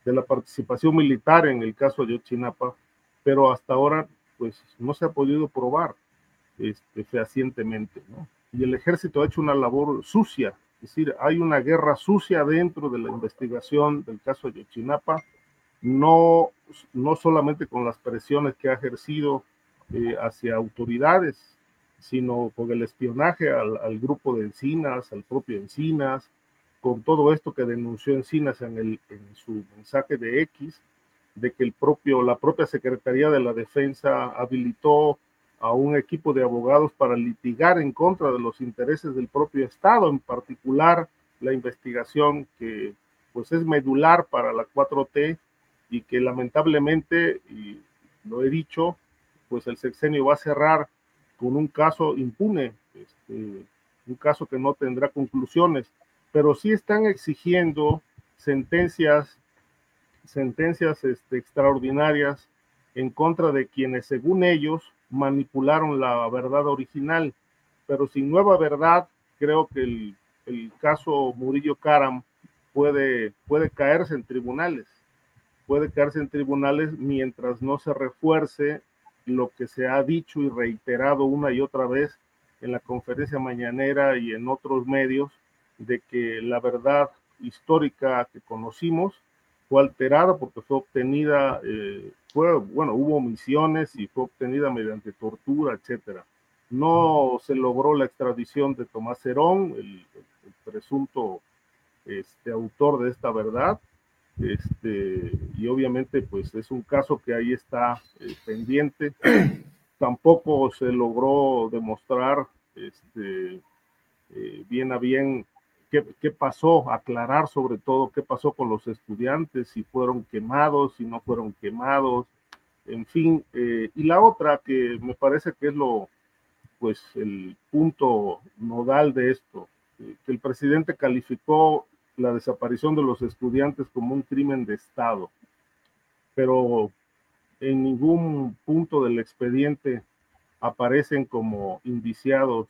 de la participación militar en el caso de Ochinapa, pero hasta ahora pues no se ha podido probar este, fehacientemente, ¿no? Y el ejército ha hecho una labor sucia, es decir, hay una guerra sucia dentro de la investigación del caso de Yochinapa, no, no solamente con las presiones que ha ejercido eh, hacia autoridades, sino con el espionaje al, al, grupo de Encinas, al propio Encinas, con todo esto que denunció Encinas en, el, en su mensaje de X, de que el propio, la propia Secretaría de la Defensa habilitó a un equipo de abogados para litigar en contra de los intereses del propio Estado, en particular la investigación que pues es medular para la 4T y que lamentablemente, y lo he dicho, pues el sexenio va a cerrar con un caso impune, este, un caso que no tendrá conclusiones, pero sí están exigiendo sentencias sentencias este, extraordinarias en contra de quienes, según ellos, manipularon la verdad original. Pero sin nueva verdad, creo que el, el caso Murillo Karam puede, puede caerse en tribunales. Puede caerse en tribunales mientras no se refuerce lo que se ha dicho y reiterado una y otra vez en la conferencia mañanera y en otros medios de que la verdad histórica que conocimos fue alterada porque fue obtenida, eh, fue, bueno, hubo omisiones y fue obtenida mediante tortura, etcétera. No se logró la extradición de Tomás Herón, el, presunto este, autor de esta verdad, este, y obviamente pues es un caso que ahí está eh, pendiente. Tampoco se logró demostrar este, eh, bien a bien qué, pasó, aclarar sobre todo qué pasó con los estudiantes, si fueron quemados, si no fueron quemados, en fin. Eh, y la otra que me parece que es lo, pues el punto nodal de esto, eh, que el presidente calificó la desaparición de los estudiantes como un crimen de Estado, pero en ningún punto del expediente aparecen como indiciados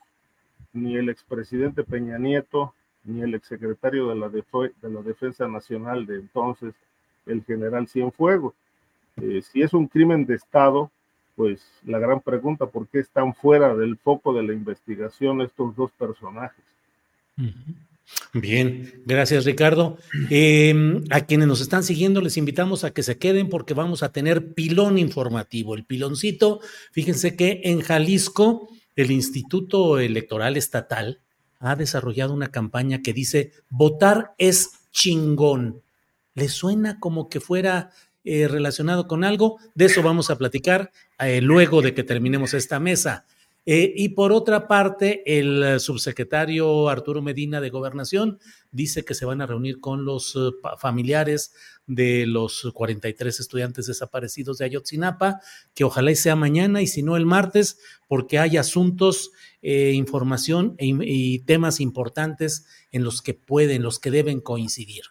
ni el expresidente Peña Nieto, ni el exsecretario de la, de la Defensa Nacional de entonces, el general Cienfuegos. Eh, si es un crimen de Estado, pues la gran pregunta, ¿por qué están fuera del foco de la investigación estos dos personajes? Bien, gracias Ricardo. Em, a quienes nos están siguiendo les invitamos a que se queden porque vamos a tener pilón informativo. El piloncito, fíjense que en Jalisco, el Instituto Electoral Estatal ha desarrollado una campaña que dice, votar es chingón. ¿Le suena como que fuera eh, relacionado con algo? De eso vamos a platicar eh, luego de que terminemos esta mesa. Eh, y por otra parte, el eh, subsecretario Arturo Medina de Gobernación dice que se van a reunir con los eh, familiares de los 43 estudiantes desaparecidos de Ayotzinapa, que ojalá sea mañana y si no el martes, porque hay asuntos, información e y temas importantes en los que pueden, los que deben coincidir.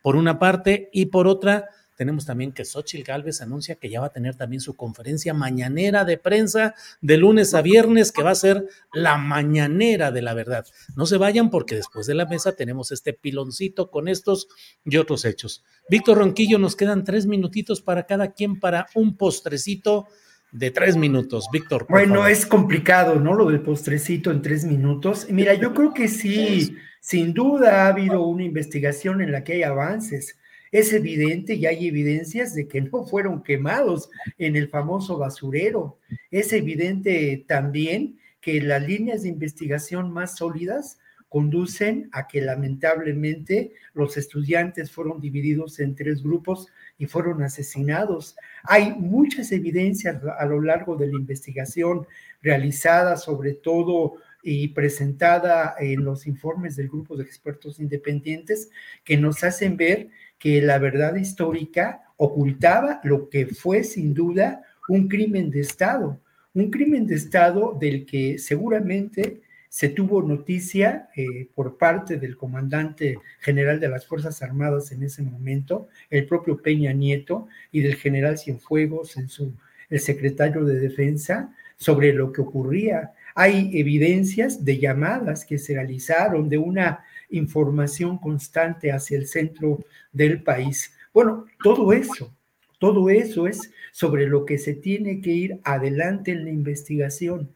Por una parte, y por otra, tenemos también que Xochitl Gálvez anuncia que ya va a tener también su conferencia mañanera de prensa de lunes a viernes, que va a ser la mañanera de la verdad. No se vayan porque después de la mesa tenemos este piloncito con estos y otros hechos. Víctor Ronquillo, nos quedan tres minutitos para cada quien para un postrecito de tres minutos. Víctor. Bueno, es complicado, ¿no? Lo del postrecito en tres minutos. Mira, yo creo que sí, sin duda ha habido una investigación en la que hay avances es evidente y hay evidencias de que no fueron quemados en el famoso basurero. Es evidente también que las líneas de investigación más sólidas conducen a que lamentablemente los estudiantes fueron divididos en tres grupos y fueron asesinados. Hay muchas evidencias a lo largo de la investigación realizada, sobre todo y presentada en los informes del grupo de expertos independientes, que nos hacen ver que la verdad histórica ocultaba lo que fue sin duda un crimen de Estado, un crimen de Estado del que seguramente se tuvo noticia eh, por parte del comandante general de las Fuerzas Armadas en ese momento, el propio Peña Nieto, y del general Cienfuegos, en su, el secretario de Defensa, sobre lo que ocurría. Hay evidencias de llamadas que se realizaron, de una información constante hacia el centro del país. Bueno, todo eso, todo eso es sobre lo que se tiene que ir adelante en la investigación.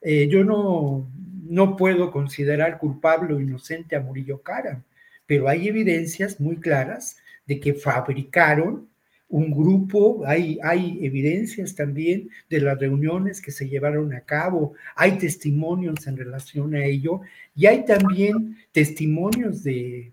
Eh, yo no, no puedo considerar culpable o inocente a Murillo Cara, pero hay evidencias muy claras de que fabricaron un grupo, hay, hay evidencias también de las reuniones que se llevaron a cabo, hay testimonios en relación a ello y hay también testimonios de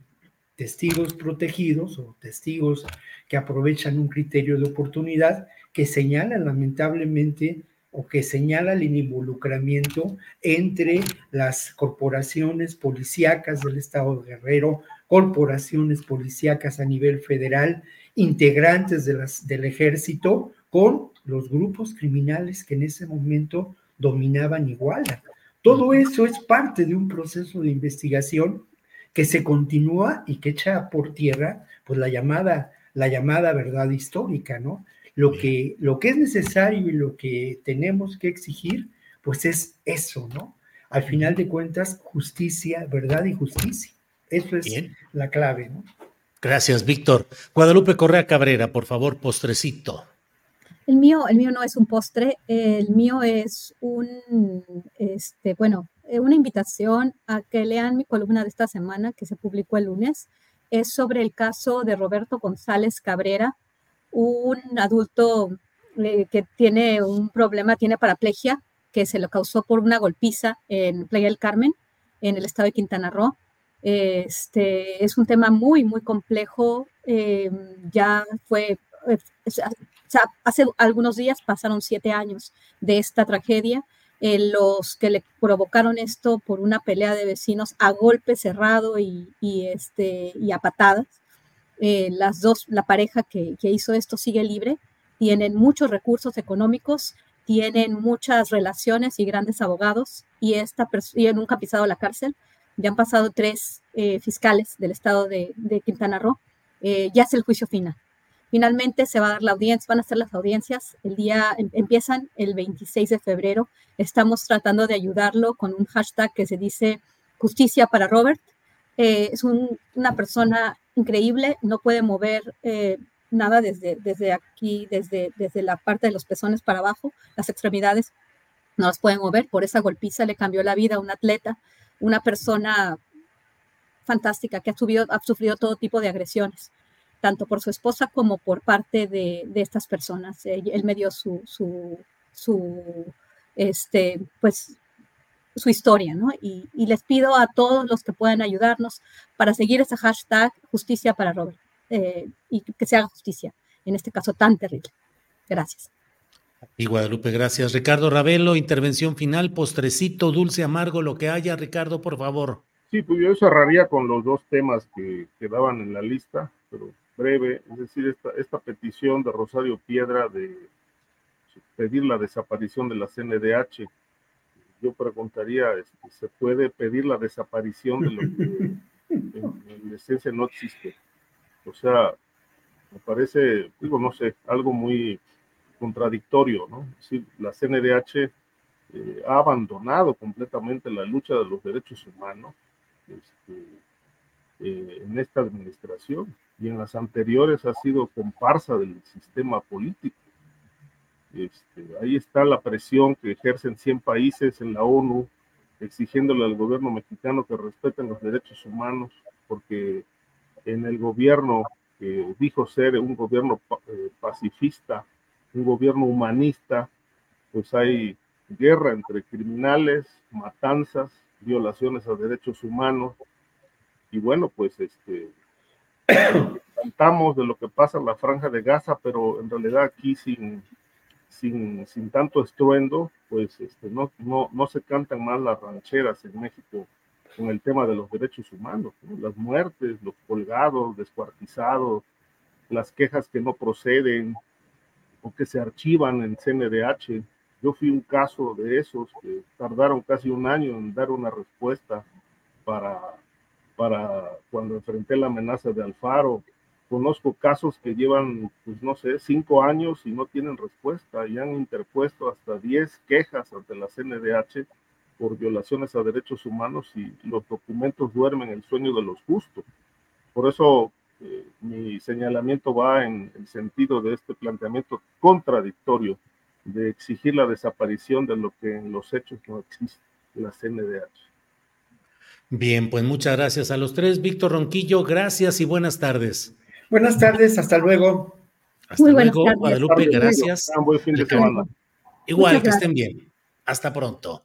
testigos protegidos o testigos que aprovechan un criterio de oportunidad que señalan lamentablemente o que señala el involucramiento entre las corporaciones policíacas del Estado de Guerrero, corporaciones policíacas a nivel federal integrantes de las, del ejército con los grupos criminales que en ese momento dominaban Iguala. Todo eso es parte de un proceso de investigación que se continúa y que echa por tierra pues la llamada, la llamada verdad histórica, ¿no? Lo que, lo que es necesario y lo que tenemos que exigir, pues es eso, ¿no? Al final de cuentas, justicia, verdad y justicia. Eso es la clave, ¿no? Gracias, Víctor. Guadalupe Correa Cabrera, por favor, postrecito. El mío, el mío no es un postre, el mío es un, este, bueno, eh, una invitación a que lean mi columna de esta semana que se publicó el lunes. Es sobre el caso de Roberto González Cabrera, un adulto eh, que tiene un problema, tiene paraplegia, que se lo causó por una golpiza en Playa del Carmen, en el estado de Quintana Roo. Este, es un tema muy, muy complejo. Eh, ya fue, eh, hace algunos días pasaron siete años de esta tragedia. los que le provocaron esto por una pelea de vecinos a golpe cerrado y, este, y a patadas. Eh, las dos, la pareja que, que hizo esto sigue libre, tienen muchos recursos económicos, tienen muchas relaciones y grandes abogados y, esta y nunca ha pisado la cárcel ya han pasado tres eh, fiscales del estado de, Quintana Roo, eh, ya es el juicio final. Finalmente se va a dar la audiencia, van a ser las audiencias, el día em, empiezan el 26 de febrero. Estamos tratando de ayudarlo con un hashtag que se dice justicia para Robert. Eh, es una persona increíble, no puede mover nada desde, desde aquí, desde, desde la parte de los pezones para abajo, las extremidades no las puede mover, por esa golpiza le cambió la vida a un atleta una persona fantástica que ha, ha sufrido todo tipo de agresiones, tanto por su esposa como por parte de, estas personas. Él me dio su, su, este, pues, su historia, ¿no? Y, les pido a todos los que puedan ayudarnos para seguir ese hashtag justicia para Robert eh, y que se haga justicia en este caso tan terrible. Gracias. Y Guadalupe, gracias. Ricardo Ravelo, intervención final, postrecito, dulce, amargo, lo que haya. Ricardo, por favor. Sí, pues yo cerraría con los dos temas que quedaban en la lista, pero breve, es decir, esta, esta petición de Rosario Piedra de pedir la desaparición de la CNDH. Yo preguntaría, este, ¿se puede pedir la desaparición de lo que en, en esencia no existe? O sea, me parece, digo, no sé, algo muy contradictorio, ¿no? Es decir, la CNDH eh, ha abandonado completamente la lucha de los derechos humanos este, eh, en esta administración y en las anteriores ha sido comparsa del sistema político. Este, ahí está la presión que ejercen 100 países en la ONU exigiéndole al gobierno mexicano que respeten los derechos humanos, porque en el gobierno que dijo ser un gobierno eh, pacifista, un gobierno humanista, pues hay guerra entre criminales, matanzas, violaciones a derechos humanos, y bueno, pues este, cantamos de lo que pasa en la franja de Gaza, pero en realidad aquí sin, sin, sin tanto estruendo, pues este, no, no, no se cantan más las rancheras en México con el tema de los derechos humanos, ¿no? las muertes, los colgados, descuartizados, las quejas que no proceden o que se archivan en CNDH. Yo fui un caso de esos que tardaron casi un año en dar una respuesta para, para cuando enfrenté la amenaza de Alfaro. Conozco casos que llevan, pues no sé, cinco años y no tienen respuesta y han interpuesto hasta diez quejas ante la CNDH por violaciones a derechos humanos y los documentos duermen el sueño de los justos. Por eso eh, mi señalamiento va en el sentido de este planteamiento contradictorio de exigir la desaparición de lo que en los hechos no existe, la CNDH. Bien, pues muchas gracias a los tres. Víctor Ronquillo, gracias y buenas tardes. Buenas tardes, hasta luego. Hasta luego, Guadalupe, gracias. buen fin de semana. Igual, que estén bien. Hasta pronto.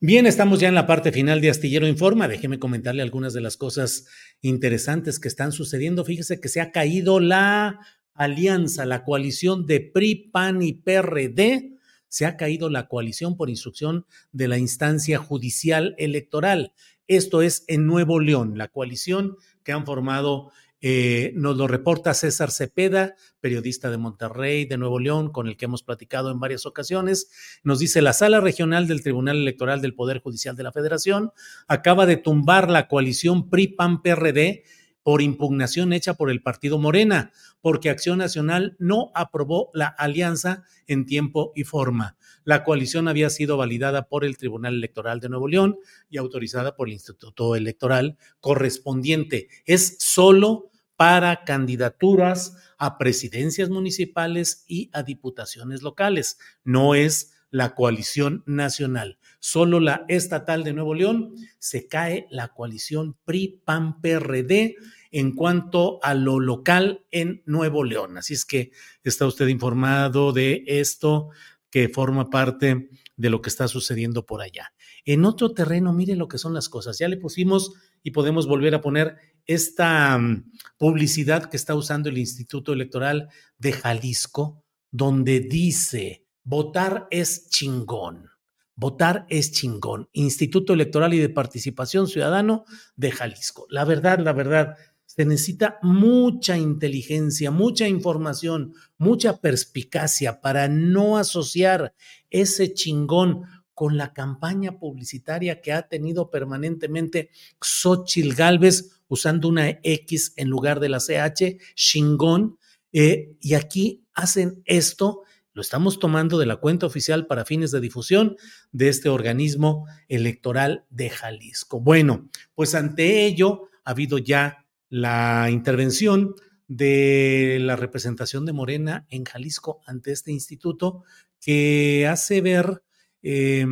Bien, estamos ya en la parte final de Astillero Informa. Déjeme comentarle algunas de las cosas interesantes que están sucediendo. Fíjese que se ha caído la alianza, la coalición de PRI, PAN y PRD. Se ha caído la coalición por instrucción de la instancia judicial electoral. Esto es en Nuevo León, la coalición que han formado eh, nos lo reporta César Cepeda, periodista de Monterrey, de Nuevo León, con el que hemos platicado en varias ocasiones. Nos dice, la sala regional del Tribunal Electoral del Poder Judicial de la Federación acaba de tumbar la coalición PRI-PAN-PRD por impugnación hecha por el partido Morena, porque Acción Nacional no aprobó la alianza en tiempo y forma. La coalición había sido validada por el Tribunal Electoral de Nuevo León y autorizada por el Instituto Electoral correspondiente. Es solo para candidaturas a presidencias municipales y a diputaciones locales. No es la coalición nacional, solo la estatal de Nuevo León. Se cae la coalición PRI-PAN-PRD en cuanto a lo local en Nuevo León. Así es que está usted informado de esto que forma parte de lo que está sucediendo por allá. En otro terreno, mire lo que son las cosas. Ya le pusimos y podemos volver a poner esta mm, publicidad que está usando el Instituto Electoral de Jalisco, donde dice, votar es chingón. Votar es chingón. Instituto Electoral y de Participación Ciudadano de Jalisco. La verdad, la verdad, se necesita mucha inteligencia, mucha información, mucha perspicacia para no asociar ese chingón con la campaña publicitaria que ha tenido permanentemente Xochil Gálvez usando una X en lugar de la CH, chingón. Eh, y aquí hacen esto, lo estamos tomando de la cuenta oficial para fines de difusión de este organismo electoral de Jalisco. Bueno, pues ante ello ha habido ya la intervención de la representación de Morena en Jalisco ante este instituto que hace ver, eh,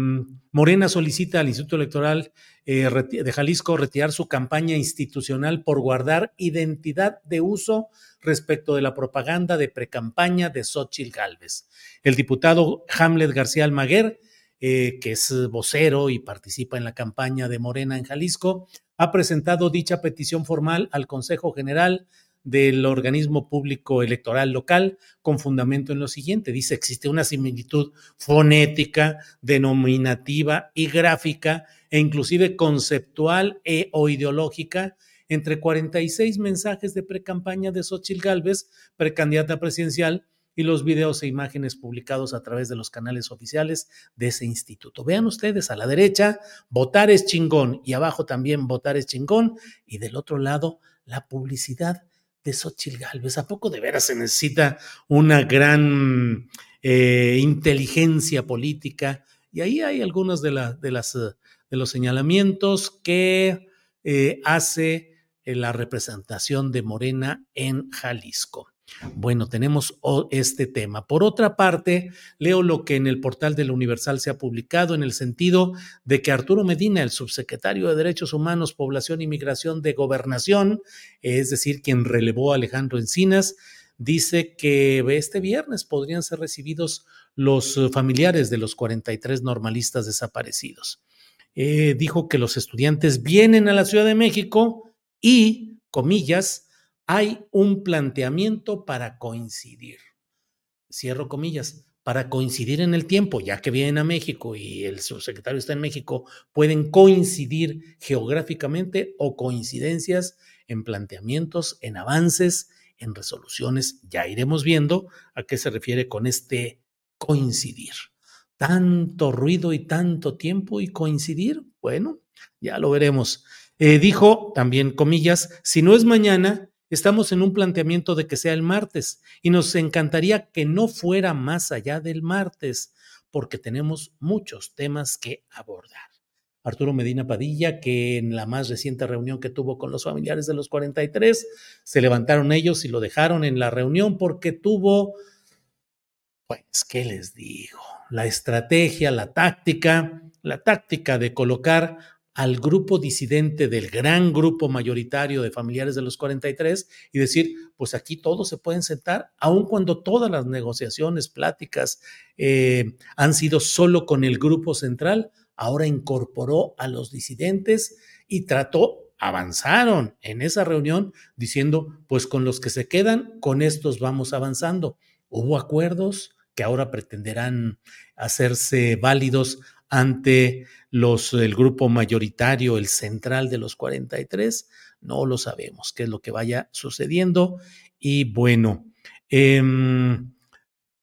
Morena solicita al Instituto Electoral eh, de Jalisco retirar su campaña institucional por guardar identidad de uso respecto de la propaganda de precampaña de Xochitl Galvez. El diputado Hamlet García Almaguer eh, que es vocero y participa en la campaña de Morena en Jalisco, ha presentado dicha petición formal al Consejo General del organismo público electoral local con fundamento en lo siguiente. Dice, existe una similitud fonética, denominativa y gráfica e inclusive conceptual e o ideológica entre 46 mensajes de precampaña de Xochitl Gálvez, precandidata presidencial, y los videos e imágenes publicados a través de los canales oficiales de ese instituto. Vean ustedes a la derecha, votar es chingón y abajo también votar es chingón y del otro lado la publicidad de Xochitl Galvez. ¿A poco de veras se necesita una gran eh, inteligencia política? Y ahí hay algunos de, las, de los señalamientos que eh, hace la representación de Morena en Jalisco. Bueno, tenemos este tema. Por otra parte, leo lo que en el portal del Universal se ha publicado en el sentido de que Arturo Medina, el subsecretario de Derechos Humanos, Población y Migración de Gobernación, es decir, quien relevó a Alejandro Encinas, dice que este viernes podrían ser recibidos los familiares de los 43 normalistas desaparecidos. Eh, dijo que los estudiantes vienen a la Ciudad de México y, comillas, hay un planteamiento para coincidir. Cierro comillas, para coincidir en el tiempo, ya que vienen a México y el subsecretario está en México, pueden coincidir geográficamente o coincidencias en planteamientos, en avances, en resoluciones. Ya iremos viendo a qué se refiere con este coincidir. Tanto ruido y tanto tiempo y coincidir, bueno, ya lo veremos. Eh, dijo también, comillas, si no es mañana, Estamos en un planteamiento de que sea el martes y nos encantaría que no fuera más allá del martes, porque tenemos muchos temas que abordar. Arturo Medina Padilla, que en la más reciente reunión que tuvo con los familiares de los 43, se levantaron ellos y lo dejaron en la reunión porque tuvo, pues, ¿qué les digo? La estrategia, la táctica, la táctica de colocar al grupo disidente del gran grupo mayoritario de familiares de los 43 y decir, pues aquí todos se pueden sentar, aun cuando todas las negociaciones, pláticas eh, han sido solo con el grupo central, ahora incorporó a los disidentes y trató, avanzaron en esa reunión diciendo, pues con los que se quedan, con estos vamos avanzando. Hubo acuerdos que ahora pretenderán hacerse válidos ante los, el grupo mayoritario, el central de los 43, no lo sabemos, qué es lo que vaya sucediendo. Y bueno, em,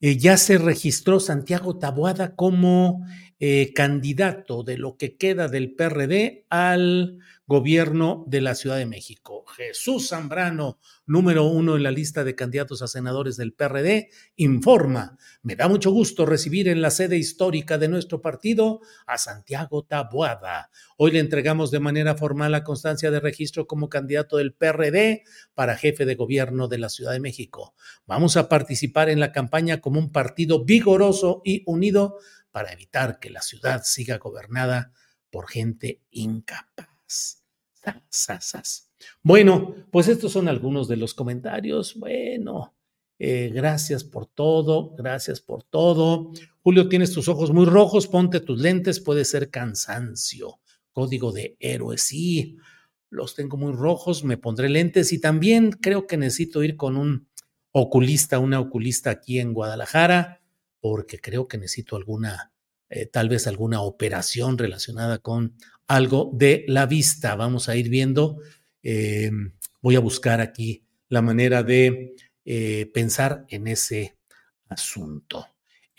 eh, ya se registró Santiago Taboada como eh, candidato de lo que queda del PRD al gobierno de la Ciudad de México. Jesús Zambrano, número uno en la lista de candidatos a senadores del PRD, informa. Me da mucho gusto recibir en la sede histórica de nuestro partido a Santiago Taboada. Hoy le entregamos de manera formal la constancia de registro como candidato del PRD para jefe de gobierno de la Ciudad de México. Vamos a participar en la campaña como un partido vigoroso y unido para evitar que la ciudad siga gobernada por gente incapaz. Bueno, pues estos son algunos de los comentarios. Bueno, eh, gracias por todo, gracias por todo. Julio, tienes tus ojos muy rojos, ponte tus lentes, puede ser cansancio. Código de héroe, sí, los tengo muy rojos, me pondré lentes y también creo que necesito ir con un oculista, una oculista aquí en Guadalajara, porque creo que necesito alguna, eh, tal vez alguna operación relacionada con algo de la vista. Vamos a ir viendo, eh, voy a buscar aquí la manera de eh, pensar en ese asunto.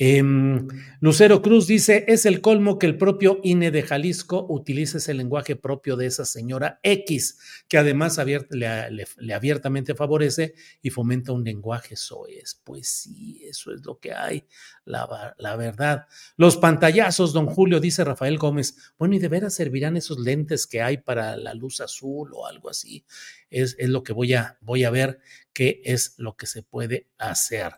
Em, Lucero Cruz dice, es el colmo que el propio INE de Jalisco utilice ese lenguaje propio de esa señora X, que además le, abiertamente favorece y fomenta un lenguaje soez. Pues sí, eso es lo que hay, la, la, verdad. Los pantallazos, don Julio, dice Rafael Gómez, bueno, ¿y de veras servirán esos lentes que hay para la luz azul o algo así? Es, es lo que voy a, voy a ver qué es lo que se puede hacer.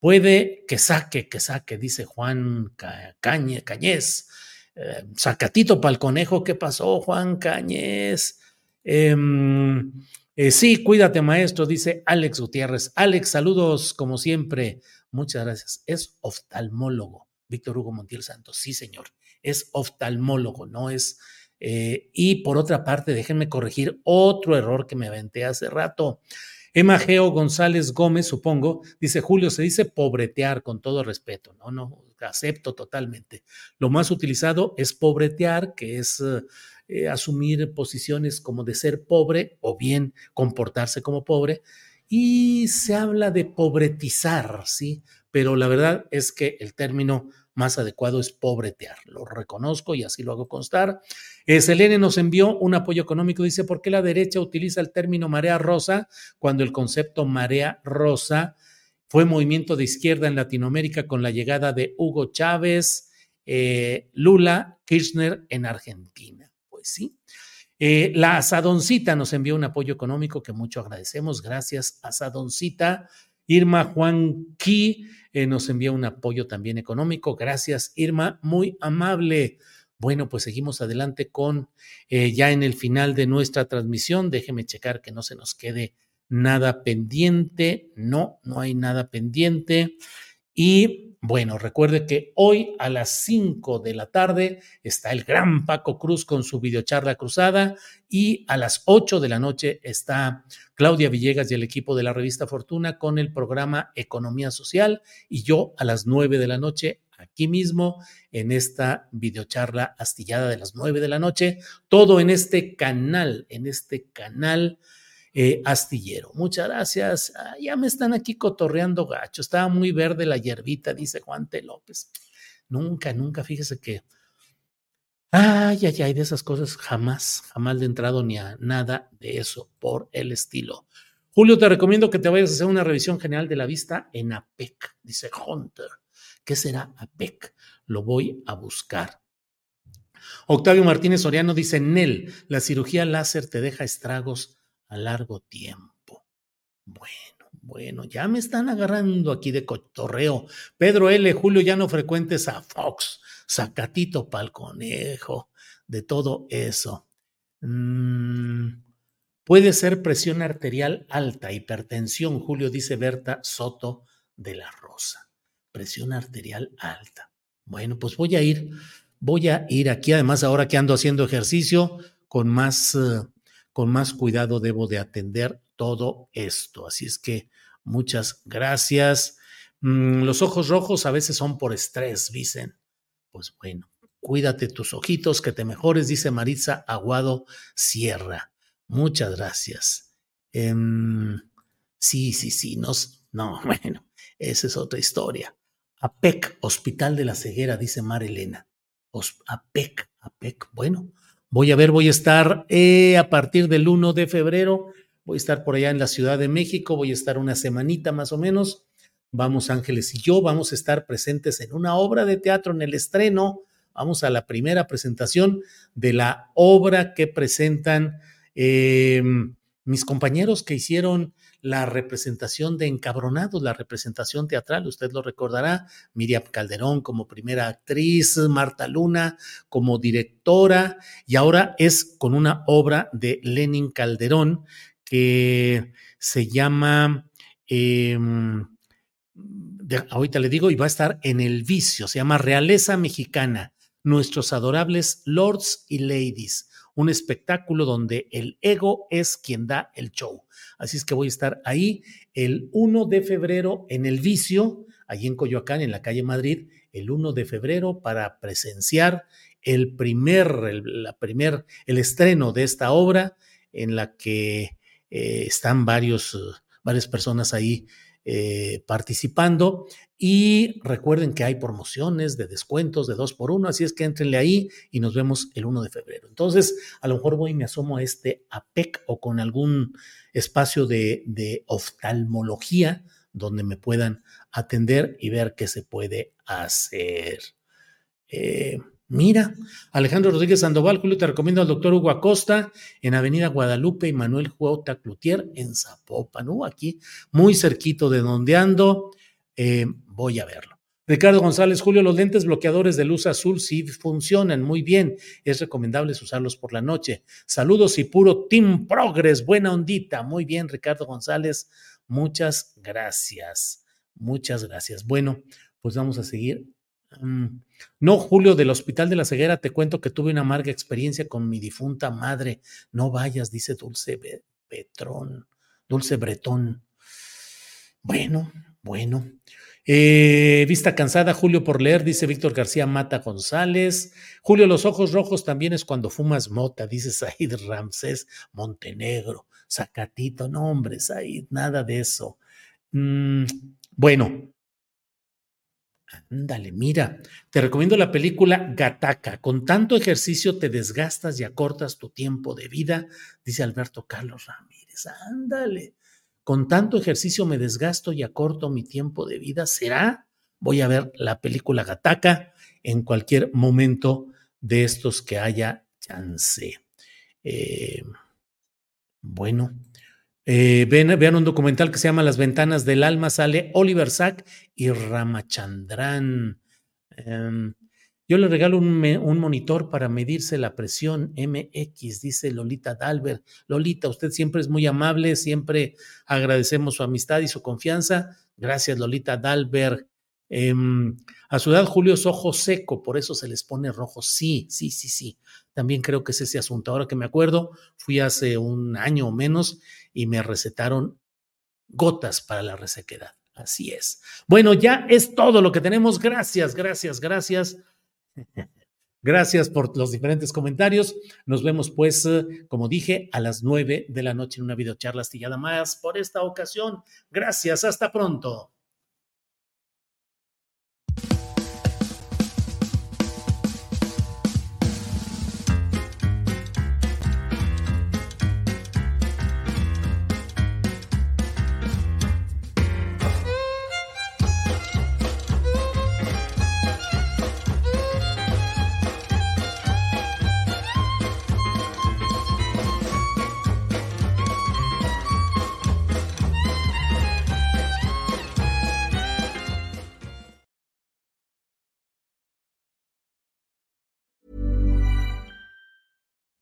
Puede que saque, que saque, dice Juan Cañe, Cañez. Eh, sacatito para el conejo, ¿qué pasó, Juan Cañez? Em, eh, sí, cuídate, maestro, dice Alex Gutiérrez. Alex, saludos como siempre. Muchas gracias. Es oftalmólogo, Víctor Hugo Montiel Santos. Sí, señor. Es oftalmólogo, no es. Eh, y por otra parte, déjenme corregir otro error que me aventé hace rato. Emma Geo González Gómez, supongo, dice Julio, se dice pobretear con todo respeto. No, no, acepto totalmente. Lo más utilizado es pobretear, que es eh, asumir posiciones como de ser pobre o bien comportarse como pobre. Y se habla de pobretizar, ¿sí? Pero la verdad es que el término más adecuado es pobretear. Lo reconozco y así lo hago constar. Eh, Selene nos envió un apoyo económico. Dice, ¿por qué la derecha utiliza el término marea rosa cuando el concepto marea rosa fue movimiento de izquierda en Latinoamérica con la llegada de Hugo Chávez, eh, Lula, Kirchner en Argentina? Pues sí. Eh, la Asadoncita nos envió un apoyo económico que mucho agradecemos. Gracias, Asadoncita. Irma Juan Ki eh, nos envía un apoyo también económico. Gracias, Irma, muy amable. Bueno, pues seguimos adelante con eh, ya en el final de nuestra transmisión. Déjeme checar que no se nos quede nada pendiente. No, no hay nada pendiente. Y bueno, recuerde que hoy a las 5 de la tarde está el gran Paco Cruz con su videocharla cruzada y a las 8 de la noche está Claudia Villegas y el equipo de la revista Fortuna con el programa Economía Social y yo a las 9 de la noche aquí mismo en esta videocharla astillada de las 9 de la noche, todo en este canal, en este canal eh, astillero. Muchas gracias. Ah, ya me están aquí cotorreando gacho. Estaba muy verde la hierbita, dice Juan T. López. Nunca, nunca, fíjese que. Ay, ay, ay, de esas cosas jamás, jamás he entrado ni a nada de eso por el estilo. Julio, te recomiendo que te vayas a hacer una revisión general de la vista en APEC, dice Hunter. ¿Qué será APEC? Lo voy a buscar. Octavio Martínez Soriano dice, Nel, la cirugía láser te deja estragos a largo tiempo. Bueno, bueno, ya me están agarrando aquí de cotorreo. Pedro L. Julio, ya no frecuentes a Fox, sacatito pa'l conejo, de todo eso. Mm, puede ser presión arterial alta, hipertensión, Julio, dice Berta Soto de la Rosa. Presión arterial alta. Bueno, pues voy a ir, voy a ir aquí, además ahora que ando haciendo ejercicio, con más... Eh, con más cuidado debo de atender todo esto. Así es que muchas gracias. Mm, los ojos rojos a veces son por estrés, dicen. Pues bueno, cuídate tus ojitos, que te mejores, dice Maritza Aguado Sierra. Muchas gracias. Em, sí, sí, sí, no, no, bueno, esa es otra historia. APEC, Hospital de la Ceguera, dice Mar Elena. APEC, APEC, bueno, Voy a ver, voy a estar eh, a partir del 1 de febrero, voy a estar por allá en la Ciudad de México, voy a estar una semanita más o menos. Vamos Ángeles y yo, vamos a estar presentes en una obra de teatro en el estreno. Vamos a la primera presentación de la obra que presentan eh, mis compañeros que hicieron la representación de Encabronados, la representación teatral, usted lo recordará, Miriam Calderón como primera actriz, Marta Luna como directora, y ahora es con una obra de Lenin Calderón que se llama, em, ahorita le digo, y va a estar en el vicio, se llama Realeza Mexicana, nuestros adorables lords y ladies un espectáculo donde el ego es quien da el show. Así es que voy a estar ahí el 1 de febrero en el vicio, allí en Coyoacán, en la calle Madrid, el 1 de febrero para presenciar el primer, el, la primer, el estreno de esta obra en la que eh, están varios, varias personas ahí eh, participando. Y recuerden que hay promociones de descuentos de dos por uno, así es que entrenle ahí y nos vemos el 1 de febrero. Entonces, a lo mejor voy y me asomo a este APEC o con algún espacio de, oftalmología donde me puedan atender y ver qué se puede hacer. Eh, Mira, Alejandro Rodríguez Sandoval, Julio, te recomiendo al doctor Hugo Acosta en Avenida Guadalupe y Manuel J. Clutier en Zapopan, ¿no? aquí muy cerquito de donde ando. Eh, voy a verlo. Ricardo González, Julio, los lentes bloqueadores de luz azul sí funcionan muy bien. Es recomendable usarlos por la noche. Saludos y puro Team Progress, buena ondita. Muy bien, Ricardo González. Muchas gracias. Muchas gracias. Bueno, pues vamos a seguir Mm. No, Julio, del Hospital de la Ceguera, te cuento que tuve una amarga experiencia con mi difunta madre. No vayas, dice Dulce Petrón. Dulce Bretón. Bueno, bueno. Eh, vista cansada, Julio por leer, dice Víctor García Mata González. Julio, los ojos rojos también es cuando fumas mota, dice Said Ramsés Montenegro. Zacatito, no hombre, Said, nada de eso. Mm, bueno, Ándale, mira, te recomiendo la película Gataca. Con tanto ejercicio te desgastas y acortas tu tiempo de vida, dice Alberto Carlos Ramírez. Ándale, con tanto ejercicio me desgasto y acorto mi tiempo de vida. ¿Será? Voy a ver la película Gataca en cualquier momento de estos que haya chance. Eh, bueno, eh, vean, un documental que se llama Las ventanas del alma, sale Oliver Sack y Ramachandran. Em, yo le regalo un, un, monitor para medirse la presión MX, dice Lolita Dalbert. Lolita, usted siempre es muy amable, siempre agradecemos su amistad y su confianza. Gracias, Lolita Dalbert. Em, a su edad, Julio es ojo seco, por eso se les pone rojo. Sí, sí, sí, sí. También creo que es ese asunto. Ahora que me acuerdo, fui hace un año o menos y me recetaron gotas para la resequedad. Así es. Bueno, ya es todo lo que tenemos. Gracias, gracias, gracias. Gracias por los diferentes comentarios. Nos vemos, pues, eh, como dije, a las nueve de la noche en una videocharla astillada más por esta ocasión. Gracias, hasta pronto.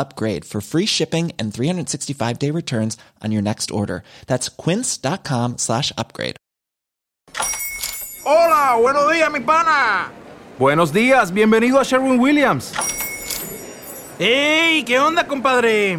upgrade for free shipping and 365 day returns on your next order. That's quince.com slash upgrade. Hola, buenos días, mi pana. Buenos días, bienvenido a Sherwin Williams. ¡Ey! ¿Qué onda, compadre?